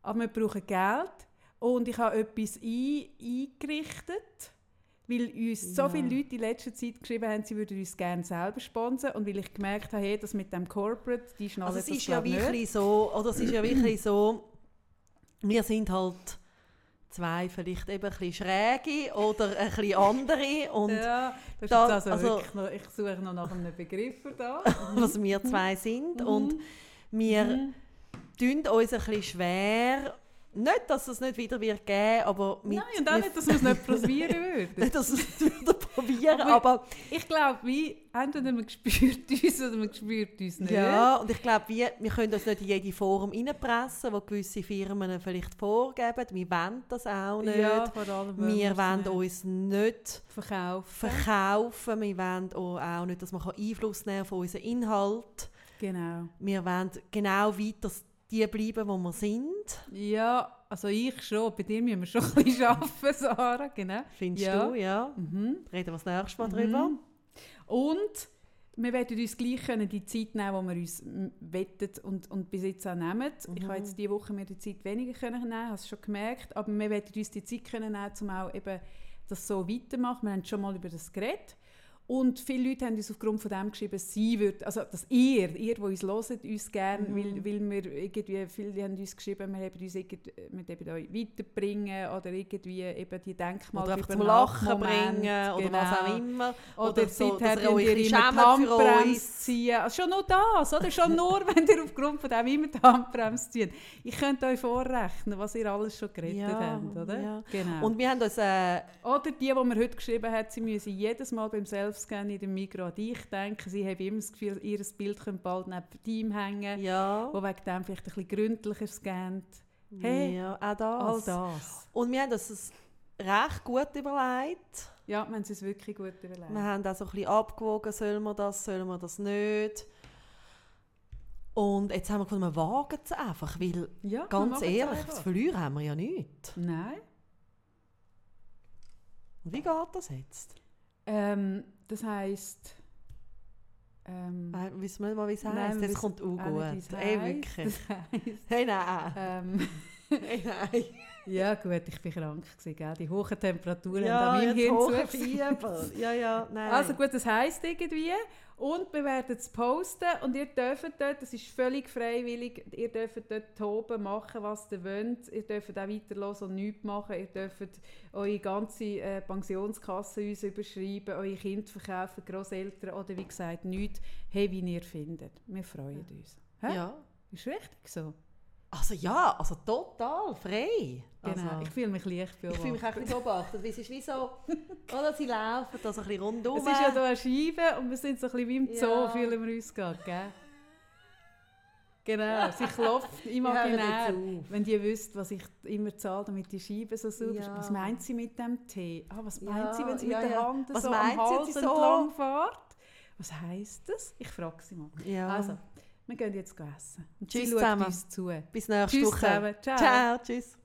S1: Aber wir brauchen Geld. Und ich habe etwas ein, eingerichtet, weil uns so viele Leute in letzter Zeit geschrieben haben, sie würden uns gerne selber sponsern. Und weil ich gemerkt habe, hey, das mit dem Corporate, die schnallen
S2: Also es
S1: das
S2: ist ja
S1: nicht.
S2: so, oder es ist ja wirklich so, wir sind halt zwei vielleicht eben ein bisschen schräge oder ein bisschen andere und
S1: ja, das
S2: da-
S1: also,
S2: also-
S1: noch, ich suche noch nach einem Begriff da. *laughs*
S2: was wir zwei sind und wir
S1: Mhm.
S2: tun uns ein bisschen schwer, nicht, dass es nicht wieder wird geben, aber mit,
S1: Nein, und auch nicht, dass wir es nicht probieren *laughs* würden.
S2: nicht, dass wir es wieder probieren,
S1: Aber-
S2: aber,
S1: Ich glaube, wie, entweder man spürt uns oder man spürt uns nicht.
S2: ja, und ich glaube, wir, wir können uns nicht in jede Form reinpressen, wo gewisse Firmen vielleicht vorgeben, wir wollen das auch nicht.
S1: Ja, vor allem,
S2: wir wollen
S1: nicht
S2: uns nicht
S1: verkaufen.
S2: verkaufen. Wir wollen auch auch nicht, dass man Einfluss nehmen kann auf unseren Inhalt.
S1: Genau.
S2: Wir wollen genau weiter die bleiben, wo wir sind.
S1: Ja, also ich schon. Bei dir müssen wir schon *laughs* ein bisschen arbeiten, Sarah. Genau.
S2: Findest
S1: Ja.
S2: du, ja?
S1: Mhm.
S2: Reden wir das nächste Mal drüber.
S1: Mhm. Und wir werden uns gleich können die Zeit nehmen, die wir uns wettet und, und bis jetzt auch nehmen. Ich
S2: Mhm.
S1: habe jetzt diese Woche mir die Zeit weniger können nehmen, hast du schon gemerkt. Aber wir werden uns die Zeit können nehmen, um auch eben das so weitermachen. Wir haben schon mal über das geredet. Und viele Leute haben uns aufgrund von dem geschrieben, sie würden, also dass ihr, ihr, die uns hört, uns gerne,
S2: Mhm.
S1: weil, weil wir irgendwie, viele haben uns geschrieben, wir haben uns irgendwie, eben euch weiterbringen oder irgendwie eben die Denkmal
S2: Oder einfach zum Lachen bringen oder was auch
S1: genau.
S2: immer.
S1: Oder,
S2: so,
S1: seither
S2: dass ihr bisschen
S1: immer die Handbremse ziehen. Also schon nur das, oder? Schon nur, *laughs* wenn ihr aufgrund von dem immer die Handbremse zieht. Ich könnte euch vorrechnen, was ihr alles schon gerettet
S2: Ja,
S1: habt, oder?
S2: ja.
S1: Genau.
S2: Und wir haben uns... Äh,
S1: oder die, die mir heute geschrieben hat, sie müssen jedes Mal beim Selfscan in dem Migros an dich denken. Sie haben immer das Gefühl, ihr Bild könnte bald neben dem hängen,
S2: ja,
S1: wo wegen dem vielleicht ein bisschen gründlicher scannt. Hey,
S2: ja, auch
S1: all
S2: das.
S1: das.
S2: Und wir haben das recht gut überlegt.
S1: Ja, wir haben es uns wirklich gut überlegt.
S2: Wir haben auch so ein bisschen abgewogen, sollen wir das, sollen wir das nicht. Und jetzt haben wir gefunden, wir wagen es einfach, weil
S1: ja,
S2: ganz ehrlich, zu verlieren haben wir ja nichts.
S1: Nein.
S2: Und wie geht das jetzt?
S1: Ähm, das heisst. Ähm,
S2: Äh, wissen wir mal, wie es
S1: nein,
S2: heisst?
S1: wir
S2: Das kommt auch
S1: nicht,
S2: gut. Ey, wirklich.
S1: Das heisst,
S2: Hey, nein.
S1: ähm, *laughs*
S2: Hey, nein.
S1: Ja gut, ich war krank, gewesen, gell? die hohen Temperaturen
S2: Ja,
S1: haben an meinem Hirn.
S2: Fieber. Ja, ja, nein.
S1: Also gut, das heisst irgendwie. Und wir werden es posten und ihr dürft dort, das ist völlig freiwillig, ihr dürft dort toben, machen, was ihr wollt. Ihr dürft auch weiterhören und nichts machen. Ihr dürft eure ganze äh, Pensionskasse uns überschreiben, eure Kinder verkaufen, Großeltern oder wie gesagt, nichts. Hey, wie ihr findet. Wir freuen uns. Hä?
S2: ja.
S1: Ist richtig so?
S2: Also ja, also total frei.
S1: Genau.
S2: Also,
S1: ich fühle mich leicht
S2: ich fühle mich auch ein bisschen beobachtet, weil es ist wie so, *laughs* oder sie laufen da so ein bisschen rundum.
S1: Es ist ja hier eine Scheibe und wir sind so ein bisschen wie im Zoo,
S2: Ja.
S1: fühlen wir uns gerade, gell? Genau, sie klopft *laughs* imaginär. Wenn die wüsste, was ich immer zahle, damit die Scheibe so sauber ist.
S2: Ja.
S1: Was meint sie mit dem Tee? Ah, was meint
S2: Ja,
S1: sie, wenn sie mit der. Hand
S2: Was
S1: so am
S2: sie,
S1: Hals
S2: wenn sie so-
S1: entlang fährt? Was heisst das? Ich frage sie mal.
S2: Ja.
S1: Also, wir gehen jetzt essen. Und
S2: Tschüss
S1: sie
S2: zusammen.
S1: uns zu.
S2: Bis nächste
S1: Tschüss
S2: Woche.
S1: zusammen. Ciao.
S2: Ciao, tschüss.